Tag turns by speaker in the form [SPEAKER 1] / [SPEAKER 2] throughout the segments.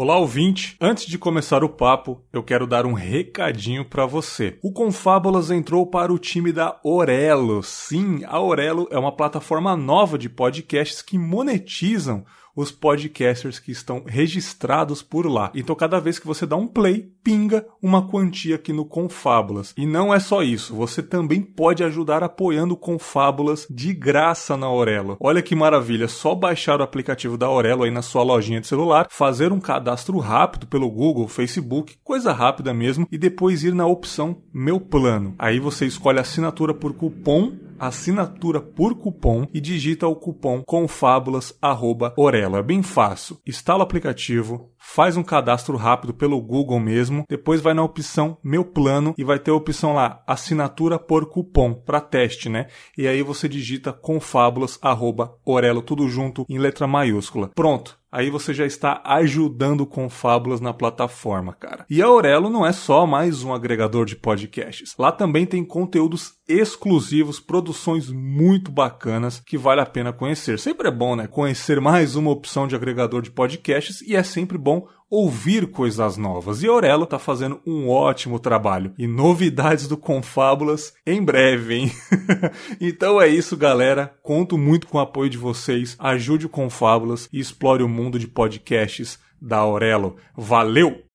[SPEAKER 1] Olá, ouvinte! Antes de começar o papo, eu quero dar um recadinho para você. O Confábulas entrou para o time da Orelo. Sim, a Orelo é uma plataforma nova de podcasts que monetizam os podcasters que estão registrados por lá. Então, cada vez que você dá um play, pinga uma quantia aqui no Confábulas. E não é só isso, você também pode ajudar apoiando o Confábulas de graça na Aurelo. Olha que maravilha, só baixar o aplicativo da Aurelo aí na sua lojinha de celular, fazer um cadastro rápido pelo Google, Facebook, coisa rápida mesmo, e depois ir na opção Meu Plano. Aí você escolhe assinatura por cupom assinatura por cupom e digita o cupom confábulas@orelo. É bem fácil. Instala o aplicativo, faz um cadastro rápido pelo Google mesmo, depois vai na opção Meu Plano e vai ter a opção lá assinatura por cupom para teste, né? E aí você digita confábulas@orelo tudo junto em letra maiúscula. Pronto. Aí você já está ajudando com fábulas na plataforma, cara. E a Aurelo não é só mais um agregador de podcasts. Lá também tem conteúdos exclusivos, produções muito bacanas que vale a pena conhecer. Sempre é bom, né? Conhecer mais uma opção de agregador de podcasts e é sempre bom ouvir coisas novas. E Aurelo tá fazendo um ótimo trabalho. E novidades do Confábulas em breve, hein? então é isso, galera. Conto muito com o apoio de vocês. Ajude o Confábulas e explore o mundo de podcasts da Aurelo. Valeu!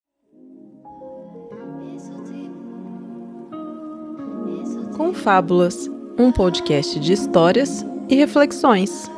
[SPEAKER 2] Confábulas, um podcast de histórias e reflexões.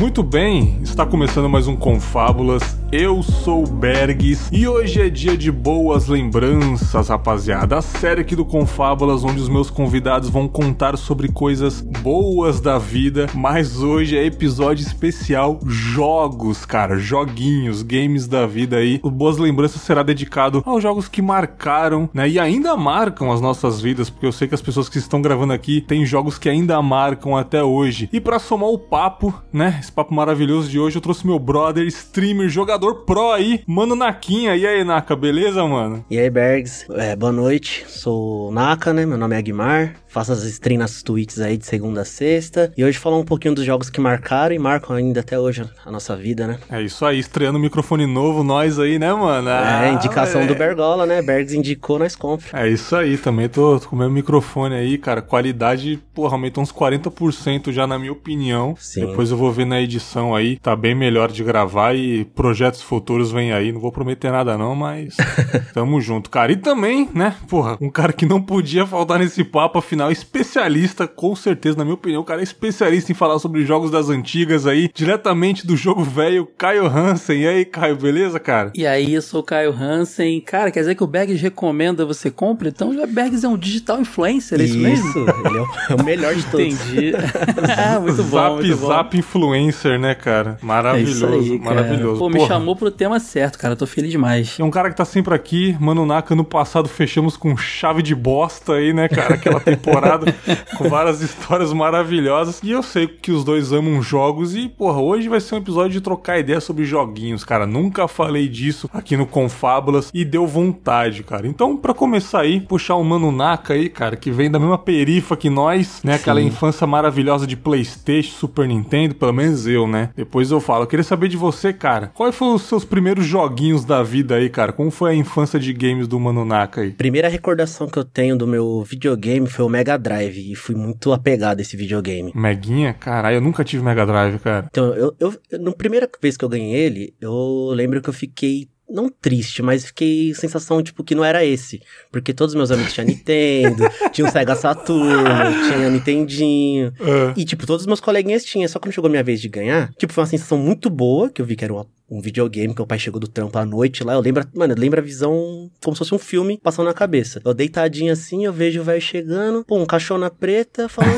[SPEAKER 1] Muito bem, está começando mais um Confábulas. Eu sou Bergs e hoje é dia de boas lembranças, rapaziada. A série aqui do Confábulas, onde os meus convidados vão contar sobre coisas boas da vida. Mas hoje é episódio especial jogos, cara, joguinhos, games da vida aí. O Boas Lembranças será dedicado aos jogos que marcaram, né? E ainda marcam as nossas vidas, porque eu sei que as pessoas que estão gravando aqui têm jogos que ainda marcam até hoje. E para somar o papo, né? Esse papo maravilhoso de hoje, eu trouxe meu brother, streamer, jogador pro aí, Mano Naquinha. E aí, Naka, beleza, mano?
[SPEAKER 3] E aí, Bergs, é, boa noite. Sou Naka, né? Meu nome é Aguimar. Faço as streams nas tweets aí de segunda a sexta. E hoje falar um pouquinho dos jogos que marcaram e marcam ainda até hoje a nossa vida, né?
[SPEAKER 1] É isso aí, estreando um microfone novo, nós aí, né, mano? Ah,
[SPEAKER 3] é, indicação é. do Bergola, né? Bergs indicou, nós compramos.
[SPEAKER 1] É isso aí, também tô, tô com o meu microfone aí, cara. Qualidade, porra, aumentou uns 40% já, na minha opinião. Sim. Depois eu vou ver na edição aí, tá bem melhor de gravar e projetos futuros vêm aí. Não vou prometer nada não, mas tamo junto, cara. E também, né, porra, um cara que não podia faltar nesse papo, afinal especialista, com certeza, na minha opinião, o cara é especialista em falar sobre jogos das antigas aí, diretamente do jogo velho, Caio Hansen. E aí, Caio, beleza, cara?
[SPEAKER 4] E aí, eu sou o Caio Hansen. Cara, quer dizer que o Bergs recomenda você compre? Então, o Bergs é um digital influencer, é isso, isso mesmo?
[SPEAKER 3] ele é o, é melhor de todos.
[SPEAKER 4] Entendi. ah, muito bom,
[SPEAKER 1] zap,
[SPEAKER 4] muito bom.
[SPEAKER 1] Zap influencer, né, cara? Maravilhoso, é aí, maravilhoso.
[SPEAKER 4] Pô, me chamou pro tema certo, cara. Tô feliz demais.
[SPEAKER 1] É um cara que tá sempre aqui. Mano Naka, no passado fechamos com chave de bosta aí, né, cara? Aquela temporada temporada com várias histórias maravilhosas. E eu sei que os dois amam jogos e, porra, hoje vai ser um episódio de trocar ideia sobre joguinhos, cara. Nunca falei disso aqui no Confábulas e deu vontade, cara. Então, para começar aí, puxar o Mano Naka aí, cara, que vem da mesma perifa que nós, né? Aquela Sim. infância maravilhosa de PlayStation, Super Nintendo, pelo menos eu, né? Depois eu falo. Eu queria saber de você, cara. Quais foram os seus primeiros joguinhos da vida aí, cara? Como foi a infância de games do Mano Naka aí?
[SPEAKER 3] Primeira recordação que eu tenho do meu videogame foi o Mega Drive e fui muito apegado a esse videogame.
[SPEAKER 1] Meguinha? Caralho, eu nunca tive Mega Drive, cara.
[SPEAKER 3] Então, eu, eu, na primeira vez que eu ganhei ele, eu lembro que eu fiquei não triste, mas fiquei sensação, tipo, que não era esse. Porque todos os meus amigos tinham Nintendo, tinha o Sega Saturno, tinha Nintendinho. Uh. E, tipo, todos os meus coleguinhas tinham. Só quando chegou a minha vez de ganhar, tipo, foi uma sensação muito boa, que eu vi que era uma, um videogame, que o pai chegou do trampo à noite lá. Eu lembro, mano, eu lembro a visão como se fosse um filme passando na cabeça. Eu deitadinho assim, eu vejo o velho chegando, pô, um cachorro preta, falou...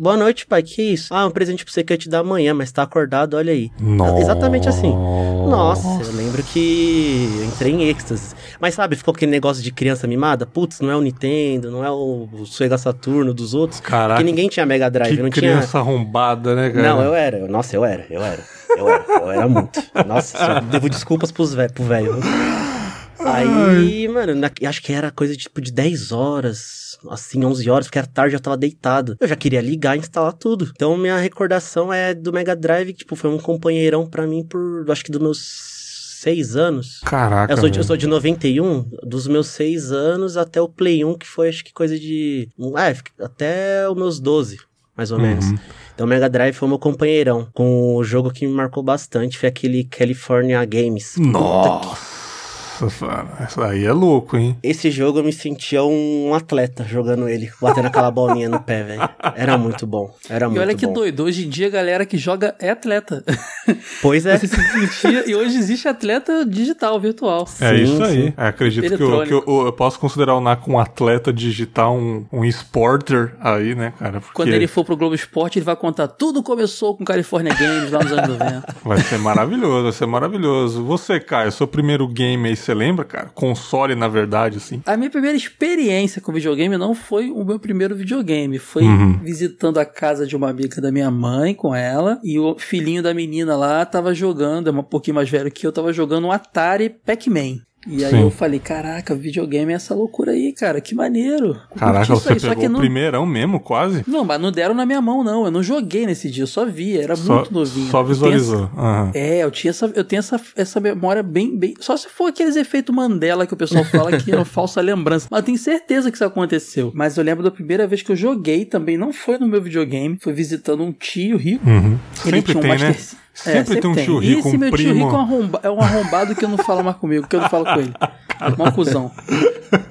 [SPEAKER 3] Boa noite, pai. Que isso? Ah, um presente pra você que eu te dar amanhã, mas tá acordado, olha aí.
[SPEAKER 1] Nossa.
[SPEAKER 3] Exatamente assim. Nossa, eu lembro que eu entrei em êxtase. Mas sabe, ficou aquele negócio de criança mimada? Putz, não é o Nintendo, não é o Sega Saturno dos outros.
[SPEAKER 1] Caraca.
[SPEAKER 3] Porque ninguém tinha Mega Drive,
[SPEAKER 1] que
[SPEAKER 3] não
[SPEAKER 1] criança
[SPEAKER 3] tinha.
[SPEAKER 1] arrombada, né, cara?
[SPEAKER 3] Não, eu era. Nossa, eu era, eu era. Eu era, eu era muito. Nossa, devo desculpas pros vé pro velho. Aí, mano, na- acho que era coisa tipo de 10 horas, assim, 11 horas, porque era tarde, eu tava deitado. Eu já queria ligar e instalar tudo. Então, minha recordação é do Mega Drive, que, tipo, foi um companheirão pra mim por, acho que dos meus 6 anos.
[SPEAKER 1] Caraca.
[SPEAKER 3] Eu sou, de, eu sou de 91, dos meus 6 anos até o Play 1, que foi acho que coisa de. Ah, até os meus 12, mais ou menos.
[SPEAKER 1] Uhum.
[SPEAKER 3] Então o Mega Drive foi meu companheirão. Com o jogo que me marcou bastante foi aquele California Games. Que-
[SPEAKER 1] Nossa, isso aí é louco, hein?
[SPEAKER 3] Esse jogo eu me sentia um atleta jogando ele, batendo aquela bolinha no pé, velho. Era muito bom. Era
[SPEAKER 4] E
[SPEAKER 3] muito
[SPEAKER 4] olha que
[SPEAKER 3] bom.
[SPEAKER 4] doido, hoje em dia a galera que joga é atleta.
[SPEAKER 3] Pois é.
[SPEAKER 4] Você se sentia, e hoje existe atleta digital, virtual.
[SPEAKER 1] É
[SPEAKER 3] Sim,
[SPEAKER 1] isso aí.
[SPEAKER 3] sim.
[SPEAKER 1] É, acredito que, eu, que eu, eu posso considerar o Naka um atleta digital, um, um esporter aí, né, cara? Porque
[SPEAKER 4] Quando ele for pro Globo Esporte, ele vai contar tudo começou com California Games lá nos anos 90.
[SPEAKER 1] vai ser maravilhoso, vai ser maravilhoso. Você, Caio, seu primeiro game aí, você lembra, cara? Console, na verdade, assim.
[SPEAKER 4] A minha primeira experiência com videogame não foi o meu primeiro videogame. Foi
[SPEAKER 1] Uhum.
[SPEAKER 4] visitando a casa de uma amiga da minha mãe com ela. E o filhinho da menina lá tava jogando, é um pouquinho mais velho que eu, tava jogando um Atari Pac-Man. E aí
[SPEAKER 1] Sim.
[SPEAKER 4] eu falei, caraca, videogame é essa loucura aí, cara, que maneiro.
[SPEAKER 1] Caraca, você
[SPEAKER 4] aí,
[SPEAKER 1] pegou o
[SPEAKER 4] não,
[SPEAKER 1] primeirão mesmo, quase?
[SPEAKER 4] não, mas não deram na minha mão, não. Eu não joguei nesse dia, eu só vi, era
[SPEAKER 1] Só,
[SPEAKER 4] muito novinho.
[SPEAKER 1] só visualizou. Aham.
[SPEAKER 4] é, eu tinha essa, eu tenho essa, essa memória bem, bem. Só se for aqueles efeitos Mandela que o pessoal fala que é uma falsa lembrança. Mas eu tenho certeza que isso aconteceu. Mas eu lembro da primeira vez que eu joguei também, não foi no meu videogame, foi visitando um tio rico.
[SPEAKER 1] Uhum.
[SPEAKER 4] Ele
[SPEAKER 1] Sempre
[SPEAKER 4] tinha um
[SPEAKER 1] tem, né?
[SPEAKER 4] Master- É,
[SPEAKER 1] Sempre tem um
[SPEAKER 4] E esse
[SPEAKER 1] um
[SPEAKER 4] meu
[SPEAKER 1] primo.
[SPEAKER 4] rico é um, arromba- é um arrombado que não fala mais comigo, que eu não falo com ele. Mó cuzão.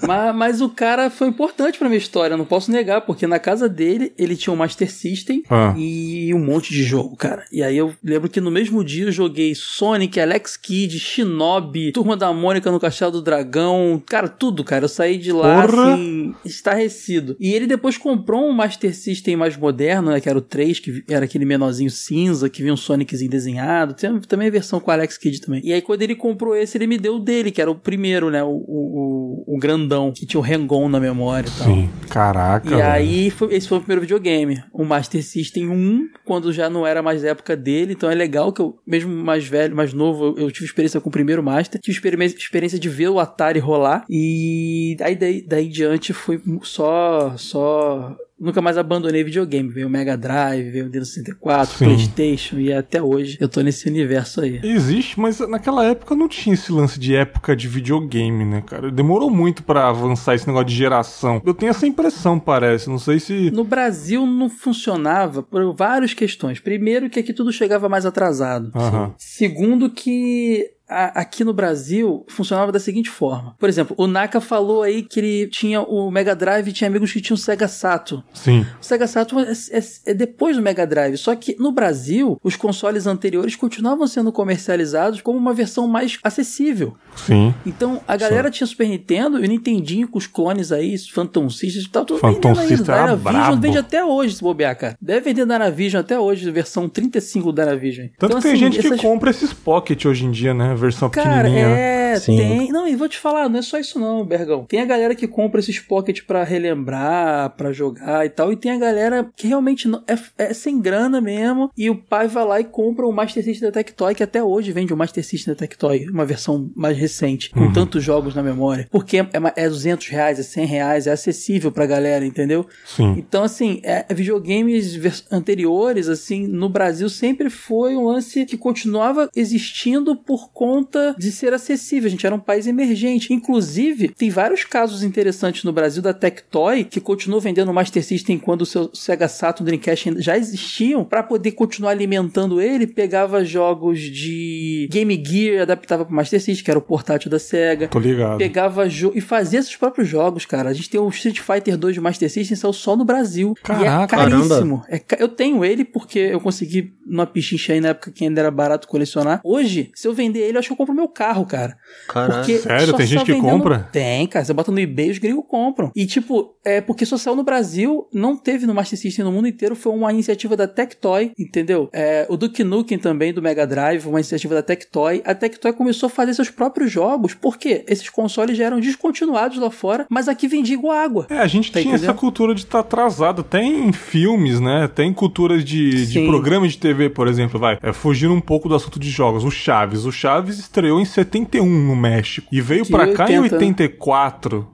[SPEAKER 4] mas, mas o cara foi importante pra minha história, eu não posso negar, porque na casa dele ele tinha um Master System
[SPEAKER 1] Ah.
[SPEAKER 4] e um monte de jogo, cara. E aí eu lembro que no mesmo dia eu joguei Sonic, Alex Kidd, Shinobi, Turma da Mônica no Castelo do Dragão, cara, tudo, cara. Eu saí de lá
[SPEAKER 1] Porra!
[SPEAKER 4] assim, estarrecido. E ele depois comprou um Master System mais moderno, né, que era o 3, que era aquele menorzinho cinza, que vinha um Soniczinho desenhado. Tem também a versão com o Alex Kidd também. E aí quando ele comprou esse, ele me deu o dele, que era o primeiro, né, o, o, o, grandão, que tinha o Rengon na memória e tal.
[SPEAKER 1] Sim. Caraca.
[SPEAKER 4] E
[SPEAKER 1] velho.
[SPEAKER 4] aí, foi- esse foi o primeiro videogame. O Master System 1, quando já não era mais época dele. Então é legal que eu, mesmo mais velho, mais novo, eu, eu tive experiência com o primeiro Master. Tive experiência, de ver o Atari rolar. E aí daí, daí em diante foi só. só Nunca mais abandonei videogame. Veio o Mega Drive, veio o Nintendo 64,
[SPEAKER 1] Sim.
[SPEAKER 4] Playstation. E até hoje eu tô nesse universo aí.
[SPEAKER 1] Existe, mas naquela época não tinha esse lance de época de videogame, né, cara? Demorou muito pra avançar esse negócio de geração. Eu tenho essa impressão, parece. Não sei se.
[SPEAKER 4] No Brasil não funcionava por várias questões. Primeiro, que aqui tudo chegava mais atrasado. Segundo, que a- aqui no Brasil funcionava da seguinte forma. Por exemplo, o Naka falou aí que ele tinha o Mega Drive e tinha amigos que tinham o Sega Saturn.
[SPEAKER 1] Sim.
[SPEAKER 4] O Sega Saturn é, é- é depois do Mega Drive, só que no Brasil, os consoles anteriores continuavam sendo comercializados como uma versão mais acessível.
[SPEAKER 1] Sim.
[SPEAKER 4] Então, a galera tinha Super Nintendo e o Nintendinho com os clones aí, Phantom System e tal, tudo
[SPEAKER 1] Phantom
[SPEAKER 4] vendendo ainda.
[SPEAKER 1] Era brabo.
[SPEAKER 4] vende até hoje, se bobear, cara. Deve vender Dynavision até hoje, versão 35 do Dynavision.
[SPEAKER 1] Tanto
[SPEAKER 4] Então,
[SPEAKER 1] que tem
[SPEAKER 4] assim,
[SPEAKER 1] gente que
[SPEAKER 4] essas-
[SPEAKER 1] compra esses pocket hoje em dia, né? Versão
[SPEAKER 4] Cara,
[SPEAKER 1] pequenininha. né?
[SPEAKER 4] É,
[SPEAKER 3] Sim.
[SPEAKER 4] tem. Não, e vou te falar, não é só isso não, Bergão. Tem a galera que compra esses pocket pra relembrar, pra jogar e tal, e tem a galera que realmente não, é, é sem grana mesmo, e o pai vai lá e compra o Master System da Tectoy, que até hoje vende o Master System da Tectoy, uma versão mais recente, com
[SPEAKER 1] Uhum.
[SPEAKER 4] tantos jogos na memória. Porque é, é 200 reais, é 100 reais, é acessível pra galera, entendeu?
[SPEAKER 1] Sim.
[SPEAKER 4] Então, assim, é, videogames vers- anteriores, assim, no Brasil sempre foi um lance que continuava existindo por conta de ser acessível. A gente era um país emergente. Inclusive, tem vários casos interessantes no Brasil da Tectoy que continuou vendendo o Master System quando o seu Sega Saturn Dreamcast já existiam para poder continuar alimentando ele. Pegava jogos de Game Gear, adaptava para Master System, que era o portátil da Sega
[SPEAKER 1] Tô ligado.
[SPEAKER 4] pegava e fazia seus próprios jogos, cara. A gente tem o Street Fighter 2 de Master System, saiu só no Brasil. e
[SPEAKER 1] Caraca,
[SPEAKER 4] é caríssimo. É ca- eu tenho ele porque eu consegui numa pichincha aí na época que ainda era barato colecionar. Hoje, se eu vender ele, eu acho que eu compro meu carro, cara.
[SPEAKER 3] Caralho.
[SPEAKER 4] Porque
[SPEAKER 1] Sério?
[SPEAKER 4] só
[SPEAKER 1] Tem gente que
[SPEAKER 4] vendendo-
[SPEAKER 1] compra?
[SPEAKER 4] Tem, cara. Você bota no eBay, os gringos compram. E, tipo, é porque só saiu no Brasil, não teve no Master System no mundo inteiro, foi uma iniciativa da Tectoy, entendeu? É, o Duke Nukem também, do Mega Drive, uma iniciativa da Tectoy. A Tectoy começou a fazer seus próprios jogos, porque esses consoles já eram descontinuados lá fora, mas aqui vendia igual água.
[SPEAKER 1] É, a gente
[SPEAKER 4] Tá
[SPEAKER 1] tinha essa cultura de estar atrasado. Tem filmes, né? Tem culturas de, de programa de TV, por exemplo, vai. É, fugindo um pouco do assunto de jogos. O Chaves. O Chaves estreou em 71. No México. E veio pra cá em
[SPEAKER 4] 80.
[SPEAKER 1] 84,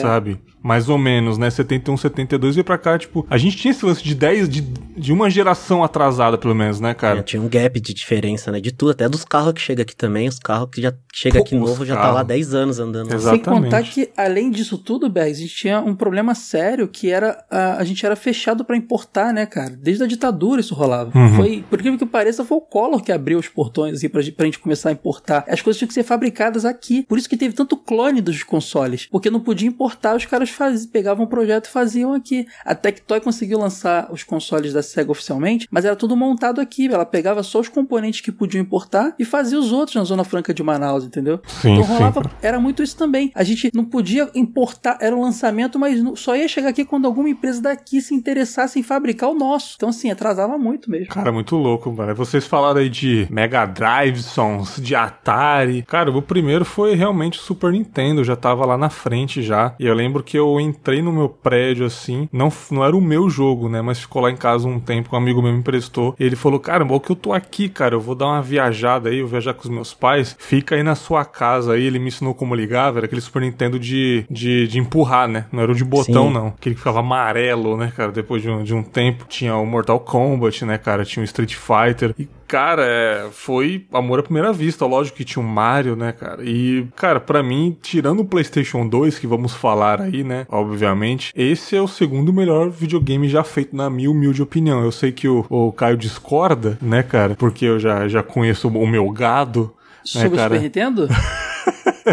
[SPEAKER 1] sabe? Mais ou menos, né? 71, 72 veio pra cá, tipo. A gente tinha esse lance de 10, de, de uma geração atrasada, pelo menos, né,
[SPEAKER 3] É,
[SPEAKER 1] cara?
[SPEAKER 3] tinha um gap de diferença, né? De tudo, até dos carros que chega aqui também. Os carros que já chega
[SPEAKER 1] Pô,
[SPEAKER 3] aqui novo já tá
[SPEAKER 1] carros.
[SPEAKER 3] lá 10 anos andando.
[SPEAKER 1] Exato.
[SPEAKER 4] Sem contar
[SPEAKER 1] Exatamente.
[SPEAKER 4] que, além disso tudo, Bergs, a gente tinha um problema sério que era a, a gente era fechado pra importar, né, cara? Desde a ditadura isso rolava.
[SPEAKER 1] Uhum.
[SPEAKER 4] Foi, por incrível que pareça, foi o Collor que abriu os portões assim, pra, gente- pra gente começar a importar. As coisas tinham que ser fabricadas aqui. Por isso que teve tanto clone dos consoles. Porque não podia importar, os caras faz, pegavam um projeto e faziam aqui. A Tectoy conseguiu lançar os consoles da SEGA oficialmente, mas era tudo montado aqui. Ela pegava só os componentes que podiam importar e fazia os outros na Zona Franca de Manaus, entendeu?
[SPEAKER 1] Sim,
[SPEAKER 4] então
[SPEAKER 1] sim.
[SPEAKER 4] rolava era muito isso também. A gente não podia importar, era um lançamento, mas só ia chegar aqui quando alguma empresa daqui se interessasse em fabricar o nosso. Então, assim, atrasava muito mesmo.
[SPEAKER 1] Cara, muito louco, mano. Vocês falaram aí de Mega Drive, sons, de Atari. Cara, o primeiro foi realmente o Super Nintendo, já tava lá na frente já. E eu lembro que eu entrei no meu prédio assim, não, não era o meu jogo, né? Mas ficou lá em casa um tempo, um amigo meu me emprestou. E ele falou: Cara, o que eu tô aqui, cara, eu vou dar uma viajada aí, eu vou viajar com os meus pais. Fica aí na sua casa aí. Ele me ensinou como ligava, era aquele Super Nintendo de, de, de empurrar, né? Não era o de botão,
[SPEAKER 3] Sim.
[SPEAKER 1] não. Aquele que ficava amarelo, né, cara? Depois de um, de um tempo. Tinha o Mortal Kombat, né, cara? Tinha o Street Fighter. E, cara, é, foi amor à primeira vista. Lógico que tinha o Mario, né, cara? E, cara, pra mim, tirando o PlayStation 2, que vamos falar aí, né? Obviamente, esse é o segundo melhor videogame já feito, na minha humilde opinião. Eu sei que o, o Caio discorda, né, cara? Porque eu já, já conheço o meu gado. Né,
[SPEAKER 4] Sobre o
[SPEAKER 1] cara?
[SPEAKER 4] Super Nintendo?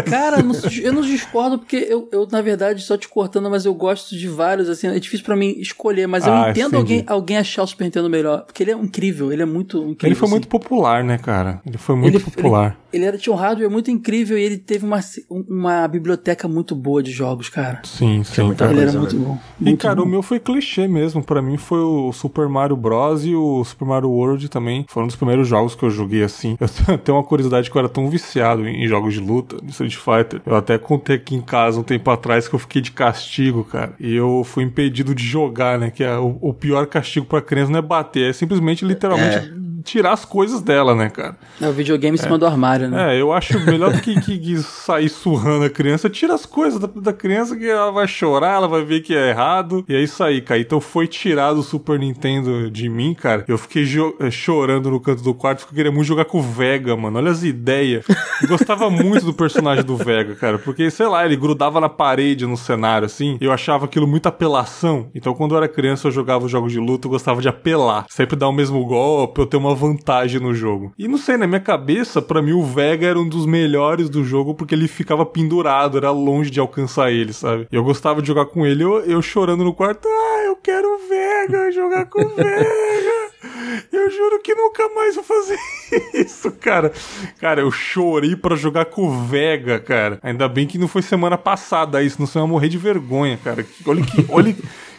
[SPEAKER 4] Cara, não- eu não discordo porque eu, eu, na verdade, só te cortando, mas eu gosto de vários, assim, é difícil pra mim escolher, mas eu
[SPEAKER 1] Ah,
[SPEAKER 4] entendo
[SPEAKER 1] entendi.
[SPEAKER 4] alguém, alguém achar o Super Nintendo melhor, porque ele é incrível, ele é muito incrível.
[SPEAKER 1] Ele foi
[SPEAKER 4] assim.
[SPEAKER 1] muito popular, né, cara? Ele foi muito
[SPEAKER 4] Ele-
[SPEAKER 1] popular.
[SPEAKER 4] Ele era, tinha um hardware muito incrível e ele teve uma, uma biblioteca muito boa de jogos, cara.
[SPEAKER 1] Sim, sim,
[SPEAKER 3] muita
[SPEAKER 1] cara.
[SPEAKER 4] ele era
[SPEAKER 3] coisa,
[SPEAKER 4] muito
[SPEAKER 3] né?
[SPEAKER 4] bom.
[SPEAKER 1] E,
[SPEAKER 4] Muito
[SPEAKER 1] cara,
[SPEAKER 4] bom.
[SPEAKER 1] o meu foi clichê mesmo. Pra mim foi o Super Mario Bros. e o Super Mario World também. Foram um dos primeiros jogos que eu joguei assim. Eu tenho uma curiosidade que eu era tão viciado em jogos de luta, em Street Fighter. Eu até contei aqui em casa um tempo atrás que eu fiquei de castigo, cara. E eu fui impedido de jogar, né? Que é o, o pior castigo pra criança não é bater, é simplesmente, literalmente, tirar as coisas dela, né, cara?
[SPEAKER 4] É o videogame em cima do armário, né?
[SPEAKER 1] É, eu acho melhor do que, que, que sair surrando a criança. Tira as coisas da, da criança que ela vai chorar, ela vai ver que é errado. E é isso aí, cara. Então foi tirado o Super Nintendo de mim, cara. Eu fiquei eh, chorando no canto do quarto porque eu queria muito jogar com o Vega, mano. Olha as ideias. Gostava muito do personagem do Vega, cara. Porque, sei lá, ele grudava na parede no cenário, assim. Eu achava aquilo muita apelação. Então, quando eu era criança, eu jogava os jogos de luta, eu gostava de apelar. Sempre dar o mesmo golpe, eu ter uma vantagem no jogo. E não sei, na minha cabeça, pra mim o Vega era um dos melhores do jogo porque ele ficava pendurado, era longe de alcançar ele, sabe? E eu gostava de jogar com ele, eu, eu chorando no quarto, ah, eu quero o Vega, jogar com o Vega. Eu juro que nunca mais vou fazer isso, cara. Cara, eu chorei pra jogar com o Vega, cara. Ainda bem que não foi semana passada isso, senão eu morrer de vergonha, cara. Olha que, olha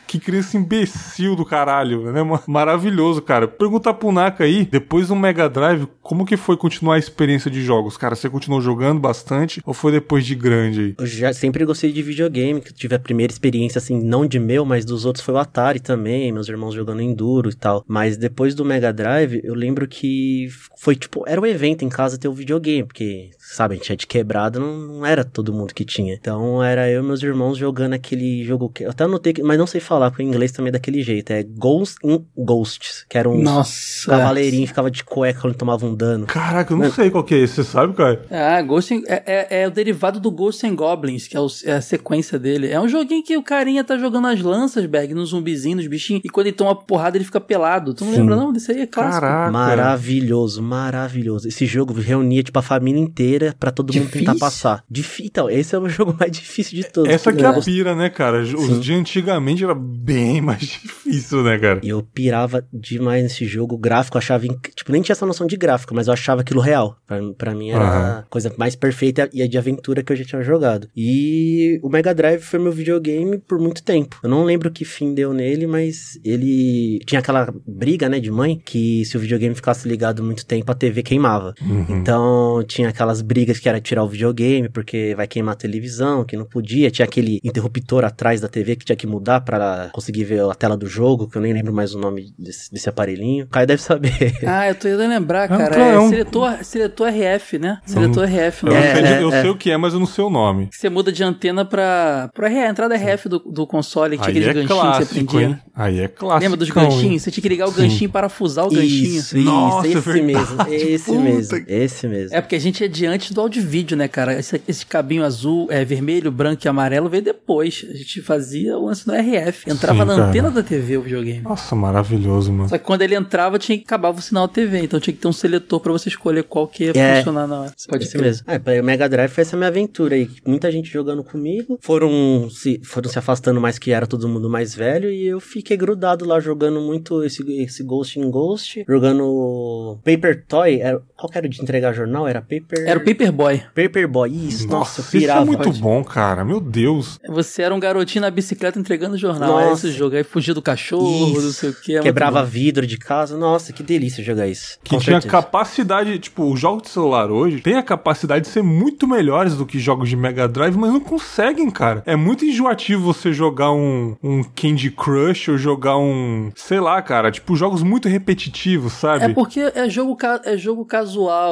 [SPEAKER 1] que criança imbecil do caralho, né? Ma- Maravilhoso, cara. Perguntar pro Naka aí, depois do Mega Drive, como que foi continuar a experiência de jogos? Cara, você continuou jogando bastante ou foi depois de grande aí?
[SPEAKER 3] Eu já sempre gostei de videogame, que tive a primeira experiência, assim, não de meu, mas dos outros foi o Atari também, meus irmãos jogando Enduro e tal. Mas depois do Mega Drive, eu lembro que foi tipo, era um evento em casa ter o videogame, porque, sabe, a gente é de quebrada, não, não era todo mundo que tinha. Então era eu e meus irmãos jogando aquele jogo que eu até anotei, mas não sei falar, porque em inglês também é daquele jeito. É Ghost in Ghosts, que era um cavaleirinho, ficava de cueca quando tomava um dano.
[SPEAKER 1] Caraca, eu não sei qual que é esse, você sabe, cara?
[SPEAKER 4] Ah, Ghost in- é, é, é o derivado do Ghost and Goblins, que é, o- é a sequência dele. É um joguinho que o carinha tá jogando as lanças, Berg, nos zumbizinhos, nos bichinhos, e quando ele toma porrada ele fica pelado. Tu não
[SPEAKER 3] Sim.
[SPEAKER 4] lembra não? Desse aí é clássico.
[SPEAKER 1] Caraca.
[SPEAKER 3] Maravilhoso, maravilhoso. Esse jogo reunia, tipo, a família inteira pra todo mundo tentar
[SPEAKER 4] Difícil?
[SPEAKER 3] passar. Difí então, esse é o jogo mais difícil de todos.
[SPEAKER 1] Essa aqui é a pira, né, cara? Os
[SPEAKER 3] Sim.
[SPEAKER 1] de antigamente era bem mais difícil, né, cara?
[SPEAKER 3] E eu pirava demais nesse jogo. O gráfico eu achava. inc- Tipo, nem tinha essa noção de gráfico, mas eu achava aquilo real. Pra, pra mim era
[SPEAKER 1] Aham.
[SPEAKER 3] a coisa mais perfeita e a de aventura que eu já tinha jogado. E o Mega Drive foi meu videogame por muito tempo. Eu não lembro que fim deu nele, mas ele tinha aquela briga, né, de mãe, que se o videogame ficasse ligado muito tempo, a TV queimava.
[SPEAKER 1] Uhum.
[SPEAKER 3] Então tinha aquelas brigas que era tirar o videogame porque vai queimar a televisão, que não podia. Tinha aquele interruptor atrás da TV que tinha que mudar pra pra conseguir ver a tela do jogo, que eu nem lembro mais o nome desse, desse aparelhinho. O Caio deve saber.
[SPEAKER 4] Ah, eu tô indo lembrar,
[SPEAKER 1] É um
[SPEAKER 4] cara.
[SPEAKER 1] é
[SPEAKER 4] É
[SPEAKER 1] um-
[SPEAKER 4] seletor, seletor RF, né? Seletor RF.
[SPEAKER 1] Eu,
[SPEAKER 4] não
[SPEAKER 1] não
[SPEAKER 3] É,
[SPEAKER 1] sei, de-
[SPEAKER 3] é,
[SPEAKER 1] eu
[SPEAKER 3] é.
[SPEAKER 1] sei o que é, mas eu não sei o nome.
[SPEAKER 4] Você muda de antena pra, pra RF, entrada RF do, do console, que tinha
[SPEAKER 1] Aí
[SPEAKER 4] aqueles
[SPEAKER 1] é
[SPEAKER 4] ganchinhos que você
[SPEAKER 1] clássico,
[SPEAKER 4] prendia.
[SPEAKER 1] hein? Aí é clássico.
[SPEAKER 4] Lembra dos ganchinhos? Você tinha que ligar o
[SPEAKER 1] Sim.
[SPEAKER 4] ganchinho e parafusar o ganchinho.
[SPEAKER 3] Isso, isso,
[SPEAKER 1] Nossa,
[SPEAKER 3] esse
[SPEAKER 1] verdade,
[SPEAKER 3] mesmo, esse
[SPEAKER 1] puta
[SPEAKER 3] mesmo, esse mesmo.
[SPEAKER 4] É porque a gente é diante do áudio e vídeo, né, cara? Esse, esse cabinho azul, é, vermelho, branco e amarelo veio depois. A gente fazia o lance no RF. Entrava
[SPEAKER 1] Sim,
[SPEAKER 4] na
[SPEAKER 1] cara.
[SPEAKER 4] antena da TV o videogame.
[SPEAKER 1] Nossa, maravilhoso, mano.
[SPEAKER 4] Só que quando ele entrava, tinha que acabar o sinal TV. Então tinha que ter um seletor pra você escolher qual que ia
[SPEAKER 3] É.
[SPEAKER 4] funcionar na hora. Pode crer.
[SPEAKER 3] mesmo. É, pra o Mega Drive foi essa minha aventura aí. Muita gente jogando comigo. Foram se, foram se afastando mais que era todo mundo mais velho. E eu fiquei grudado lá jogando muito esse, esse Ghost in Ghost. Jogando Paper Toy. Era, qual era de entregar jornal? Era Paper...
[SPEAKER 4] Era o Paperboy.
[SPEAKER 3] Paperboy. Isso, nossa,
[SPEAKER 1] isso é
[SPEAKER 3] pirava.
[SPEAKER 1] muito
[SPEAKER 4] Pode.
[SPEAKER 1] bom, cara. Meu Deus.
[SPEAKER 4] Você era um garotinho na bicicleta entregando jornal. Era
[SPEAKER 3] Nossa.
[SPEAKER 4] esse jogo. Aí fugia do cachorro,
[SPEAKER 3] Isso.
[SPEAKER 4] não sei o que. É
[SPEAKER 3] Quebrava
[SPEAKER 4] muito
[SPEAKER 3] vidro de casa. Nossa, que delícia jogar isso.
[SPEAKER 1] Que
[SPEAKER 3] Com
[SPEAKER 1] tinha
[SPEAKER 3] certeza.
[SPEAKER 1] capacidade, tipo, os jogos de celular hoje têm a capacidade de ser muito melhores do que jogos de Mega Drive, mas não conseguem, cara. É muito enjoativo você jogar um, um Candy Crush ou jogar um, sei lá, cara, tipo, jogos muito repetitivos, sabe?
[SPEAKER 4] É porque é jogo, é jogo casual,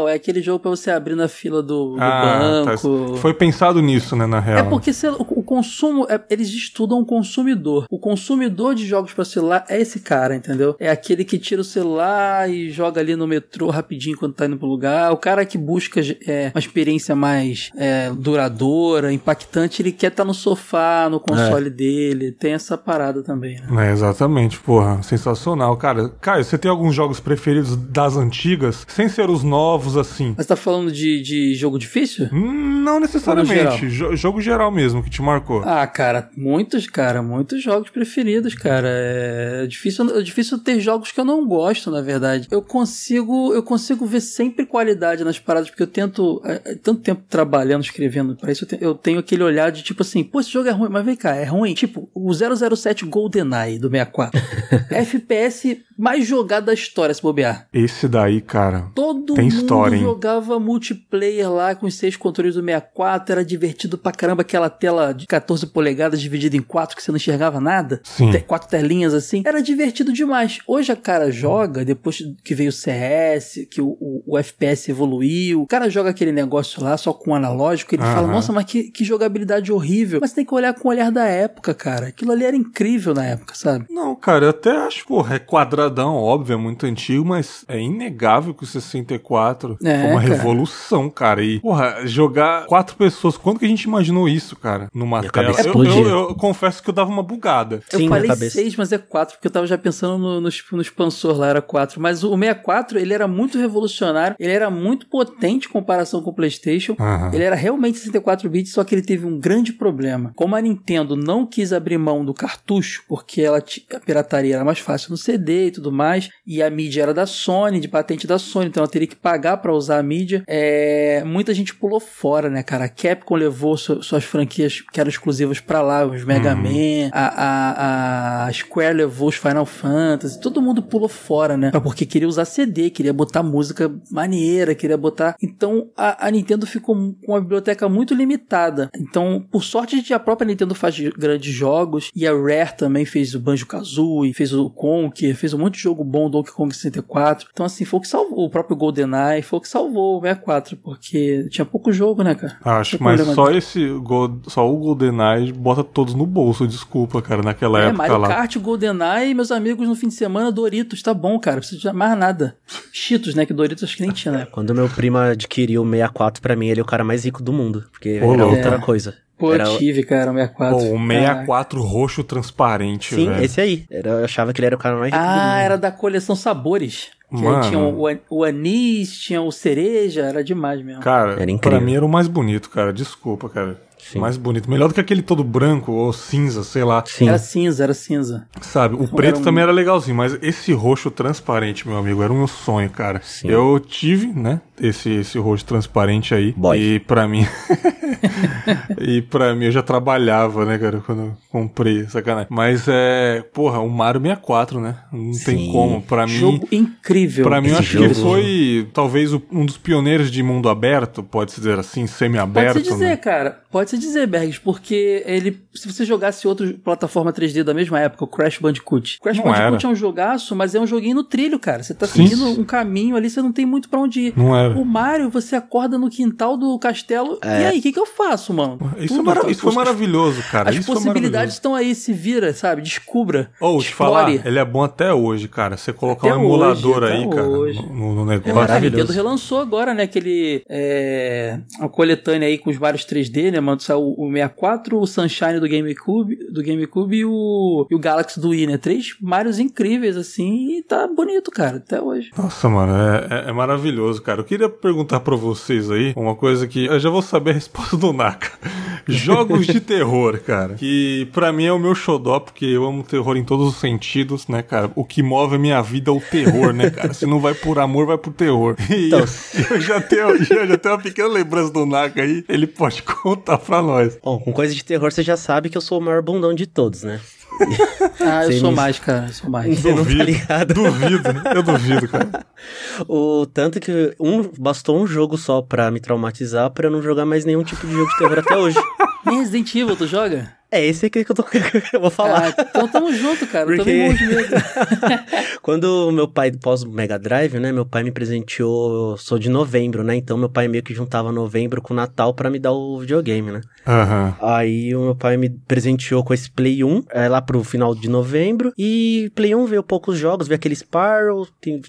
[SPEAKER 4] é aquele jogo pra você abrir na fila do, do
[SPEAKER 1] Ah, tá.
[SPEAKER 4] banco.
[SPEAKER 1] Foi pensado nisso, né, na real.
[SPEAKER 4] É porque o, o consumo, é- eles estudam o consumidor. O consumidor de jogos pra celular é esse cara, entendeu? É aquele que tira o celular e joga ali no metrô rapidinho quando tá indo pro lugar. O cara que busca é, uma experiência mais é, duradoura, impactante, ele quer estar no sofá, no console dele. Tem essa parada também, né?
[SPEAKER 1] É, exatamente, porra, sensacional, cara. Caio, você tem alguns jogos preferidos das antigas, sem ser os novos, assim?
[SPEAKER 4] Mas tá falando de, de jogo difícil?
[SPEAKER 1] Hum, Não necessariamente,
[SPEAKER 4] geral?
[SPEAKER 1] Jo- jogo geral mesmo, que te marcou.
[SPEAKER 4] Ah, cara, muitos, cara, muitos jogos preferidos, cara. É difícil, é difícil ter jogos que eu não gosto, na verdade. Eu consigo, eu consigo ver sempre qualidade nas paradas, porque eu tento, é, é, tanto tempo trabalhando, escrevendo pra isso, eu, te- eu tenho aquele olhar de tipo assim, pô, esse jogo é ruim, mas vem cá, é ruim. Tipo, o 007 GoldenEye do 64. FPS mais jogado da história, se bobear.
[SPEAKER 1] Esse daí, cara.
[SPEAKER 4] Todo
[SPEAKER 1] Tem
[SPEAKER 4] mundo
[SPEAKER 1] história,
[SPEAKER 4] jogava multiplayer lá com os seis controles do 64, era divertido pra caramba aquela tela de 14 polegadas dividida em quatro que você não enxergava nada.
[SPEAKER 1] Sim.
[SPEAKER 4] Quatro telinhas assim. Era divertido demais. Hoje a cara joga, depois que veio o CS, que o, o- o FPS evoluiu, o cara joga aquele negócio lá só com analógico, ele fala,
[SPEAKER 1] Aham.
[SPEAKER 4] nossa, mas que, que jogabilidade horrível. Mas tem que olhar com o olhar da época, cara. Aquilo ali era incrível na época, sabe?
[SPEAKER 1] Não, cara, eu até acho, porra, é quadradão, óbvio, é muito antigo, mas é inegável que o 64
[SPEAKER 4] É,
[SPEAKER 1] foi uma
[SPEAKER 4] cara.
[SPEAKER 1] revolução, cara. E, porra, jogar quatro pessoas, quando que a gente imaginou isso, cara? Numa
[SPEAKER 3] Minha
[SPEAKER 1] tela?
[SPEAKER 3] cabeça
[SPEAKER 1] Eu, eu, eu confesso que eu dava uma bugada.
[SPEAKER 3] Sim,
[SPEAKER 4] eu falei
[SPEAKER 3] cabeça.
[SPEAKER 4] 6, mas é 4, porque eu tava já pensando no, no, no expansor lá, era 4. Mas o 64, ele era muito revolucionário, ele era muito potente em comparação com o PlayStation.
[SPEAKER 1] Aham.
[SPEAKER 4] Ele era realmente 64 bits, só que ele teve um grande problema. Como a Nintendo não quis abrir mão do cartucho, porque ela a pirataria era mais fácil no CD e tudo mais, e a mídia era da Sony, de patente da Sony, então ela teria que pagar pra usar a mídia. É, muita gente pulou fora, né, cara? A Capcom levou su- suas franquias que eram exclusivas pra lá, os Mega Man, a, a, a Square levou os Final Fantasy, todo mundo pulou fora, né? Porque queria usar CD, queria botar música maneira, queria botar. Então a, a Nintendo ficou com uma biblioteca muito limitada. Então, por sorte, a própria Nintendo faz grandes jogos e a Rare também fez o Banjo Kazooie, fez o Conker, fez um monte de jogo bom do Donkey Kong 64. Então, assim, foi o que salvou o próprio GoldenEye, foi o que salvou o 64, porque tinha pouco jogo, né, cara?
[SPEAKER 1] Acho, mas só esse, Go- só o GoldenEye bota todos no bolso, desculpa, cara, naquela
[SPEAKER 4] É,
[SPEAKER 1] época
[SPEAKER 4] Mario
[SPEAKER 1] lá.
[SPEAKER 4] Kart, GoldenEye, meus amigos no fim de semana, Doritos, tá bom, cara, precisa de mais nada. Cheetos, né, que Doritos acho que nem tinha, né?
[SPEAKER 3] Quando meu primo adquiriu o 64, pra mim ele é o cara mais rico do mundo. Porque
[SPEAKER 1] Ô,
[SPEAKER 3] era outra coisa.
[SPEAKER 4] Pô,
[SPEAKER 3] Era-
[SPEAKER 4] eu tive, cara, o 64.
[SPEAKER 1] Pô, o 64 roxo transparente,
[SPEAKER 3] Sim,
[SPEAKER 1] velho.
[SPEAKER 3] esse aí. Era, eu achava que ele era o cara mais rico do
[SPEAKER 4] Ah,
[SPEAKER 3] mundo.
[SPEAKER 4] era da coleção Sabores.
[SPEAKER 1] Mano.
[SPEAKER 4] tinha o, o anis, tinha o cereja, era demais mesmo.
[SPEAKER 1] Cara,
[SPEAKER 3] Era
[SPEAKER 1] pra
[SPEAKER 3] incrível.
[SPEAKER 1] mim era o mais bonito, cara. Desculpa, cara.
[SPEAKER 3] Sim.
[SPEAKER 1] Mais bonito. Melhor do que aquele todo branco ou cinza, sei lá.
[SPEAKER 3] Sim.
[SPEAKER 4] Era cinza, era cinza.
[SPEAKER 1] Sabe? O
[SPEAKER 4] Era
[SPEAKER 1] preto
[SPEAKER 4] um-
[SPEAKER 1] também era legalzinho, mas esse roxo transparente, meu amigo, era o meu sonho, cara.
[SPEAKER 3] Sim.
[SPEAKER 1] Eu tive, né? Esse, esse roxo transparente aí.
[SPEAKER 3] Boy.
[SPEAKER 1] E pra mim. e pra mim eu já trabalhava, né, cara, quando eu comprei, sacanagem. Mas é. Porra, o Mario 64, né? Não tem
[SPEAKER 3] Sim.
[SPEAKER 1] como. Pra mim.
[SPEAKER 4] Jogo incrível.
[SPEAKER 1] Pra mim, eu acho que ele
[SPEAKER 3] jogo-
[SPEAKER 1] foi talvez um dos pioneiros de mundo aberto, pode-se dizer assim,
[SPEAKER 4] Pode
[SPEAKER 1] semi-aberto.
[SPEAKER 4] se dizer,
[SPEAKER 1] né?
[SPEAKER 4] cara. Pode pode se dizer, Bergs, porque ele, se você jogasse outra plataforma 3D da mesma época, o Crash Bandicoot. Crash
[SPEAKER 1] Não
[SPEAKER 4] Bandicoot
[SPEAKER 1] era.
[SPEAKER 4] é um jogaço, mas é um joguinho no trilho, cara. Você tá
[SPEAKER 1] Sim.
[SPEAKER 4] seguindo um caminho ali, você não tem muito pra onde ir.
[SPEAKER 1] Não era.
[SPEAKER 4] O Mario, você acorda no quintal do castelo. E aí, o que, que eu faço, mano?
[SPEAKER 1] Isso,
[SPEAKER 4] Tudo,
[SPEAKER 1] é mara- isso foi
[SPEAKER 4] os-
[SPEAKER 1] maravilhoso, cara.
[SPEAKER 4] As
[SPEAKER 1] isso
[SPEAKER 4] possibilidades estão aí, se vira, sabe? Descubra.
[SPEAKER 1] Ou te
[SPEAKER 4] explore.
[SPEAKER 1] falar, ele é bom até hoje, cara. Você colocar
[SPEAKER 4] Até
[SPEAKER 1] um emulador
[SPEAKER 4] hoje,
[SPEAKER 1] aí, cara,
[SPEAKER 4] hoje.
[SPEAKER 1] no, no
[SPEAKER 4] É,
[SPEAKER 1] negócio.
[SPEAKER 4] a
[SPEAKER 3] maravilhoso.
[SPEAKER 4] Nintendo relançou agora, né? Aquele. É, a coletânea aí com os vários 3D, né, mano? Saiu o 64, o Sunshine do GameCube, do GameCube e o, e o Galaxy do Wii, né? Três Marios incríveis, assim, e tá bonito, cara, até hoje.
[SPEAKER 1] Nossa, mano, é, é- é maravilhoso, cara. Eu queria perguntar pra vocês aí uma coisa que eu já vou saber a resposta do Naka. Jogos de terror, cara. Que pra mim é o meu xodó, porque eu amo terror em todos os sentidos, né, cara? O que move a minha vida é o terror, né, cara? Se não vai por amor, vai por terror. E
[SPEAKER 3] Então-
[SPEAKER 1] eu, eu já tenho, eu já tenho uma pequena lembrança do Naka aí. Ele pode contar pra nós.
[SPEAKER 3] Bom, com coisa de terror você já sabe que eu sou o maior bundão de todos, né?
[SPEAKER 4] Ah, eu sou mais, cara, eu sou mais.
[SPEAKER 3] Você não tá ligado.
[SPEAKER 1] Duvido, eu duvido, cara.
[SPEAKER 3] O tanto que um bastou um jogo só pra me traumatizar pra eu não jogar mais nenhum tipo de jogo de terror até hoje.
[SPEAKER 4] Nem Resident Evil, tu joga?
[SPEAKER 3] É esse aqui que eu, tô, que eu vou falar.
[SPEAKER 4] Ah, então tamo junto, cara. Eu
[SPEAKER 3] Porque-
[SPEAKER 4] medo.
[SPEAKER 3] Quando meu pai, pós Mega Drive, né? Meu pai me presenteou. eu Sou de novembro, né? Então meu pai meio que juntava novembro com Natal pra me dar o videogame, né?
[SPEAKER 1] Aham.
[SPEAKER 3] Aí o meu pai me presenteou com esse Play 1, é, lá pro final de novembro. E Play 1 veio poucos jogos, veio aquele Sparrow,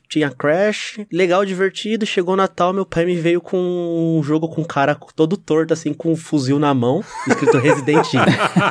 [SPEAKER 3] tinha Crash. Legal, divertido. Chegou Natal, meu pai me veio com um jogo com um cara todo torto, assim, com um fuzil na mão, escrito Resident Evil.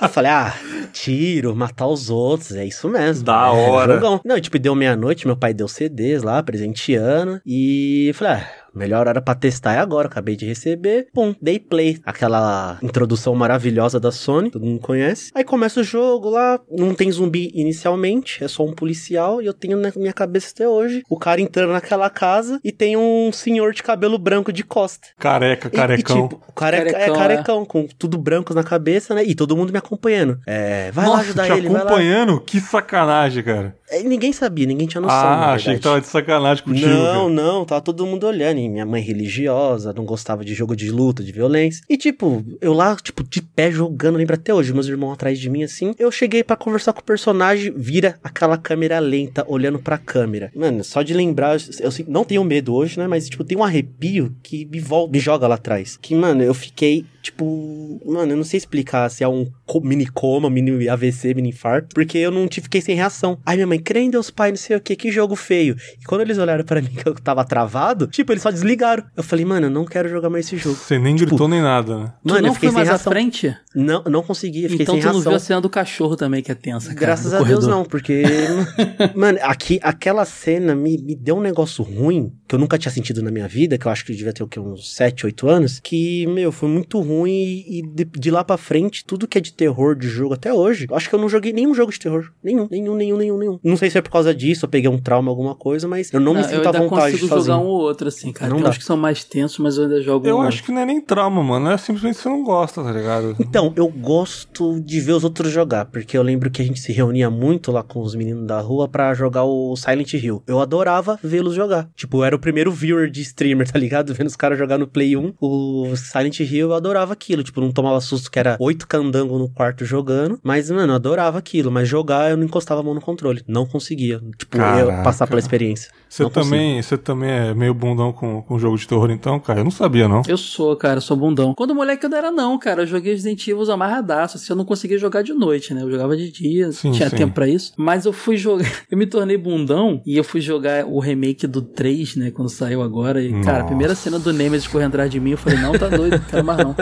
[SPEAKER 3] Eu falei, ah, tiro, matar os outros, é isso mesmo.
[SPEAKER 1] Da
[SPEAKER 3] é,
[SPEAKER 1] hora.
[SPEAKER 3] jogão. Não, tipo, deu meia-noite, meu pai deu CDs lá, presenteando. E eu falei, ah, melhor hora pra testar é agora, acabei de receber. Pum, dei play. Aquela introdução maravilhosa da Sony, todo mundo conhece. Aí começa o jogo lá, não tem zumbi inicialmente, é só um policial. E eu tenho na minha cabeça até hoje o cara entrando naquela casa e tem um senhor de cabelo branco de costa.
[SPEAKER 1] Careca,
[SPEAKER 3] E-
[SPEAKER 1] carecão.
[SPEAKER 3] E, tipo, o cara é-
[SPEAKER 4] Carecão,
[SPEAKER 3] é carecão, com tudo branco na cabeça, né? E todo mundo me acompanhando. É, vai lá
[SPEAKER 1] Nossa,
[SPEAKER 3] ajudar
[SPEAKER 1] te
[SPEAKER 3] ele, vai lá.
[SPEAKER 1] acompanhando? Que sacanagem, cara.
[SPEAKER 3] É, ninguém sabia, ninguém tinha noção.
[SPEAKER 1] ah, achei que tava de sacanagem contigo.
[SPEAKER 3] Não,
[SPEAKER 1] cara.
[SPEAKER 3] não, tava todo mundo olhando. E minha mãe religiosa, não gostava de jogo de luta, de violência. E tipo, eu lá, tipo, de pé jogando, lembra até hoje, meus irmãos atrás de mim, assim. Eu cheguei pra conversar com o personagem, vira aquela câmera lenta, olhando pra câmera. Mano, só de lembrar, eu assim, não tenho medo hoje, né? Mas, tipo, tem um arrepio que me, volta, me joga lá atrás. Que, mano, eu fiquei, tipo, mano, eu não sei explicar se é um mini coma, mini AVC, mini infarto, porque eu não tive, fiquei sem reação. Aí minha mãe, crê em Deus Pai, não sei o que, que jogo feio. E quando eles olharam pra mim que eu tava travado, tipo, eles só desligaram. Eu falei, mano, eu não quero jogar mais esse jogo.
[SPEAKER 1] Você nem gritou nem nada, né?
[SPEAKER 4] Tu
[SPEAKER 3] Mano,
[SPEAKER 4] não
[SPEAKER 3] eu fiquei
[SPEAKER 4] foi
[SPEAKER 3] sem
[SPEAKER 4] mais à
[SPEAKER 3] reação.
[SPEAKER 4] frente?
[SPEAKER 3] Não, não consegui, eu fiquei
[SPEAKER 4] Então
[SPEAKER 3] sem
[SPEAKER 4] tu não
[SPEAKER 3] reação.
[SPEAKER 4] viu a cena do cachorro também, que é tensa, cara.
[SPEAKER 3] Graças a Deus
[SPEAKER 4] corredor.
[SPEAKER 3] não, porque, mano, aqui, aquela cena me, me deu um negócio ruim, que eu nunca tinha sentido na minha vida, que eu acho que eu devia ter o quê, uns 7, 8 anos, que, meu, foi muito ruim e, e de, de lá pra frente, tudo que é de terror de jogo até hoje, eu acho que eu não joguei nenhum jogo de terror. Nenhum, nenhum, nenhum, nenhum, nenhum. Não sei se é por causa disso, eu peguei um trauma, alguma coisa, mas eu não, me
[SPEAKER 4] eu
[SPEAKER 3] sinto à vontade
[SPEAKER 4] consigo
[SPEAKER 3] sozinho.
[SPEAKER 4] jogar um ou outro, assim, cara.
[SPEAKER 3] Não
[SPEAKER 4] Tem
[SPEAKER 3] dá.
[SPEAKER 4] uns que são mais tensos, mas eu ainda jogo
[SPEAKER 1] Eu
[SPEAKER 4] um.
[SPEAKER 1] acho que não é nem trauma, mano. É simplesmente você não gosta, tá ligado?
[SPEAKER 3] Então, eu gosto de ver os outros jogar, porque eu lembro que a gente se reunia muito lá com os meninos da rua pra jogar o Silent Hill. Eu adorava vê-los jogar. Tipo, eu era o primeiro viewer de streamer, tá ligado? Vendo os caras jogar no Play 1. O Silent Hill eu adorava aquilo. Tipo, não tomava susto que era oito candangos no quarto jogando. Mas, mano, eu adorava aquilo. Mas jogar eu não encostava a mão no controle. Não conseguia. Tipo, eu
[SPEAKER 1] Caraca.
[SPEAKER 3] passar pela experiência.
[SPEAKER 1] Você também, você também é meio bundão com, com jogo de terror, então, cara? Eu não sabia, não.
[SPEAKER 4] Eu sou, cara, sou bundão. Quando moleque eu não era não, cara. Eu joguei Resident Evil amarradaço. Assim, eu não conseguia jogar de noite, né? Eu jogava de dia,
[SPEAKER 1] Sim,
[SPEAKER 4] tinha
[SPEAKER 1] sim.
[SPEAKER 4] tempo pra isso. Mas eu fui jogar. Eu me tornei bundão e eu fui jogar o remake do 3, né? Quando saiu agora. E, cara, a primeira cena do Nemesis correndo atrás de mim, eu falei, não, tá doido, não quero mais não.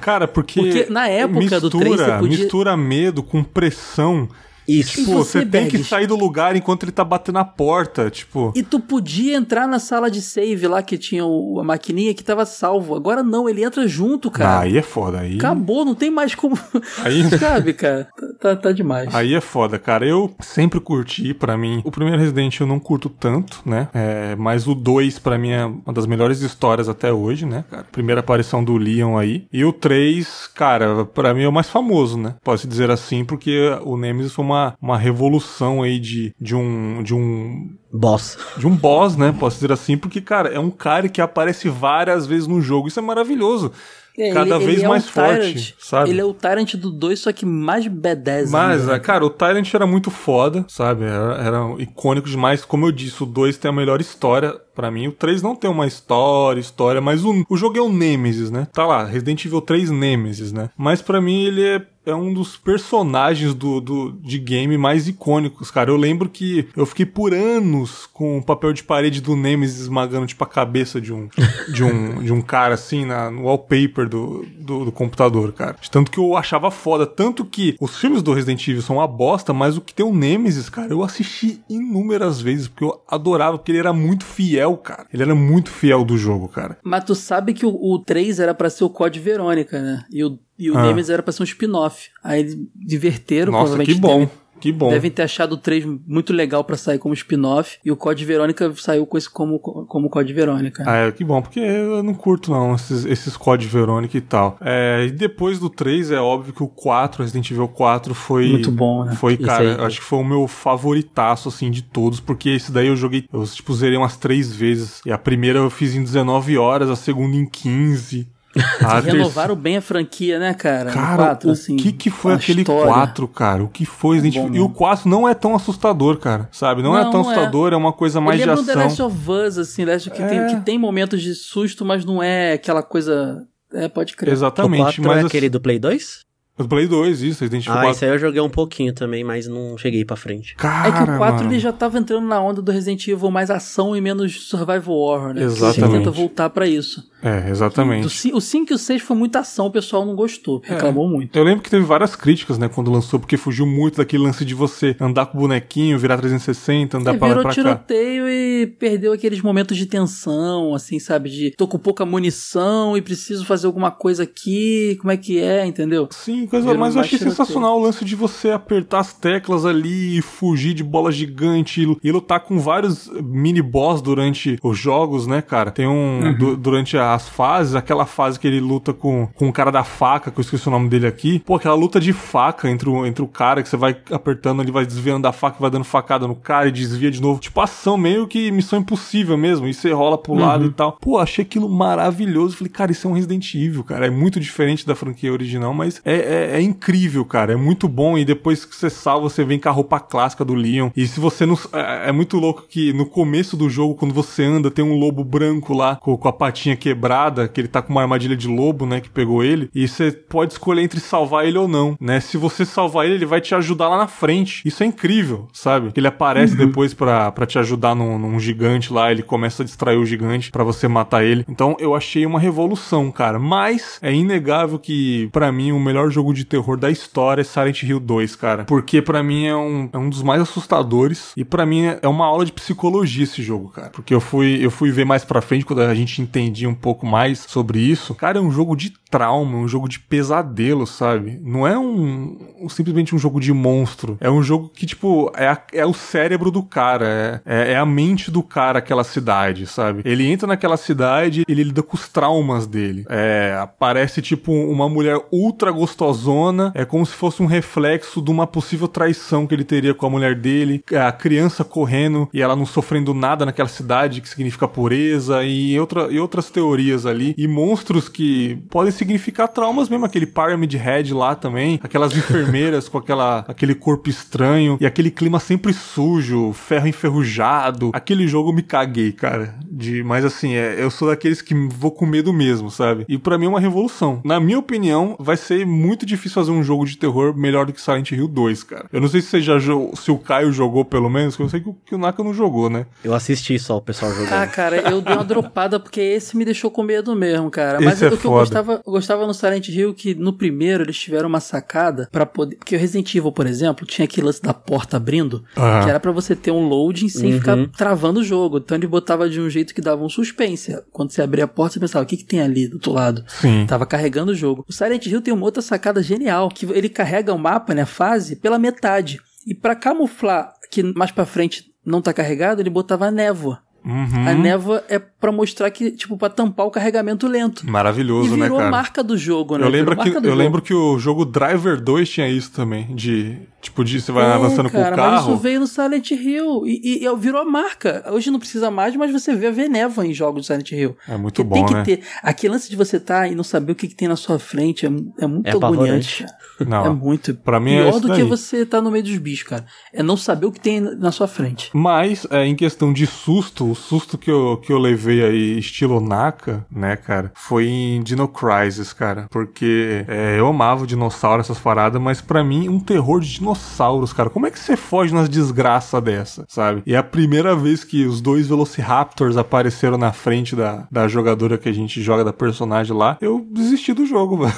[SPEAKER 1] Cara, porque.
[SPEAKER 4] Porque na época
[SPEAKER 1] mistura,
[SPEAKER 4] do três você podia-
[SPEAKER 1] Mistura medo com pressão.
[SPEAKER 3] Isso.
[SPEAKER 4] E
[SPEAKER 1] Tipo,
[SPEAKER 4] você,
[SPEAKER 1] você tem que sair do lugar enquanto ele tá batendo na porta. Tipo.
[SPEAKER 4] E tu podia entrar na sala de save lá que tinha o- a maquininha que tava salvo. Agora não, ele entra junto,
[SPEAKER 1] Ah,
[SPEAKER 4] cara.
[SPEAKER 1] aí é foda. Aí,
[SPEAKER 4] Acabou, não tem mais como.
[SPEAKER 1] Aí-
[SPEAKER 4] Sabe, cara? Tá, tá, tá demais.
[SPEAKER 1] aí é foda, cara. Eu sempre curti, pra mim. O primeiro Resident eu não curto tanto, né? É, mas o 2, pra mim, é uma das melhores histórias até hoje, né, cara? Primeira aparição do Leon aí. E o 3, cara, pra mim é o mais famoso, né? Pode-se dizer assim, porque o Nemesis foi uma, uma revolução aí de, de um. De um
[SPEAKER 3] Boss.
[SPEAKER 1] de um boss, né? Posso dizer assim, porque, cara, é um cara que aparece várias vezes no jogo. Isso é maravilhoso.
[SPEAKER 4] É,
[SPEAKER 1] cada
[SPEAKER 4] ele-
[SPEAKER 1] vez
[SPEAKER 4] ele é um
[SPEAKER 1] mais forte,
[SPEAKER 4] Tyrant.
[SPEAKER 1] sabe?
[SPEAKER 4] Ele é o Tyrant do 2, só que mais B10.
[SPEAKER 1] Mas,
[SPEAKER 4] ainda.
[SPEAKER 1] é, cara, o Tyrant era muito foda, sabe? Era, era icônico demais. Como eu disse, o 2 tem a melhor história pra mim. O 3 não tem uma história, história, mas o, o jogo é o Nemesis, né? Tá lá, Resident Evil 3 Nemesis, né? Mas pra mim ele é é um dos personagens do, do, de game mais icônicos, cara. Eu lembro que eu fiquei por anos com o papel de parede do Nemesis esmagando, tipo, a cabeça de um, de um, de um cara, assim, na, no wallpaper do, do, do computador, cara. Tanto que eu achava foda. Tanto que os filmes do Resident Evil são uma bosta, mas o que tem o Nemesis, cara, eu assisti inúmeras vezes, porque eu adorava, porque ele era muito fiel, cara. Ele era muito fiel do jogo, cara.
[SPEAKER 4] Mas tu sabe que o, o 3 era pra ser o Code Verônica, né? E o, e o
[SPEAKER 1] Ah.
[SPEAKER 4] Nemesis era pra ser um spin-off. Aí eles diverteram,
[SPEAKER 1] Nossa,
[SPEAKER 4] provavelmente
[SPEAKER 1] que bom.
[SPEAKER 4] devem-
[SPEAKER 1] Que bom.
[SPEAKER 4] Devem ter achado o 3 muito legal pra sair como spin-off. E o Code Verônica saiu com esse como, como Code Verônica.
[SPEAKER 1] Ah, é, que bom, porque eu não curto não esses, esses Code Verônica e tal. É, e depois do 3, é óbvio que o 4, Resident Evil 4 foi...
[SPEAKER 4] Muito bom, né?
[SPEAKER 1] Foi,
[SPEAKER 3] Esse
[SPEAKER 1] cara,
[SPEAKER 3] aí.
[SPEAKER 1] acho que foi o meu favoritaço, assim, de todos, porque esse daí eu joguei, eu, tipo, zerei umas três vezes. E a primeira eu fiz em 19 horas, a segunda em 15. A
[SPEAKER 4] E renovaram bem a franquia, né, cara?
[SPEAKER 1] Cara,
[SPEAKER 4] 4,
[SPEAKER 1] o
[SPEAKER 4] assim,
[SPEAKER 1] que que foi aquele
[SPEAKER 4] história.
[SPEAKER 1] 4, cara? O que foi Resident
[SPEAKER 4] Bom?
[SPEAKER 1] E o
[SPEAKER 4] mesmo.
[SPEAKER 1] 4 não é tão assustador, cara, sabe? Não, é
[SPEAKER 4] Não,
[SPEAKER 1] tão
[SPEAKER 4] não é.
[SPEAKER 1] assustador, é. uma coisa mais
[SPEAKER 4] Ele
[SPEAKER 1] de
[SPEAKER 4] lembra um The Last
[SPEAKER 1] ação.
[SPEAKER 4] of Us, assim, Last que,
[SPEAKER 1] É.
[SPEAKER 4] tem, que tem momentos de susto, mas não é aquela coisa... É, pode crer.
[SPEAKER 3] O
[SPEAKER 1] Exatamente,
[SPEAKER 3] 4
[SPEAKER 1] mas
[SPEAKER 3] é aquele do Play 2?
[SPEAKER 1] O Play 2, isso, Resident Evil
[SPEAKER 3] Ah,
[SPEAKER 1] 4.
[SPEAKER 3] esse aí eu joguei um pouquinho também, mas não cheguei pra frente.
[SPEAKER 1] Cara,
[SPEAKER 4] É que o 4
[SPEAKER 1] mano.
[SPEAKER 4] ele já tava entrando na onda do Resident Evil mais ação e menos survival horror, né?
[SPEAKER 1] Exatamente.
[SPEAKER 4] Ele tenta voltar pra isso.
[SPEAKER 1] É,
[SPEAKER 4] Do
[SPEAKER 1] exatamente.
[SPEAKER 4] ci- o 5 e o 6 foi muita ação, o pessoal não gostou,
[SPEAKER 1] É.
[SPEAKER 4] reclamou muito.
[SPEAKER 1] Eu lembro que teve várias críticas, né, quando lançou, porque fugiu muito daquele lance de você andar com o bonequinho, virar 360, andar
[SPEAKER 4] É,
[SPEAKER 1] pra lá
[SPEAKER 4] virou
[SPEAKER 1] pra cá.
[SPEAKER 4] tiroteio e perdeu aqueles momentos de tensão, assim, sabe? De tô com pouca munição e preciso fazer alguma coisa aqui, como é que é, entendeu?
[SPEAKER 1] Sim, coisa,
[SPEAKER 4] Virou
[SPEAKER 1] mas eu achei sensacional o lance de você apertar as teclas ali e fugir de bola gigante e, lutar com vários mini boss durante os jogos, né, cara? Tem um.
[SPEAKER 4] Uhum.
[SPEAKER 1] du- durante as fases, aquela fase que ele luta com, com o cara da faca, que eu esqueci o nome dele aqui. Pô, aquela luta de faca entre o, entre o cara que você vai apertando, ele vai desviando da faca, vai dando facada no cara e desvia de novo. Tipo, ação meio que missão impossível mesmo. E você rola pro lado
[SPEAKER 4] Uhum.
[SPEAKER 1] e tal. Pô, achei aquilo maravilhoso. Falei, cara, isso é um Resident Evil, cara. É muito diferente da franquia original, mas é, é, é incrível, cara. É muito bom. E depois que você salva, você vem com a roupa clássica do Leon. E se você não. É, é muito louco que no começo do jogo, quando você anda, tem um lobo branco lá com, com a patinha quebrada, que ele tá com uma armadilha de lobo, né? Que pegou ele. E você pode escolher entre salvar ele ou não, né? Se você salvar ele, ele vai te ajudar lá na frente. Isso é incrível, sabe? Ele aparece depois pra, pra te ajudar num, num gigante lá. Ele começa a distrair o gigante pra você matar ele. Então eu achei uma revolução, cara. Mas é inegável que, pra mim, o melhor jogo de terror da história é Silent Hill 2, cara. Porque pra mim é um, é um dos mais assustadores. E pra mim é uma aula de psicologia esse jogo, cara. Porque eu fui, eu fui ver mais pra frente quando a gente entendia um pouco mais sobre isso. Cara, é um jogo de trauma, um jogo de pesadelo, sabe? Não é um, um- simplesmente um jogo de monstro. É um jogo que, tipo, é, a- é o cérebro do cara. É, é, é a mente do cara, aquela cidade, sabe? Ele entra naquela cidade, ele lida com os traumas dele. É, aparece, tipo, uma mulher ultra gostosona. É como se fosse um reflexo de uma possível traição que ele teria com a mulher dele. A criança correndo e ela não sofrendo nada naquela cidade, que significa pureza. E, outra, e outras teorias ali. E monstros que podem significar traumas mesmo. Aquele Pyramid Head lá também. Aquelas enfermeiras com aquela, aquele corpo estranho. E aquele clima sempre sujo, ferro enferrujado. Aquele jogo me caguei, cara. De, mas assim, é, eu sou daqueles que vou com medo mesmo, sabe? E pra mim é uma revolução. Na minha opinião, vai ser muito difícil fazer um jogo de terror melhor do que Silent Hill 2, cara. Eu não sei se você já se o Caio jogou pelo menos, que eu sei que o, que o Naka não jogou, né?
[SPEAKER 3] Eu assisti só o pessoal jogando.
[SPEAKER 4] Ah, cara, eu dei uma dropada porque esse me deixou com medo mesmo, cara. Mas
[SPEAKER 1] Esse é
[SPEAKER 4] o que eu
[SPEAKER 1] foda.
[SPEAKER 4] gostava, eu gostava no Silent Hill que no primeiro eles tiveram uma sacada pra poder. Porque o Resident Evil, por exemplo, tinha aquele lance da porta abrindo,
[SPEAKER 1] Aham.
[SPEAKER 4] que era pra você ter um loading sem
[SPEAKER 3] Uhum.
[SPEAKER 4] ficar travando o jogo. Então ele botava de um jeito que dava um suspense. Quando você abria a porta, você pensava, o que, que tem ali do outro lado?
[SPEAKER 1] Sim.
[SPEAKER 4] Tava carregando o jogo. O Silent Hill tem uma outra sacada genial, que ele carrega o mapa, né, a fase, pela metade. E pra camuflar que mais pra frente não tá carregado, ele botava a névoa.
[SPEAKER 1] Uhum.
[SPEAKER 4] A névoa é pra mostrar que, tipo, pra tampar o carregamento lento.
[SPEAKER 1] Maravilhoso,
[SPEAKER 4] e
[SPEAKER 1] né,
[SPEAKER 4] virou
[SPEAKER 1] cara?
[SPEAKER 4] marca do jogo, né?
[SPEAKER 1] Eu lembro,
[SPEAKER 4] Virou
[SPEAKER 1] que,
[SPEAKER 4] do
[SPEAKER 1] eu
[SPEAKER 4] jogo.
[SPEAKER 1] lembro que o jogo Driver 2 tinha isso também, de Tipo, de você vai
[SPEAKER 4] É,
[SPEAKER 1] avançando
[SPEAKER 4] cara,
[SPEAKER 1] com o
[SPEAKER 4] Mas
[SPEAKER 1] carro.
[SPEAKER 4] isso veio no Silent Hill e, e- e virou a marca. Hoje não precisa mais, mas você vê a névoa em jogos de Silent Hill.
[SPEAKER 1] É muito
[SPEAKER 4] Porque
[SPEAKER 1] bom,
[SPEAKER 4] tem que
[SPEAKER 1] né?
[SPEAKER 4] ter. Aquele lance de você estar e não saber o que, que tem na sua frente é, é muito
[SPEAKER 3] É
[SPEAKER 4] agoniante.
[SPEAKER 1] Não,
[SPEAKER 4] É muito.
[SPEAKER 1] pra mim é
[SPEAKER 4] Pior
[SPEAKER 1] isso
[SPEAKER 4] do que você estar no meio dos bichos, cara. É não saber o que tem na sua frente.
[SPEAKER 1] Mas, é, em questão de susto, o susto que eu, que eu levei aí, estilo Naka, né, cara, foi em Dino Crisis, cara. Porque é, eu amava dinossauro, essas paradas, mas pra mim, um terror de dinossauros, cara. Como é que você foge nas desgraças dessa, sabe? E é a primeira vez que os dois Velociraptors apareceram na frente da, da jogadora que a gente joga, da personagem lá, eu desisti do jogo, velho.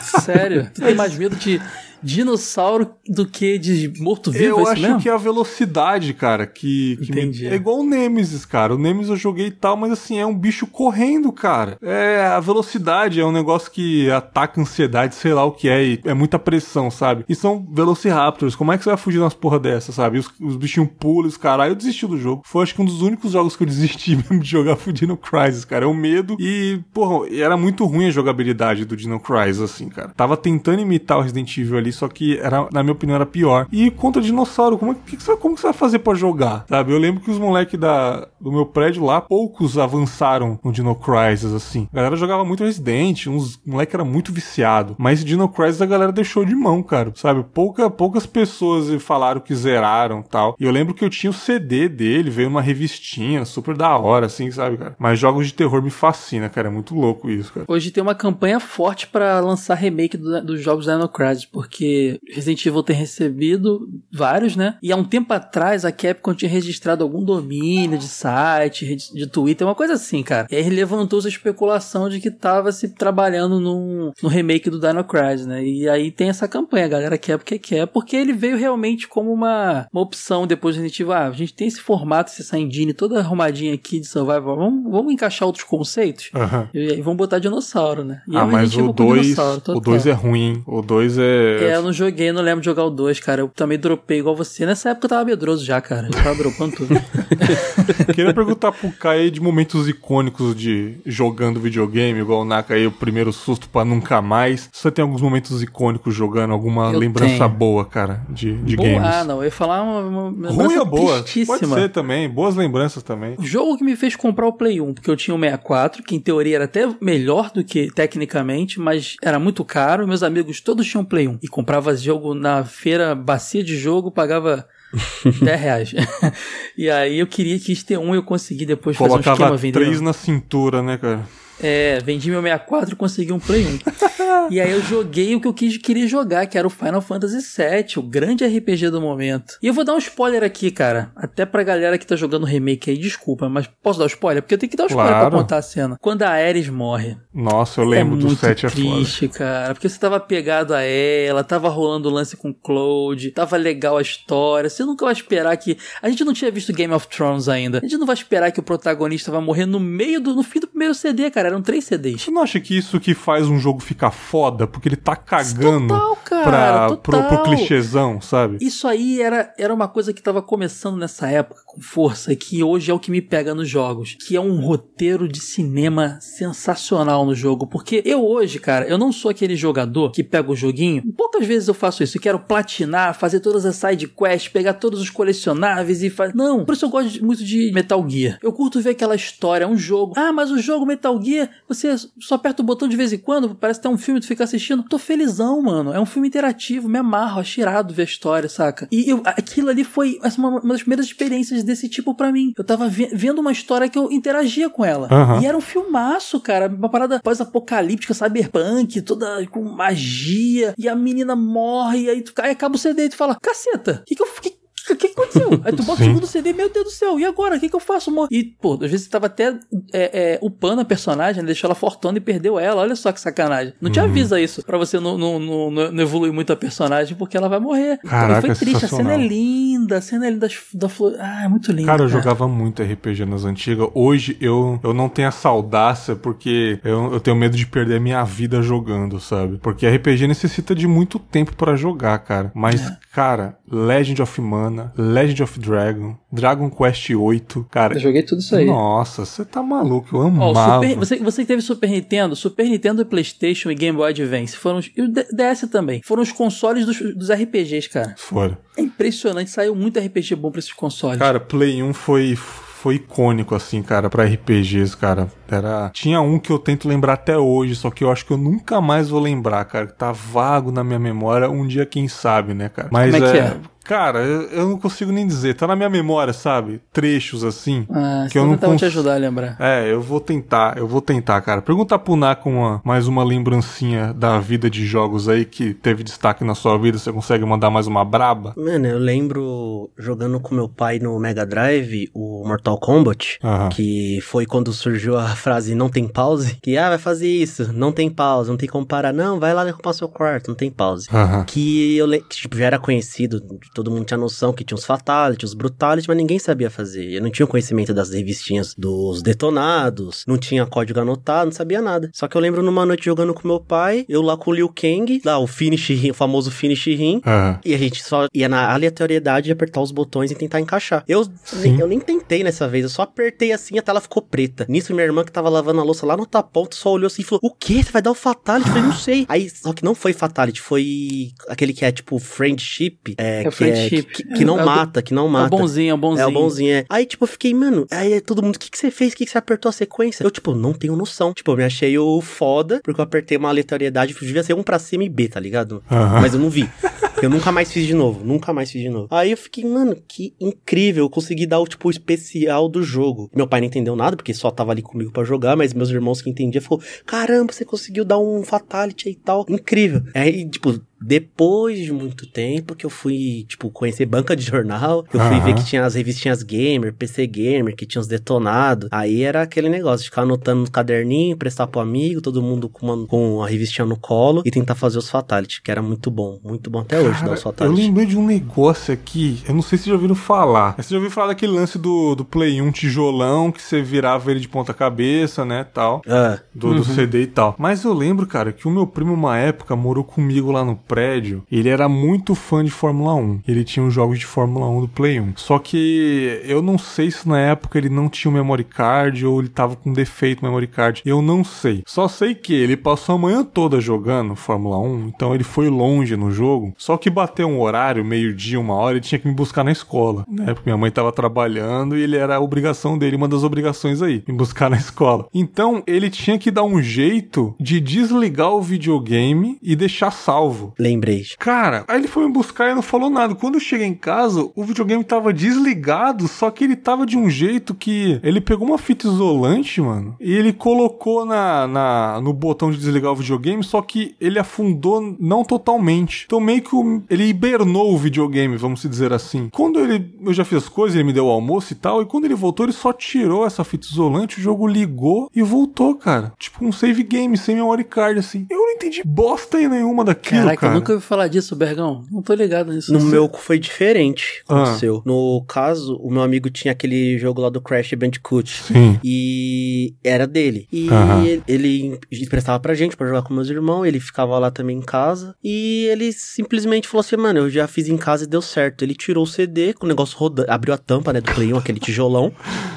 [SPEAKER 4] Sério? tem mais medo de dinossauro do que de morto-vivo?
[SPEAKER 1] Eu
[SPEAKER 4] é
[SPEAKER 1] acho
[SPEAKER 4] mesmo?
[SPEAKER 1] que é a velocidade, cara, que, que me- é igual o Nemesis, cara. O Nemesis eu joguei e tal, mas assim, é um bicho correndo, cara. É, a velocidade é um negócio que ataca a ansiedade, sei lá o que é, e é muita pressão, sabe? E são Velociraptors, como é que você vai fugir nas porra dessa, sabe? Os, os bichinhos pulam, os caralho, eu desisti do jogo. Foi acho que um dos únicos jogos que eu desisti mesmo de jogar foi Dino Crisis, cara. É o medo e, porra, era muito ruim a jogabilidade do Dino Crisis, assim, cara. Tava tentando imitar o Resident Evil ali, só que, era, na minha opinião, era pior. E contra dinossauro, como, é, que que você, como que você vai fazer pra jogar, sabe? Eu lembro que os moleques do meu prédio lá, poucos avançaram no Dino Crisis, assim. A galera jogava muito Resident, uns moleque era muito viciado. Mas Dino Crisis a galera deixou de mão, cara, sabe? Pouca, poucas pessoas falaram que zeraram tal. E eu lembro que eu tinha o CD dele, veio uma revistinha, super da hora, assim, sabe, cara? Mas jogos de terror me fascina, cara. É muito louco isso, cara.
[SPEAKER 4] Hoje tem uma campanha forte pra lançar remake do- dos jogos da Dino Crisis, porque Resident Evil tem recebido vários, né? E há um tempo atrás a Capcom tinha registrado algum domínio de site, de Twitter, uma coisa assim, cara. E aí levantou-se a especulação de que tava se trabalhando num, no remake do Dino Crisis, né? E aí tem essa campanha, a galera quer porque quer, porque ele veio realmente como uma, uma opção depois do Resident Evil. Ah, a gente tem esse formato, essa engine toda arrumadinha aqui de survival, vamos, vamos encaixar outros conceitos?
[SPEAKER 1] Aham.
[SPEAKER 4] E aí vamos botar dinossauro, né? E
[SPEAKER 1] ah,
[SPEAKER 4] é
[SPEAKER 1] mas o
[SPEAKER 4] Evil com
[SPEAKER 1] 2
[SPEAKER 4] dinossauro, total.
[SPEAKER 1] o 2 é ruim. hein? O 2
[SPEAKER 4] É,
[SPEAKER 1] é.
[SPEAKER 4] Eu não joguei, não lembro de jogar o 2, cara. Eu também dropei igual você. Nessa época eu tava medroso já, cara. Eu tava dropando tudo.
[SPEAKER 1] Queria perguntar pro Kai de momentos icônicos de jogando videogame, igual o Naka aí, o primeiro susto pra nunca mais. Você tem alguns momentos icônicos jogando, alguma
[SPEAKER 4] Eu
[SPEAKER 1] lembrança
[SPEAKER 4] tenho.
[SPEAKER 1] boa, cara, de, de
[SPEAKER 4] Boa-
[SPEAKER 1] games?
[SPEAKER 4] Ah, não. Eu ia falar uma, uma
[SPEAKER 1] Ruim ou boa? Pode ser também, boas lembranças também.
[SPEAKER 4] O jogo que me fez comprar o Play 1, porque eu tinha o 64, que em teoria era até melhor do que tecnicamente, mas era muito caro. Meus amigos todos tinham Play 1 e comprava jogo na feira bacia de jogo, pagava 10 reais. e aí eu queria quis ter um, eu consegui depois fazer um esquema
[SPEAKER 1] Colocava
[SPEAKER 4] vendendo.
[SPEAKER 1] três na cintura, né, cara?
[SPEAKER 4] É, vendi meu 64 e consegui um Play 1. e aí eu joguei o que eu quis, queria jogar, que era o Final Fantasy VII, o grande RPG do momento. E eu vou dar um spoiler aqui, cara. Até pra galera que tá jogando remake aí, desculpa, mas posso dar um spoiler? Porque eu tenho que dar um spoiler
[SPEAKER 1] Claro.
[SPEAKER 4] pra contar a cena. Quando a Ares morre.
[SPEAKER 1] Nossa, eu lembro
[SPEAKER 4] é
[SPEAKER 1] do
[SPEAKER 4] muito
[SPEAKER 1] 7 é
[SPEAKER 4] triste, cara. Porque você tava pegado a ela, tava rolando o lance com o Cloud, tava legal a história. Você nunca vai esperar que. A gente não tinha visto Game of Thrones ainda. A gente não vai esperar que o protagonista vai morrer no meio do. no fim do primeiro CD, cara. Eram três CDs.
[SPEAKER 1] Você não acha que isso que faz um jogo ficar foda? Porque ele tá cagando
[SPEAKER 4] Total, cara,
[SPEAKER 1] pra, pro, pro clichêzão, sabe?
[SPEAKER 4] Isso aí era, era uma coisa que tava começando nessa época com força, que hoje é o que me pega nos jogos, que é um roteiro de cinema sensacional no jogo, porque eu hoje, cara, eu não sou aquele jogador que pega o joguinho, poucas vezes eu faço isso, eu quero platinar, fazer todas as side quests, pegar todos os colecionáveis e fazer... Não, por isso eu gosto muito de Metal Gear. Eu curto ver aquela história, é um jogo. Ah, mas o jogo Metal Gear, você só aperta o botão de vez em quando, parece que tem um filme, tu fica assistindo. Tô felizão, mano. É um filme interativo, me amarro, acho irado ver a história, saca? E eu- aquilo ali foi essa, uma, uma das primeiras experiências desse tipo pra mim. Eu tava ve- vendo uma história que eu interagia com ela.
[SPEAKER 1] Aham.
[SPEAKER 4] E era um filmaço, cara. Uma parada pós-apocalíptica, cyberpunk, toda com magia. E a menina morre, e aí, tu, aí acaba o CD e tu fala: caceta, o que, que eu. Que, o que, aconteceu? Aí tu bota o segundo CD, meu Deus do céu, e agora? O que, que eu faço, amor? E, pô, às vezes você tava até é, é, upando a personagem, né? deixou ela fortona e perdeu ela. Olha só que sacanagem. Não
[SPEAKER 1] Uhum.
[SPEAKER 4] te avisa isso pra você não, não, não, não- evoluir muito a personagem, porque ela vai morrer.
[SPEAKER 1] Caraca,
[SPEAKER 4] e foi triste, a cena é linda. a cena é linda da flor. Ah, é muito linda.
[SPEAKER 1] Cara, eu jogava muito RPG nas antigas. Hoje eu, eu não tenho essa audácia porque eu, eu tenho medo de perder a minha vida jogando, sabe? Porque RPG necessita de muito tempo para jogar, cara. Mas, é. cara, Legend of Mana, Legend of Dragon, Dragon Quest 8, cara.
[SPEAKER 4] Eu joguei tudo isso aí.
[SPEAKER 1] Nossa, você tá maluco, eu amava.
[SPEAKER 4] Oh, Super, você, você que teve Super Nintendo, Super Nintendo, PlayStation e Game Boy Advance foram os, e o DS também. Foram os consoles dos, dos RPGs, cara.
[SPEAKER 1] Foram.
[SPEAKER 4] É impressionante, saiu muito RPG bom pra esses consoles.
[SPEAKER 1] Cara, Play 1 foi foi icônico, assim, cara, para RPGs, cara. Era. Tinha um que eu tento lembrar até hoje, só que eu acho que eu nunca mais vou lembrar, cara. Tá vago na minha memória. Um dia, quem sabe, né, cara?
[SPEAKER 4] Mas Como é, é... que é?
[SPEAKER 1] Cara, eu, não consigo nem dizer. Tá na minha memória, sabe? Trechos assim.
[SPEAKER 4] Ah, que eu não consigo te ajudar a lembrar.
[SPEAKER 1] É, eu vou tentar, eu vou tentar, cara. Pergunta pro Naco uma, mais uma lembrancinha da vida de jogos aí que teve destaque na sua vida. Você consegue mandar mais uma braba?
[SPEAKER 3] Mano, eu lembro jogando com meu pai no Mega Drive o Mortal Kombat, que foi quando surgiu a frase não tem pause. Que, ah, vai fazer isso, não tem pause, não tem como parar. Não, vai lá derrubar seu quarto, não tem pause. Que eu que, tipo, já era conhecido todo mundo tinha noção que tinha os fatalities, os brutalities, mas ninguém sabia fazer. Eu não tinha conhecimento das revistinhas dos detonados, não tinha código anotado, não sabia nada. Só que eu lembro numa noite jogando com meu pai, eu lá com o Liu Kang, lá o finish rim, o famoso finish rim, uhum. e a gente só ia na aleatoriedade de apertar os botões e tentar encaixar. Eu, nem, eu nem tentei nessa vez, eu só apertei assim e a tela ficou preta. Nisso, minha irmã que tava lavando a louça lá no taponto só olhou assim e falou: O que? Você vai dar o fatality? Eu falei, não sei. Aí, só que não foi fatality, foi aquele que é tipo friendship, é, é que é, que, que, não é mata, que não mata.
[SPEAKER 4] É o bonzinho, é o bonzinho.
[SPEAKER 3] É o bonzinho, é. Aí, tipo, eu fiquei, mano, aí todo mundo, o que, que você fez? O que, que você apertou a sequência? Eu, tipo, não tenho noção. Tipo, eu me achei o foda, porque eu apertei uma aleatoriedade, devia ser um pra cima e B, tá ligado? Mas eu não vi. Eu nunca mais fiz de novo, nunca mais fiz de novo. Aí eu fiquei, mano, que incrível. Eu consegui dar o, tipo, especial do jogo. Meu pai não entendeu nada, porque só tava ali comigo para jogar, mas meus irmãos que entendiam, falou, caramba, você conseguiu dar um fatality e tal. Incrível. Aí, tipo, depois de muito tempo que eu fui, tipo, conhecer banca de jornal, eu fui uhum. ver que tinha as revistinhas gamer, PC gamer, que tinha os detonados. Aí era aquele negócio de ficar anotando no caderninho, prestar pro amigo, todo mundo com, uma, com a revistinha no colo e tentar fazer os fatality, que era muito bom, muito bom até hoje,
[SPEAKER 1] né,
[SPEAKER 3] os fatality.
[SPEAKER 1] Eu lembrei de um negócio aqui, eu não sei se já ouviram falar. Você já ouviu falar daquele lance do, do Play 1 tijolão, que você virava ele de ponta cabeça, né, tal.
[SPEAKER 3] É.
[SPEAKER 1] Do, uhum. do CD e tal. Mas eu lembro, cara, que o meu primo, uma época, morou comigo lá no prédio, ele era muito fã de Fórmula 1. Ele tinha os jogos de Fórmula 1 do Play 1. Só que eu não sei se na época ele não tinha o memory card ou ele tava com defeito memory card. Eu não sei. Só sei que ele passou a manhã toda jogando Fórmula 1, então ele foi longe no jogo. Só que bateu um horário, meio-dia, uma hora, ele tinha que me buscar na escola, né? Porque minha mãe tava trabalhando e ele era a obrigação dele, uma das obrigações aí, me buscar na escola. Então ele tinha que dar um jeito de desligar o videogame e deixar salvo.
[SPEAKER 3] Lembrei.
[SPEAKER 1] Cara, aí ele foi me buscar e não falou nada. Quando eu cheguei em casa, o videogame tava desligado, só que ele tava de um jeito que ele pegou uma fita isolante, mano, e ele colocou na, na no botão de desligar o videogame, só que ele afundou não totalmente. Então meio que o, ele hibernou o videogame, vamos dizer assim. Quando ele eu já fiz as coisas, ele me deu o almoço e tal, e quando ele voltou, ele só tirou essa fita isolante, o jogo ligou e voltou, cara. Tipo um save game sem memory card assim. Eu entendi bosta nenhuma daquilo, Caraca, cara.
[SPEAKER 4] eu nunca ouvi falar disso, Bergão. Não tô ligado nisso.
[SPEAKER 3] No meu foi diferente. Aconteceu. Ah. No caso, o meu amigo tinha aquele jogo lá do Crash Bandicoot.
[SPEAKER 1] Sim.
[SPEAKER 3] E era dele. E ele emprestava pra gente pra jogar com meus irmãos. Ele ficava lá também em casa. E ele simplesmente falou assim: Mano, eu já fiz em casa e deu certo. Ele tirou o CD com o negócio rodando. Abriu a tampa, né, do Play 1, aquele tijolão.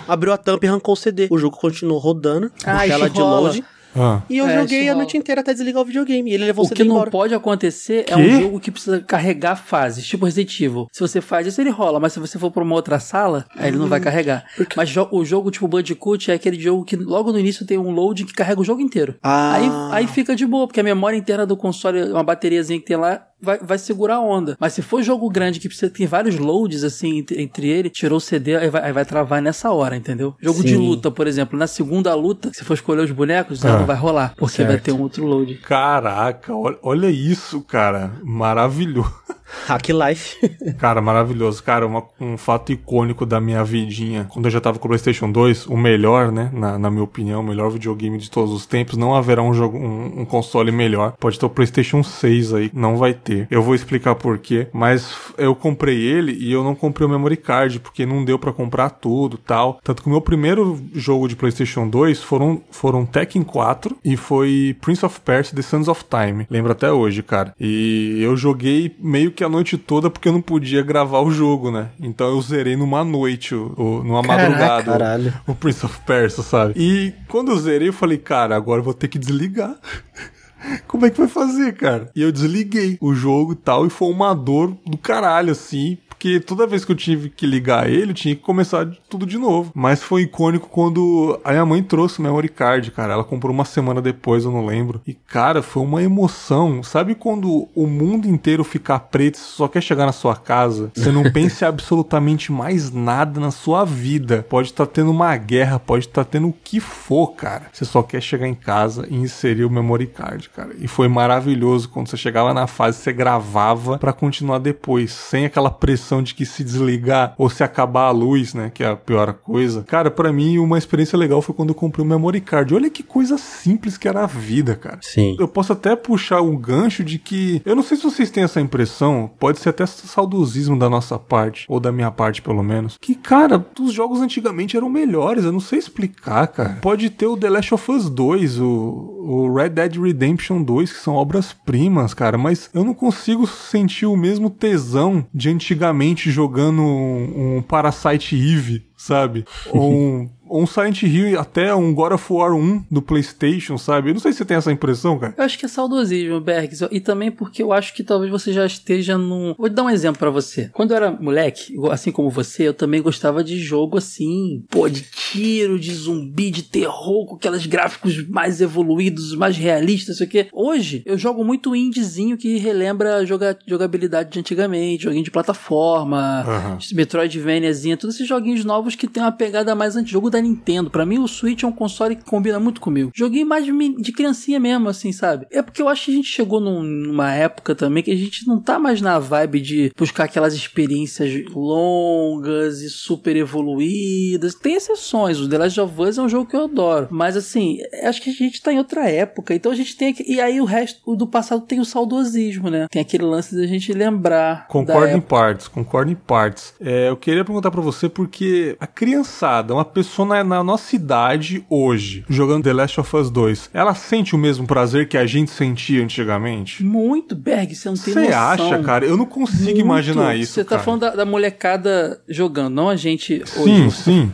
[SPEAKER 3] abriu a tampa e arrancou o CD. O jogo continuou rodando.
[SPEAKER 4] Ah, tela de load.
[SPEAKER 3] Ah. E eu é, joguei a noite inteira até desligar o videogame. E ele levou
[SPEAKER 4] o que não pode acontecer que? é um jogo que precisa carregar fases, tipo Resident Evil. Se você faz isso, ele rola, mas se você for pra uma outra sala, aí ele não vai hum. carregar. Porque... Mas o jogo tipo Bandicoot é aquele jogo que logo no início tem um load que carrega o jogo inteiro.
[SPEAKER 3] Ah.
[SPEAKER 4] Aí, aí fica de boa, porque a memória interna do console, uma bateriazinha que tem lá, vai, vai segurar a onda. Mas se for jogo grande que precisa ter vários loads assim entre, entre ele, tirou o CD, aí vai, aí vai travar nessa hora, entendeu? Jogo Sim. de luta, por exemplo, na segunda luta, se for escolher os bonecos, ah. não vai rolar, porque certo. vai ter um outro load.
[SPEAKER 1] Caraca, olha isso, cara. Maravilhoso.
[SPEAKER 3] Hack Life.
[SPEAKER 1] Cara, maravilhoso. Cara, uma- um fato icônico da minha vidinha. Quando eu já tava com o PlayStation 2, o melhor, né? Na, na minha opinião, o melhor videogame de todos os tempos. Não haverá um, jogo, um, um console melhor. Pode ter o PlayStation 6 aí. Não vai ter. Eu vou explicar por quê. Mas eu comprei ele e eu não comprei o memory card, porque não deu pra comprar tudo tal. Tanto que o meu primeiro jogo de PlayStation 2 foram, foram Tekken 4 e foi Prince of Persia The Sands of Time. Lembro até hoje, cara. E eu joguei meio que a noite toda porque eu não podia gravar o jogo, né? Então eu zerei numa noite, o, o- numa
[SPEAKER 4] Caraca,
[SPEAKER 1] madrugada. o-
[SPEAKER 3] caralho.
[SPEAKER 1] O Prince of Persia, sabe? E quando eu zerei, eu falei, cara, agora eu vou ter que desligar. Como é que vai fazer, cara? E eu desliguei o jogo e tal, e foi uma dor do caralho, assim. Porque toda vez que eu tive que ligar ele, eu tinha que começar tudo de novo. Mas foi icônico quando a minha mãe trouxe o memory card, cara. Ela comprou uma semana depois, eu não lembro. E, cara, foi uma emoção. Sabe quando o mundo inteiro fica preto e você só quer chegar na sua casa? Você não pensa absolutamente mais nada na sua vida. Pode estar tendo uma guerra, pode estar tendo o que for, cara. Você só quer chegar em casa e inserir o memory card, cara. E foi maravilhoso quando você chegava na fase, você gravava pra continuar depois, sem aquela pressão de que se desligar ou se acabar a luz, né, que é a pior coisa. Cara, pra mim uma experiência legal foi quando eu comprei o memory card. Olha que coisa simples que era a vida, cara.
[SPEAKER 3] Sim.
[SPEAKER 1] Eu posso até puxar um gancho de que. Eu não sei se vocês têm essa impressão, pode ser até saudosismo da nossa parte, ou da minha parte pelo menos. Que, cara, os jogos antigamente eram melhores, eu não sei explicar, cara. Pode ter o The Last of Us 2, o, o Red Dead Redemption 2, que são obras-primas, cara, mas eu não consigo sentir o mesmo tesão de antigamente jogando um, um Parasite Eve, sabe? Ou um. um Silent Hill e até um God of War 1 do PlayStation, sabe? Eu não sei se você tem essa impressão, cara.
[SPEAKER 4] Eu acho que é saudosismo, Bergs. E também porque eu acho que talvez você já esteja num. Vou te dar um exemplo pra você. Quando eu era moleque, assim como você, eu também gostava de jogo assim, pô, de tiro, de zumbi, de terror, com aqueles gráficos mais evoluídos, mais realistas, não sei o quê. Hoje, eu jogo muito indiezinho que relembra a joga- jogabilidade de antigamente, joguinho de plataforma,
[SPEAKER 1] Aham.
[SPEAKER 4] Metroidvaniazinha, todos esses joguinhos novos que tem uma pegada mais antiga. Jogo da Nintendo. Pra mim, o Switch é um console que combina muito comigo. Joguei mais de, criancinha mesmo, assim, sabe? É porque eu acho que a gente chegou num- numa época também que a gente não tá mais na vibe de buscar aquelas experiências longas e super evoluídas. Tem exceções. O The Last of Us é um jogo que eu adoro. Mas, assim, acho que a gente tá em outra época. Então a gente tem. aqui- E aí o resto do passado tem o saudosismo, né? Tem aquele lance da gente lembrar.
[SPEAKER 1] Concordo em partes, concordo em partes. É, eu queria perguntar pra você porque a criançada, uma pessoa na, na nossa idade hoje, jogando The Last of Us 2, ela sente o mesmo prazer que a gente sentia antigamente?
[SPEAKER 4] Muito, Berg, você não tem
[SPEAKER 1] Você
[SPEAKER 4] noção.
[SPEAKER 1] acha, cara? Eu não consigo
[SPEAKER 4] Muito.
[SPEAKER 1] imaginar isso.
[SPEAKER 4] Você tá
[SPEAKER 1] cara.
[SPEAKER 4] falando da, da molecada jogando, não a gente hoje.
[SPEAKER 1] sim, sim.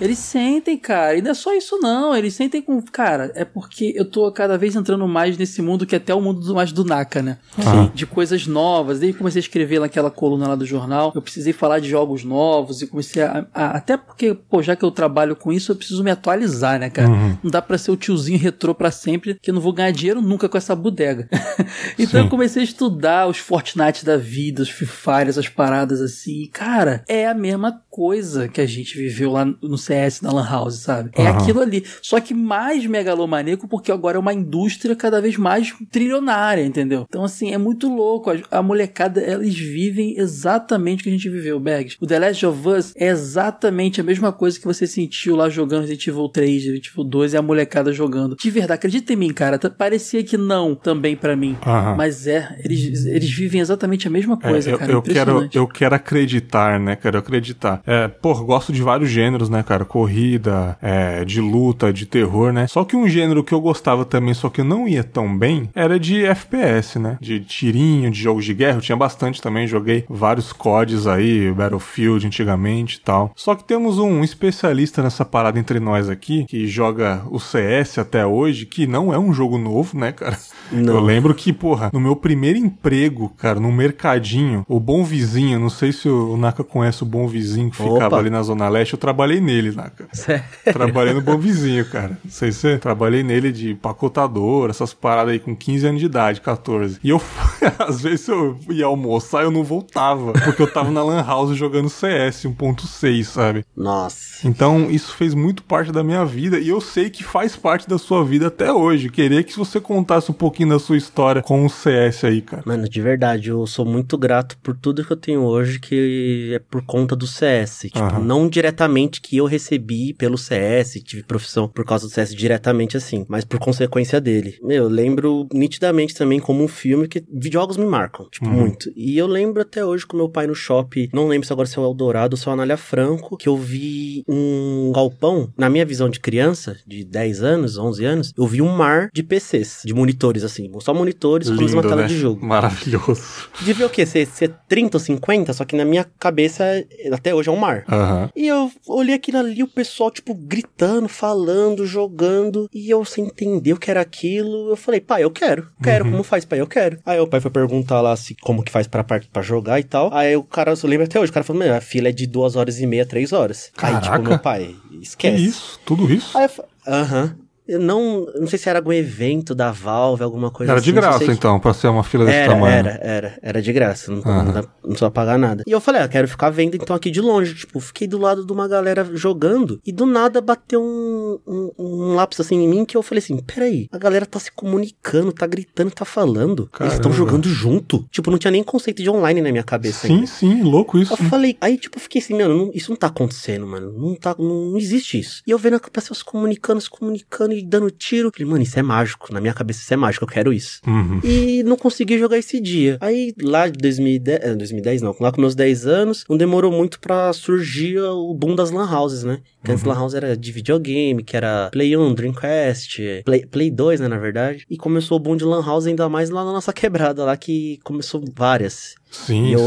[SPEAKER 4] Eles sentem, cara. E não é só isso, não. Eles sentem com. Cara, é porque eu tô cada vez entrando mais nesse mundo que é até o mundo do- mais do Naka, né?
[SPEAKER 1] Sim.
[SPEAKER 4] De coisas novas. Desde que comecei a escrever naquela coluna lá do jornal, eu precisei falar de jogos novos e comecei a. a- até porque, pô, já que eu trabalho com isso, eu preciso me atualizar, né, cara?
[SPEAKER 1] Uhum.
[SPEAKER 4] Não dá pra ser o tiozinho retrô pra sempre, que eu não vou ganhar dinheiro nunca com essa bodega. então
[SPEAKER 1] Sim.
[SPEAKER 4] eu comecei a estudar os Fortnite da vida, os Free Fire, essas paradas assim. E, cara, é a mesma coisa que a gente viveu lá no CS, na Lan House, sabe? É
[SPEAKER 1] Aham.
[SPEAKER 4] aquilo ali. Só que mais megalomaníaco, porque agora é uma indústria cada vez mais trilionária, entendeu? Então, assim, é muito louco. A, a molecada, eles vivem exatamente o que a gente viveu, Bags. O The Last of Us é exatamente a mesma coisa que você sentiu lá jogando Resident Evil 3, Resident Evil 2 e a molecada jogando. De verdade, acredita em mim, cara. Parecia que não também pra mim.
[SPEAKER 1] Aham.
[SPEAKER 4] Mas é, eles, eles vivem exatamente a mesma
[SPEAKER 1] É,
[SPEAKER 4] coisa,
[SPEAKER 1] eu,
[SPEAKER 4] cara.
[SPEAKER 1] eu quero, eu quero acreditar, né? Quero acreditar. É, pô, gosto de vários gêneros, né, cara? Corrida, é, de luta, de terror, né? Só que um gênero que eu gostava também, só que eu não ia tão bem, era de FPS, né? De tirinho, de jogos de guerra. Eu tinha bastante também, joguei vários CODs aí, Battlefield antigamente e tal. Só que temos um especialista nessa parada entre nós aqui, que joga o CS até hoje, que não é um jogo novo, né, cara?
[SPEAKER 3] Não.
[SPEAKER 1] Eu lembro que, porra, no meu primeiro emprego, cara, no mercadinho, o Bom Vizinho, não sei se o Naka conhece o Bom Vizinho que ficava
[SPEAKER 3] Opa.
[SPEAKER 1] ali na Zona Leste, eu trabalhei trabalhei nele lá, cara.
[SPEAKER 3] Sério?
[SPEAKER 1] Trabalhei no Bom Vizinho, cara. Não sei se. Trabalhei nele de pacotador, essas paradas aí com 15 anos de idade, 14. E eu, às vezes eu ia almoçar e eu não voltava, porque eu tava na Lan House jogando CS 1.6, sabe?
[SPEAKER 3] Nossa.
[SPEAKER 1] Então, isso fez muito parte da minha vida e eu sei que faz parte da sua vida até hoje. Queria que você contasse um pouquinho da sua história com o CS aí, cara.
[SPEAKER 3] Mano, de verdade, eu sou muito grato por tudo que eu tenho hoje, que é por conta do CS. Tipo,
[SPEAKER 1] Aham.
[SPEAKER 3] não diretamente que eu recebi pelo CS, tive profissão por causa do CS diretamente assim, mas por consequência dele. Meu, eu lembro nitidamente também como um filme que videojogos me marcam, tipo,
[SPEAKER 1] Uhum.
[SPEAKER 3] muito. E eu lembro até hoje com meu pai no shopping, não lembro se agora se é o Eldorado ou se é o Anália Franco, que eu vi um galpão, na minha visão de criança, de 10 anos, 11 anos, eu vi um mar de PCs, de monitores, assim, só monitores com a mesma
[SPEAKER 1] Lindo,
[SPEAKER 3] tela
[SPEAKER 1] né?
[SPEAKER 3] de jogo.
[SPEAKER 1] Maravilhoso.
[SPEAKER 3] Devia o quê? Ser, ser 30 ou 50? Só que na minha cabeça, até hoje é um mar.
[SPEAKER 1] Aham.
[SPEAKER 3] E eu olhei aquilo ali, o pessoal, tipo, gritando, falando, jogando. E eu, sem entender o que era aquilo, eu falei, pai, eu quero. Quero,
[SPEAKER 1] Uhum.
[SPEAKER 3] como faz, pai? Eu quero. Aí o pai foi perguntar lá se como que faz pra, pra, jogar e tal. Aí o cara, eu lembro até hoje, o cara falou, meu, a fila é de duas horas e meia, três horas. Aí,
[SPEAKER 1] Caraca.
[SPEAKER 3] tipo, meu pai,
[SPEAKER 1] Que
[SPEAKER 3] esquece.
[SPEAKER 1] isso? Tudo isso?
[SPEAKER 3] Aí eu falei, aham. Eu não, não sei se era algum evento da Valve, alguma coisa
[SPEAKER 1] Era
[SPEAKER 3] assim.
[SPEAKER 1] de
[SPEAKER 3] só
[SPEAKER 1] graça, então, pra ser uma fila desse
[SPEAKER 3] era,
[SPEAKER 1] tamanho.
[SPEAKER 3] era, era, era de graça, não,
[SPEAKER 1] Aham.
[SPEAKER 3] não, dá- não precisa pagar nada. E eu falei, ah, quero ficar vendo então aqui de longe, tipo, fiquei do lado de uma galera jogando e do nada bateu um, um, um lápis assim em mim que eu falei assim, peraí, a galera tá se comunicando, tá gritando, tá falando, eles estão
[SPEAKER 1] Caramba.
[SPEAKER 3] jogando junto. Tipo, não tinha nem conceito de online na minha cabeça
[SPEAKER 1] Sim,
[SPEAKER 3] ainda.
[SPEAKER 1] sim, louco isso.
[SPEAKER 3] Eu falei, aí tipo, fiquei assim, meu, não- isso não tá acontecendo, mano. Não tá, não, não existe isso. E eu vendo a pessoa se comunicando, se comunicando e dando tiro. Falei, mano, isso é mágico. Na minha cabeça isso é mágico, eu quero isso.
[SPEAKER 1] Uhum.
[SPEAKER 3] E não consegui jogar esse dia. Aí, lá de 2010, eh, 2010 não, lá com meus 10 anos, não demorou muito pra surgir o boom das lan houses, né? Que antes
[SPEAKER 1] Uhum.
[SPEAKER 3] lan house era de videogame, que era Play 1, Dreamcast, Play, Play 2, né, na verdade. E começou o boom de lan house ainda mais lá na nossa quebrada, lá que começou várias.
[SPEAKER 1] Sim,
[SPEAKER 3] E eu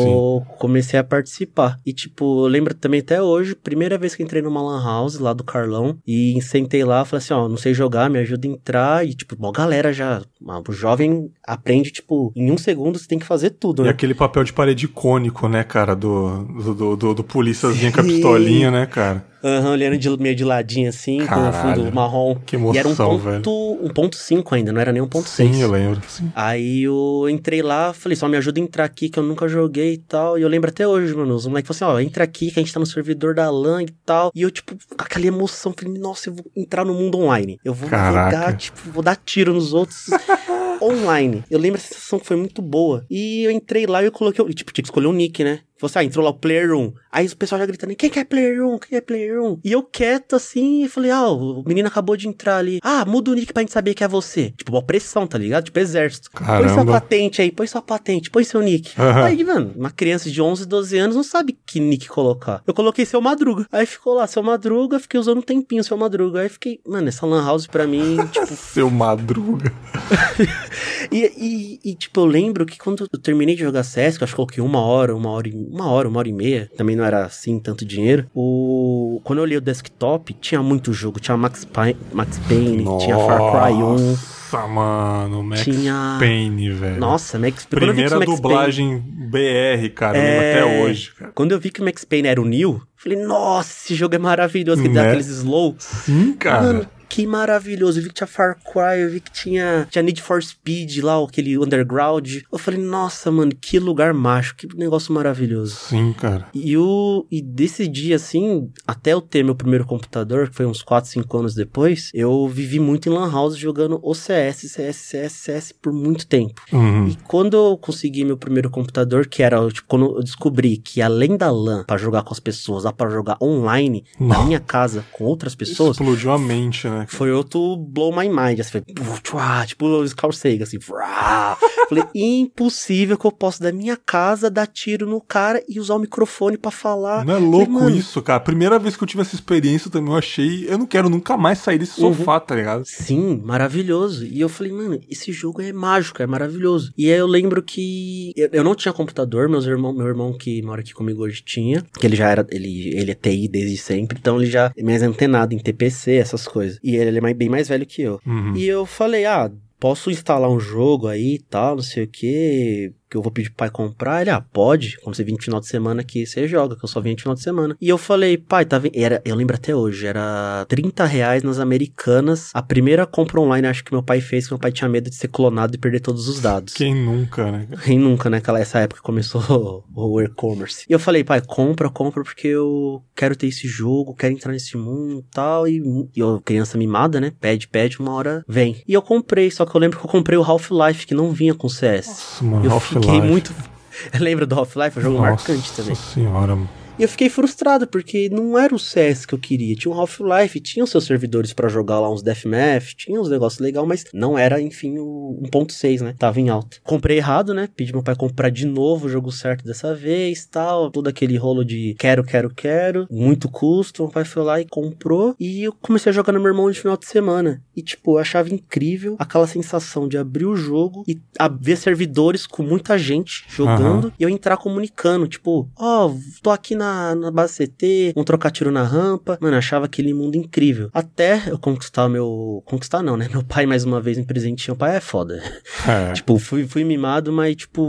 [SPEAKER 1] sim.
[SPEAKER 3] comecei a participar. E, tipo, eu lembro também até hoje, primeira vez que entrei numa lan house lá do Carlão. E sentei lá, falei assim, ó, não sei jogar, me ajuda a entrar. E, tipo, uma galera já... ah, O jovem aprende, tipo, em um segundo você tem que fazer tudo,
[SPEAKER 1] E
[SPEAKER 3] né?
[SPEAKER 1] aquele papel de parede icônico, né, cara, do, do, do, do, do policiazinho com a pistolinha, né, cara?
[SPEAKER 3] Aham, olhando de, meio de ladinho assim, com o
[SPEAKER 1] Caralho.
[SPEAKER 3] fundo marrom.
[SPEAKER 1] Que
[SPEAKER 3] e era um
[SPEAKER 1] emoção,
[SPEAKER 3] ponto, um ponto 5 ainda, não era nem um ponto
[SPEAKER 1] Sim,
[SPEAKER 3] 6.
[SPEAKER 1] eu lembro. Sim.
[SPEAKER 3] Aí eu entrei lá, falei, só me ajuda a entrar aqui, que eu nunca joguei e tal. E eu lembro até hoje, mano, os moleques falaram assim, ó, entra aqui, que a gente tá no servidor da LAN e tal. E eu, tipo, com aquela emoção, falei, nossa, eu vou entrar no mundo online. Eu vou jogar, tipo, vou dar tiro nos outros online. Eu lembro a sensação que foi muito boa. E eu entrei lá e eu coloquei, o- tipo, tinha que escolher um nick, né? Falei assim, ah, entrou lá o Player 1. Aí o pessoal já gritando, quem que é Player 1? Quem é Player 1? E eu quieto assim, e falei, ah, o menino acabou de entrar ali. Ah, muda o nick pra gente saber que é você. Tipo, uma pressão, tá ligado? Tipo, exército. Põe sua
[SPEAKER 1] Caramba.
[SPEAKER 3] patente aí, põe sua patente, põe seu nick.
[SPEAKER 1] Aham.
[SPEAKER 3] Aí, mano, uma criança de 11, 12 anos não sabe que nick colocar. Eu coloquei seu Madruga. Aí ficou lá, seu Madruga, fiquei usando um tempinho seu Madruga. Aí fiquei, mano, essa lan house pra mim, tipo,
[SPEAKER 1] Seu madruga.
[SPEAKER 3] e, e, e, tipo, eu lembro que quando eu terminei de jogar CS, que eu acho que coloquei uma hora, uma hora, e, uma hora, uma hora e meia, também não era assim tanto dinheiro. O... Quando eu olhei o desktop, tinha muito jogo. Tinha Max, Payne, Max Payne, tinha Far Cry 1.
[SPEAKER 1] Nossa, mano, Max
[SPEAKER 3] Tinha-
[SPEAKER 1] Payne, velho.
[SPEAKER 3] Nossa, Max que
[SPEAKER 1] Primeira
[SPEAKER 3] Max
[SPEAKER 1] dublagem BR, cara,
[SPEAKER 3] É.
[SPEAKER 1] até hoje, cara.
[SPEAKER 3] Payne, quando eu vi que o Max Payne era o Neil, falei, nossa, esse jogo é maravilhoso. Que
[SPEAKER 1] Né?
[SPEAKER 3] dá aqueles slow.
[SPEAKER 1] Sim, cara.
[SPEAKER 3] Mano, que maravilhoso. Eu vi que tinha Far Cry, eu vi que tinha, tinha Need for Speed lá, aquele Underground. Eu falei, nossa, mano, que lugar mágico, que negócio maravilhoso.
[SPEAKER 1] Sim, cara.
[SPEAKER 3] E, o, e desse dia, assim, até eu ter meu primeiro computador, que foi uns 4, 5 anos depois, eu vivi muito em Lan House jogando o CS, CS, CS, por muito tempo.
[SPEAKER 1] Uhum.
[SPEAKER 3] E quando eu consegui meu primeiro computador, que era, tipo, quando eu descobri que além da LAN, pra jogar com as pessoas, dá pra jogar online, na minha casa, com outras pessoas,
[SPEAKER 1] Explodiu a mente, né?
[SPEAKER 3] Foi outro blow my mind, assim, foi, tipo o Carl Sagan, assim, falei, impossível que eu possa da minha casa dar tiro no cara e usar o microfone pra falar.
[SPEAKER 1] Não é louco
[SPEAKER 3] Falei,
[SPEAKER 1] isso, cara? Primeira vez que eu tive essa experiência também eu achei. Eu não quero nunca mais sair desse
[SPEAKER 3] Uhum.
[SPEAKER 1] sofá, tá ligado?
[SPEAKER 3] Sim, maravilhoso. E eu falei, mano, esse jogo é mágico, é maravilhoso. E aí eu lembro que eu, eu não tinha computador, meus irmão, meu irmão que mora aqui comigo hoje tinha, que ele já era, ele, ele é TI desde sempre, então ele já é mais antenado em TPC, essas coisas. E ele é mais- bem mais velho que eu.
[SPEAKER 1] Uhum.
[SPEAKER 3] E eu falei, ah, posso instalar um jogo aí e tal, não sei o que. Que eu vou pedir pro pai comprar. Ele, ah, pode, como você vir no final de semana aqui, você joga, que eu só vim no final de semana. E eu falei, pai, tá vendo? Era, eu lembro até hoje, era 30 reais nas americanas. A primeira compra online, acho que meu pai fez, que meu pai tinha medo de ser clonado e perder todos os dados.
[SPEAKER 1] Quem nunca, né?
[SPEAKER 3] Quem nunca, né? Essa época começou o e-commerce. E eu falei, pai, compra, compra, porque eu quero ter esse jogo, quero entrar nesse mundo e tal. E, e eu, criança mimada, né? Pede, pede, uma hora vem. E eu comprei, só que eu lembro que eu comprei o Half-Life, que não vinha com CS.
[SPEAKER 1] Nossa, mano, Half-Life.
[SPEAKER 3] Fiquei muito. Lembra do Half-Life? É um jogo
[SPEAKER 1] Nossa
[SPEAKER 3] marcante também.
[SPEAKER 1] senhora, mano.
[SPEAKER 3] E eu fiquei frustrado, porque não era o CS que eu queria. Tinha um Half-Life, tinha os seus servidores pra jogar lá uns Deathmatch, tinha uns negócios legais, mas não era, enfim, o 1.6, né? Tava em alta. Comprei errado, né? Pedi meu pai comprar de novo o jogo certo dessa vez, tal. Todo aquele rolo de quero, quero, quero. Muito custo. Meu pai foi lá e comprou. E eu comecei a jogar no meu irmão no final de semana. E, tipo, eu achava incrível aquela sensação de abrir o jogo e ver servidores com muita gente jogando
[SPEAKER 1] Aham.
[SPEAKER 3] e eu entrar comunicando, tipo, ó, tô aqui na, na base CT, um trocar tiro na rampa. Mano, eu achava aquele mundo incrível. Até eu conquistar o meu. Conquistar não, né? Meu pai mais uma vez me presenteou. Meu pai é foda.
[SPEAKER 1] É.
[SPEAKER 3] Tipo, fui, fui mimado, mas, tipo,